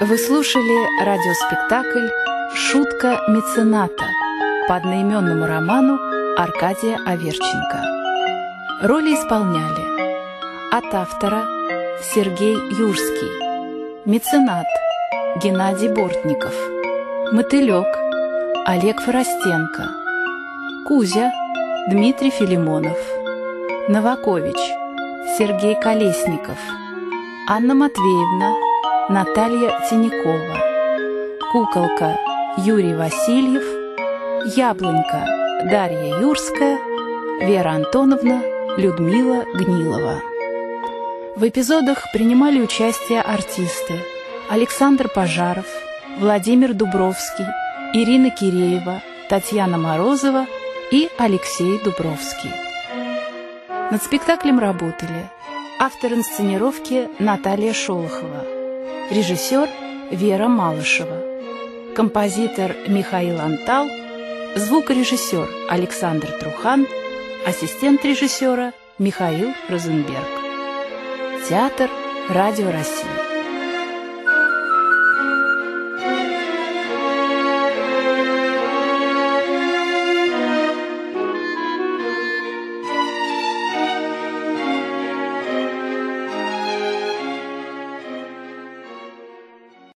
Вы слушали радиоспектакль «Шутка мецената» по одноименному роману Аркадия Аверченко. Роли исполняли от автора Сергей Юрский, меценат Геннадий Бортников, мотылек Олег Форостенко, Кузя Дмитрий Филимонов, Новакович Сергей Колесников, Анна Матвеевна Наталья Тинякова, Куколка Юрий Васильев, Яблонька Дарья Юрская, Вера Антоновна Людмила Гнилова. В эпизодах принимали участие артисты Александр Пожаров, Владимир Дубровский, Ирина Киреева, Татьяна Морозова и Алексей Дубровский. Над спектаклем работали автор инсценировки Наталья Шолохова, режиссер Вера Малышева, композитор Михаил Антал, звукорежиссер Александр Трухан, ассистент режиссера Михаил Розенберг. Театр «Радио России».